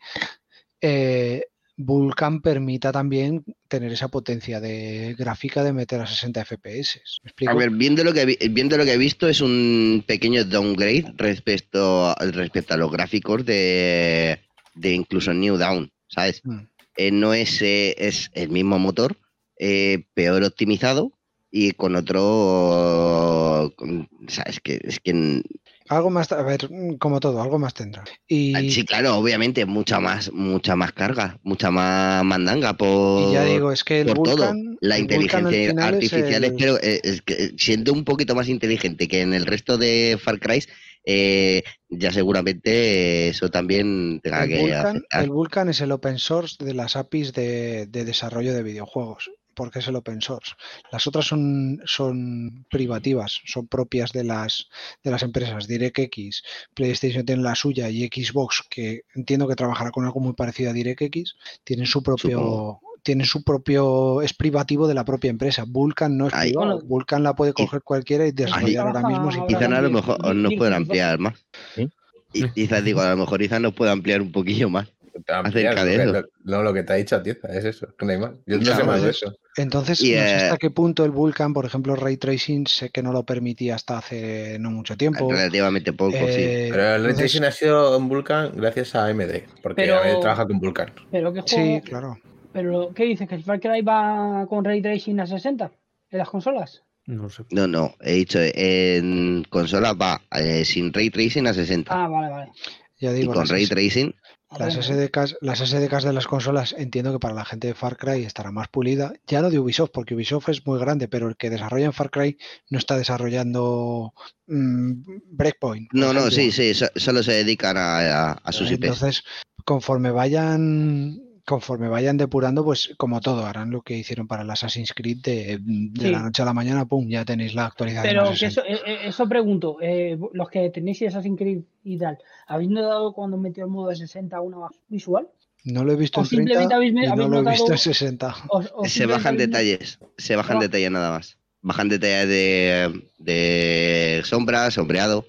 eh, Vulkan permita también tener esa potencia de gráfica de meter a 60 FPS. A ver, viendo lo que vi- viendo lo que he visto es un pequeño downgrade respecto a, respecto a los gráficos de, de incluso New Down, ¿sabes? Mm. Eh, no es, eh, es el mismo motor, eh, peor optimizado y con otro, con- ¿sabes? Que es que Algo más, a ver, mm, como todo, algo más tendrá. Y, Ah, sí, claro, obviamente mucha más, mucha más carga, mucha más mandanga por y ya digo, es que el por todo. La el inteligencia es artificial, el- espero, eh, es que siendo un poquito más inteligente que en el resto de Far Cry, eh, ya seguramente eso también tenga el que Vulkan, afectar. el Vulkan es el open source de las APIs de, de desarrollo de videojuegos. Porque es el open source. Las otras son, son privativas, son propias de las, de las empresas. DirectX, PlayStation tiene la suya y Xbox, que entiendo que trabajará con algo muy parecido a DirectX, tienen su propio, Supongo. tienen su propio, es privativo de la propia empresa. Vulkan no es Ahí- privado. Bueno, Vulkan la puede coger cualquiera y desarrollar ahora mismo si. Izan a lo mejor nos link- puede link- ampliar más. ¿Sí? Y Izan, digo, a lo mejor Izan nos puede ampliar un poquillo más. Ampliar, Acerca de lo que- eso. lo- No, lo que te ha dicho a ti, es eso, no hay más. Yo no Claro, sé más de eso. Entonces, Y, no sé eh, hasta qué punto el Vulkan, por ejemplo, Ray Tracing, sé que no lo permitía hasta hace no mucho tiempo. Relativamente poco, sí. Eh, Pero el ray entonces- tracing ha sido en Vulkan gracias a AMD, porque Pero- AMD trabaja con Vulkan. Pero qué Sí, juego. claro. Pero ¿qué dices? ¿Que el Far Cry va con Ray Tracing a 60 en las consolas? No sé. No, no, he dicho, en consola va eh, sin ray tracing a 60 Ah, vale, vale. y Ya digo, con las, ray tracing las SDKs, las SDKs de las consolas entiendo que para la gente de Far Cry estará más pulida. Ya no de Ubisoft, porque Ubisoft es muy grande, pero el que desarrolla en Far Cry no está desarrollando mm, Breakpoint. No, no, sí, sí, so- solo se dedican a, a- a sus IPs. Entonces, conforme vayan conforme vayan depurando, pues como todo, harán lo que hicieron para el Assassin's Creed de, de Sí. la noche a la mañana, pum, ya tenéis la actualización. Pero a que 60. eso, eh, eh, eso pregunto, eh, los que tenéis Assassin's Creed y tal, ¿habéis notado cuando metió el modo de 60 una más visual? No lo he visto o en 30 simplemente habéis- y no lo he visto en 60. O- o Se bajan habéis- detalles, se bajan detalles nada más. Bajan detalles de, de sombra, sombreado,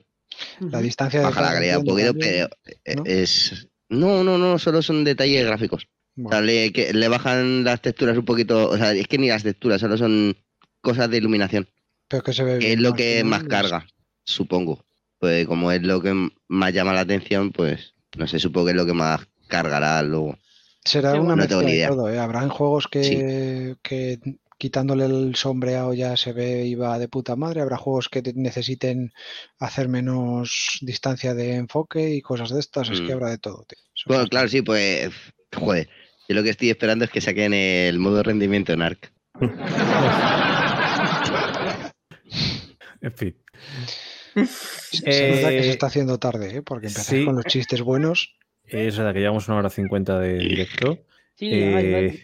La distancia de baja la calidad un poquito, pero ¿no? es... No, no, no, solo son detalles gráficos. O Bueno, sea, le, que le bajan las texturas un poquito, o sea, es que ni las texturas, solo son cosas de iluminación, pero que se ve que es lo que más carga, supongo. Pues como es lo que más llama la atención, pues no sé, supongo que es lo que más cargará luego. Será Sí, una no mezcla de todo, ¿eh? Habrán juegos que, que quitándole el sombreado ya se ve y va de puta madre. Habrá juegos que te- necesiten hacer menos distancia de enfoque y cosas de estas. Es que Mm. habrá de todo. tío. Bueno, claro, sí, pues, joder, yo lo que estoy esperando es que saquen el modo rendimiento en ARC. En fin. Se se nota que Eh, se está haciendo tarde, ¿eh? porque empezáis sí. con los chistes buenos. Es verdad que llevamos una hora cincuenta de directo. Sí, Eh, ay, ay,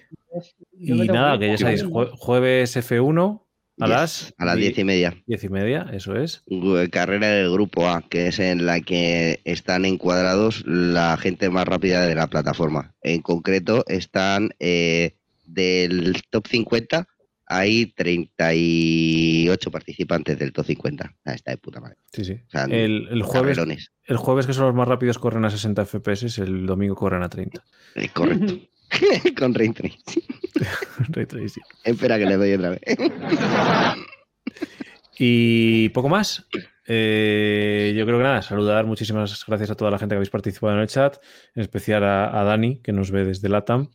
Y nada, que ya sabéis, jue- jueves F1 a Yes, las a las di- diez y media. diez y media, eso es. Carrera del grupo A, que es en la que están encuadrados la gente más rápida de la plataforma. En concreto, están eh, del top 50, hay 38 participantes del top 50. Ah, está de puta madre. Sí, sí. O sea, El, el jueves, carrerones. el jueves, que son los más rápidos, corren a 60 FPS, el domingo corren a 30. Eh, correcto. Con Ray Tracing. Ray tracing. Espera que le doy otra vez. Y poco más. Eh, yo creo que nada, saludar, muchísimas gracias a toda la gente que habéis participado en el chat, en especial a, a Dani, que nos ve desde LATAM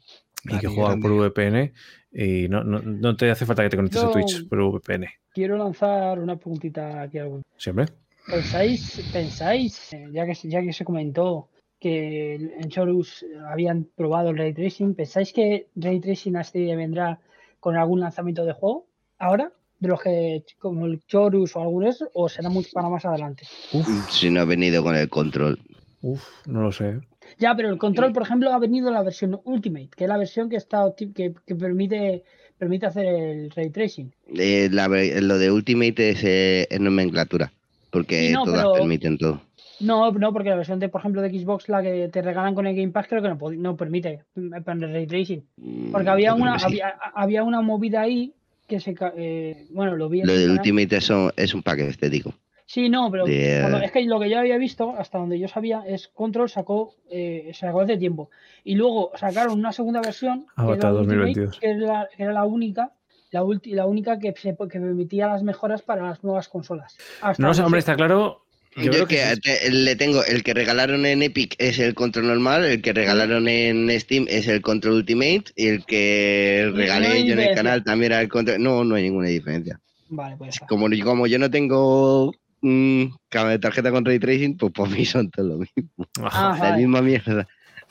y Dani, que juega grande. por VPN. Y no, no, no te hace falta que te conectes a. Twitch por VPN. Quiero lanzar una preguntita aquí. algo. Siempre. ¿Pensáis, pensáis ya, que, ya que se comentó que en Chorus habían probado el Ray Tracing, ¿pensáis que Ray Tracing a este vendrá con algún lanzamiento de juego ahora? De los que, como el Chorus o algunos, o será mucho para más adelante. Uf, Si no ha venido con el control. uf, no lo sé. Ya, pero el control, por ejemplo, ha venido la versión Ultimate, que es la versión que está que, que permite permite hacer el ray tracing. Eh, la lo de Ultimate es, eh, es nomenclatura. Porque no, todas pero- permiten todo. No, no, porque la versión de, por ejemplo, de Xbox, la que te regalan con el Game Pass, creo que no, no permite poner ray tracing. Porque Mm, había yo creo una, sí. había, había una movida ahí que se, eh, bueno, lo vi en Lo el de. Ultimate eso es un pack estético. Sí, no, pero de- cuando- es que lo que yo había visto, hasta donde yo sabía, es Control sacó, eh, sacó hace tiempo. Y luego sacaron una segunda versión, que, Avatar era la Ultimate, 2022. que, era la, que era la única, la, ulti- la única que, se, que permitía las mejoras para las nuevas consolas. Hasta No hombre, está claro. Yo, Yo, creo que, que, sí. te- le tengo el que regalaron en Epic es el control normal, el que regalaron en Steam es el control Ultimate y el que no regalé yo en el canal también era el control. No, no hay ninguna diferencia. Vale, pues. Como, como yo no tengo mm, ca- tarjeta con ray tracing, pues para mí son todo lo mismo. Ah, La vale. misma mierda.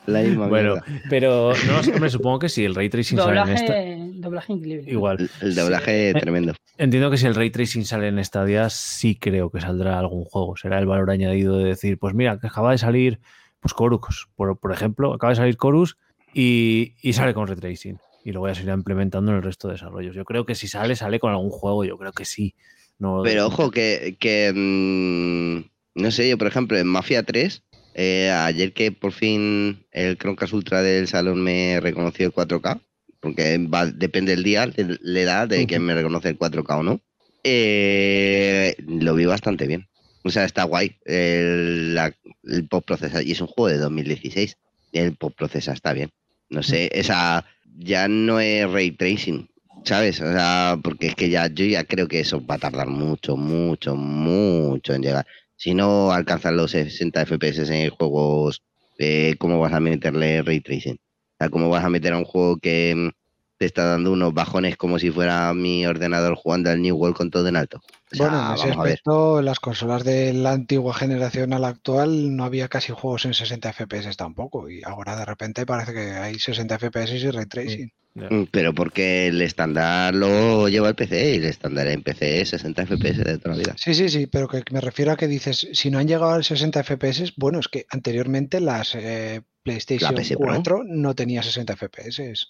La misma Bueno, mierda. pero no sé, hombre, supongo que si el ray tracing sale en esta. Doblaje, doblaje increíble. Igual. El, el doblaje Sí. tremendo. Entiendo que si el ray tracing sale en Stadia, sí creo que saldrá algún juego. Será el valor añadido de decir, pues mira, que acaba de salir, pues Chorus, por, por ejemplo, acaba de salir Chorus y, y sale con ray tracing. Y lo voy a seguir implementando en el resto de desarrollos. Yo creo que si sale, sale con algún juego, yo creo que sí. No, Pero ojo, que, que mm, no sé, yo por ejemplo en Mafia 3, eh, ayer que por fin el Chromecast Ultra del salón me reconoció el 4K, porque va- depende del día, le, le da de que Ujú. me reconoce el 4K o no, eh, lo vi bastante bien. O sea, está guay el, la- el post procesa y es un juego de 2016. El post procesa está bien. No sé, esa ya no es ray tracing, ¿sabes? O sea, porque es que ya yo ya creo que eso va a tardar mucho, mucho, mucho en llegar. Si no alcanzan los 60 FPS en juegos, eh, ¿cómo vas a meterle ray tracing? O sea, ¿cómo vas a meter a un juego que mm, te está dando unos bajones como si fuera mi ordenador jugando al New World con todo en alto? O sea, Bueno, en ese vamos a ver. aspecto, las consolas de la antigua generación a la actual no había casi juegos en 60 FPS tampoco. Y ahora de repente parece que hay 60 FPS y ray tracing. Mm, Pero porque el estándar lo lleva el PC y el estándar en PC es 60 FPS de toda la vida. Sí, sí, sí, pero que me refiero a que dices, si no han llegado al 60 FPS, bueno, es que anteriormente las eh, PlayStation La PS Pro. 4 no tenía 60 FPS,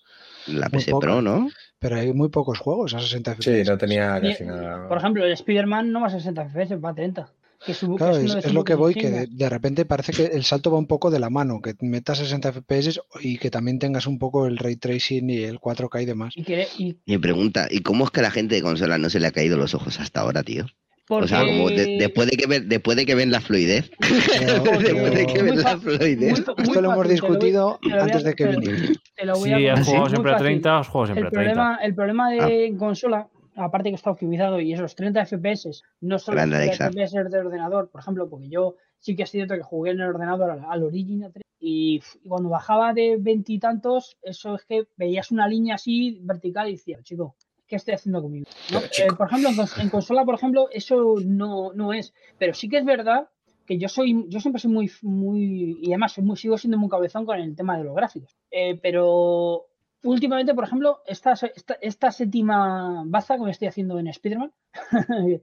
La Muy PC. Pro, ¿no? pero hay muy pocos juegos a 60 FPS. Sí, no tenía casi nada. Por ejemplo, el Spider-Man no va a 60 FPS, va a 30. Que su, que Claro, uno es, es sus lo que voy, que de, de repente parece que el salto va un poco de la mano, que metas 60 FPS y que también tengas un poco el ray tracing y el 4K y demás. Y que- y me pregunta, ¿y cómo es que a la gente de consola no se le ha caído los ojos hasta ahora, tío? porque, O sea, como de- después, de que ven, después de que ven la fluidez. Pero- después de que ven Muy la fluidez. muy- Esto muy lo hemos te lo voy- discutido lo voy antes de que viniera. te lo voy Si a has jugado siempre a fácil. 30, has jugado siempre El a 30. problema, el problema de Ah. consola, aparte que está optimizado y esos 30 FPS, no son los Grande 30 Alexa. FPS de ordenador, por ejemplo, porque yo sí que es cierto que jugué en el ordenador al, al Origin 3 y, cuando bajaba de veintitantos, eso es que veías una línea así vertical y decías, chico, ¿qué estoy haciendo conmigo? Eh, por ejemplo, en consola, por ejemplo, eso no, no es. Pero sí que es verdad que yo soy, yo siempre soy muy, muy, y además soy muy, sigo siendo muy cabezón con el tema de los gráficos. Eh, pero últimamente, por ejemplo, esta, esta, esta séptima baza que me estoy haciendo en Spider-Man,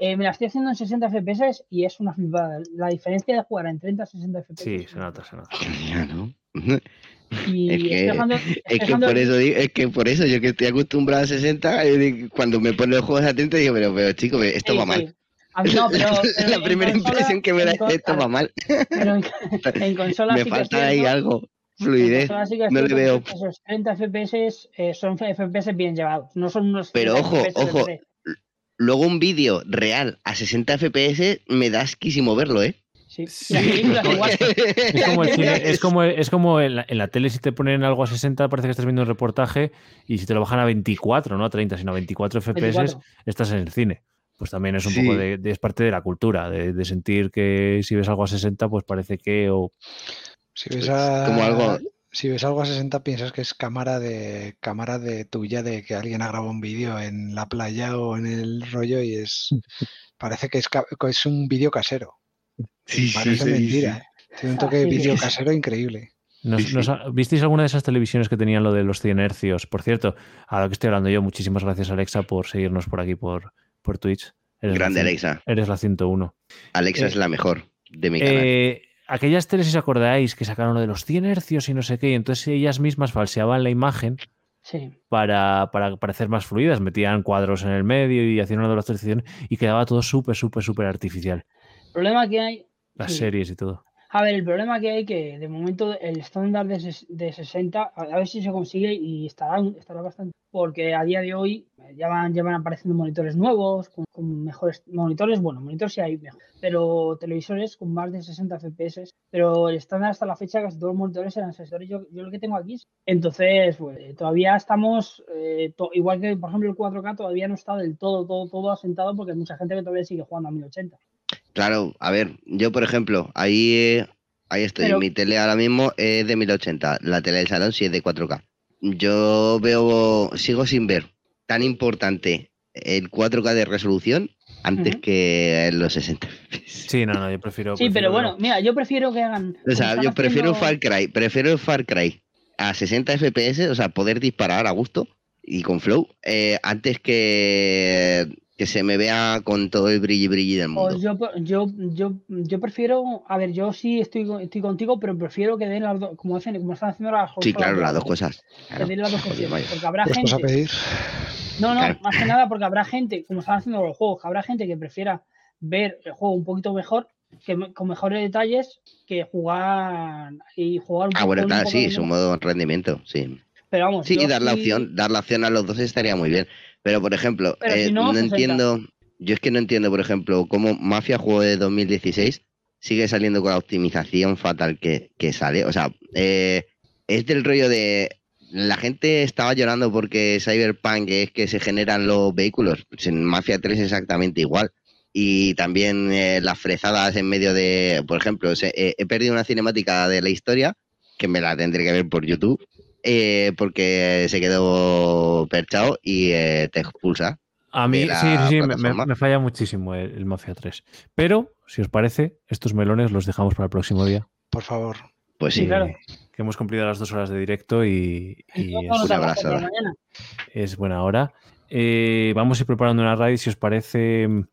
eh, me la estoy haciendo en 60 FPS y es una flipada. La diferencia de jugar en 30 a 60 FPS. Sí, se nota, se nota. ¿no? Y Es que- estoy dejando- Es estoy que dejando- por eso digo- es que por eso yo que estoy acostumbrado a 60, eh, cuando me ponen los juegos a 30 digo, pero, pero chico, esto Sí, va sí. mal. No, pero- pero la primera consola- impresión que me da es esto va mal. Pero en, en consola Me sí que es falta ahí algo. Fluidez. No le veo. Esos 30 FPS eh, son FPS bien llevados, no son unos Pero 30 ojo, FPS ojo. Luego un vídeo real a 60 FPS me da asquísimo verlo, ¿eh? Sí. Es como, el cine- es como, es como en, la, en la tele si te ponen algo a 60 parece que estás viendo un reportaje y si te lo bajan a 24, no a 30, sino a 24 FPS 24. estás en el cine. Pues también es un Sí. poco de, de- es parte de la cultura, de, de sentir que si ves algo a 60 pues parece que o Si ves, Es a, como algo- si ves algo a 60 piensas que es cámara de cámara de tuya de que alguien ha grabado un vídeo en la playa o en el rollo y es parece que es, es un vídeo casero. Sí, Parece mentira. ¿eh? Tiene un toque de sí, vídeo sí. casero increíble. Nos- Sí, sí. nos ha- ¿Visteis alguna de esas televisiones que tenían lo de los 100 hercios? Por cierto, a lo que estoy hablando yo, muchísimas gracias Alexa por seguirnos por aquí por, por Twitch. Eres Grande Alexa. Eres la 101. Alexa Eh, es la mejor de mi canal. Eh, aquellas teles, si os acordáis, que sacaron lo de los 100 hercios y no sé qué, y entonces ellas mismas falseaban la imagen Sí. para, para parecer más fluidas, metían cuadros en el medio y hacían una las transiciones y quedaba todo súper, súper, súper artificial. El problema que hay. Las Sí. series y todo. A ver, el problema que hay que de momento el estándar de, de 60, a a ver si se consigue y estará, estará bastante. Porque a día de hoy eh, ya van, ya van apareciendo monitores nuevos, con, con mejores monitores. Bueno, monitores sí hay mejor, pero televisores con más de 60 FPS. Pero el estándar hasta la fecha, casi todos los monitores eran 60. Yo, yo lo que tengo aquí. es- Entonces, pues eh, todavía estamos, eh, to- igual que por ejemplo el 4K, todavía no está del todo, todo, todo asentado porque hay mucha gente que todavía sigue jugando a 1080. Claro, a ver, yo por ejemplo, ahí, eh, ahí estoy. Pero- Mi tele ahora mismo es de 1080. La tele del salón sí es de 4K. Yo veo, sigo sin ver tan importante el 4K de resolución antes que los 60 FPS. Sí, no, no, yo prefiero. Sí, prefiero pero bueno, no. mira, yo prefiero que hagan. O sea, yo prefiero haciendo- Far Cry, prefiero el Far Cry a 60 FPS, o sea, poder disparar a gusto y con flow, eh, antes que, que se me vea con todo el brilli brilli del mundo. Pues yo, yo, yo, yo prefiero, a ver, yo sí estoy, con- estoy contigo, pero prefiero que den las dos, como hacen, como están haciendo las Sí, claro, las dos cosas. Que den las dos Joder, vaya. porque habrá Puestos a gente, pedir. no, no, Claro. más que nada porque habrá gente, como están haciendo los juegos, que habrá gente que prefiera ver el juego un poquito mejor, que me- con mejores detalles, que jugar y jugar un Ah, bueno, un claro, sí, de- su modo rendimiento, sí. Pero vamos, Sí, yo dar la sí- opción, dar la opción a los dos estaría muy bien. Pero, por ejemplo, Pero si eh, no, no 60. entiendo, yo es que no entiendo, por ejemplo, cómo Mafia juego de 2016 sigue saliendo con la optimización fatal que, que sale. O sea, eh, es del rollo de la gente estaba llorando porque Cyberpunk es que se generan los vehículos. En Mafia 3 exactamente igual. Y también eh, las frezadas en medio de, por ejemplo, se- he perdido una cinemática de la historia que me la tendré que ver por YouTube eh, porque se quedó perchado y eh, te expulsa. A mí, sí, sí, sí, me, me- falla muchísimo el, el Mafia 3. Pero, si os parece, estos melones los dejamos para el próximo día. Por favor. Pues Sí, sí, claro. Que hemos cumplido las dos horas de directo y, y es, un abrazo. es buena hora. Eh, vamos a ir preparando una raid, si os parece. mm,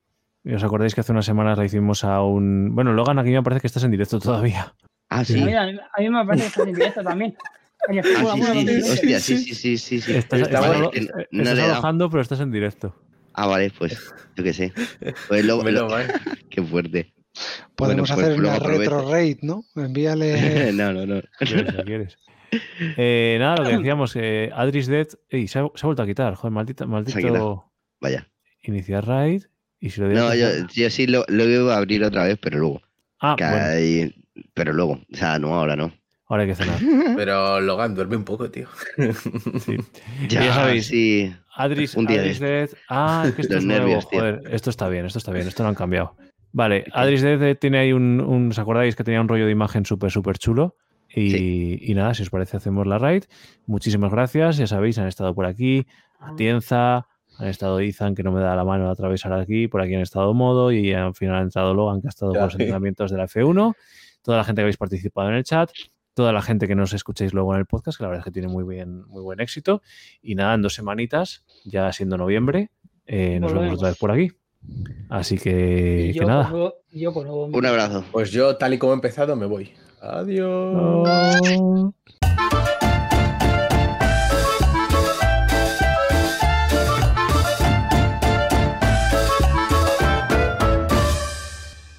¿Os acordáis que hace unas semanas la hicimos a un. Bueno, Logan, aquí me parece que estás en directo todavía. Ah, sí. A mí, a mí- a mí me parece que está en directo también. Ah, Fórmula sí, 1 sí, 2020. hostia, sí, sí, sí, sí, sí. Estás, estás Vale, no- no alojando, pero estás en directo. Ah, vale, pues yo qué sé. Pues lo- mal. qué fuerte. Podemos pues hacer una retro raid, ¿no? Envíale. no, no, no. ¿Quieres? Eh, nada, lo que decíamos, eh, Adris Dead. ey, se, ha, se ha vuelto a quitar. Joder, maldito. quitado. Vaya. Iniciar raid. Y si lo. No, yo, yo sí lo, lo iba a abrir otra vez, pero luego. Ah, bueno, Pero luego. O sea, no, ahora no. Ahora hay que cenar. Pero Logan, duerme un poco, tío. Sí. Ya, Ya sabéis. Sí. Adris, Un día Adris de Dead. Ah, es que esto Los es nuevo. nervios, tío. Joder, esto está bien, esto está bien, esto lo han cambiado. Vale, Adris Dead eh, tiene ahí un, un- ¿Os acordáis que tenía un rollo de imagen súper, súper chulo? Y, y nada, si os parece, hacemos la raid. Muchísimas gracias. Ya sabéis, han estado por aquí. Atienza, han estado Izan, que no me da la mano a atravesar aquí. Por aquí han estado Modo. Y al final ha entrado Logan, que ha estado con los sí. entrenamientos de la F1. Toda la gente que habéis participado en el chat. Toda la gente que nos escucháis luego en el podcast, que la verdad es que tiene muy, bien, muy buen éxito. Y nada, en dos semanitas, ya siendo noviembre, eh, nos vemos otra vez por aquí. Así que, Y que yo, nada. yo Un abrazo. Pues yo, tal y como he empezado, me voy. Adiós.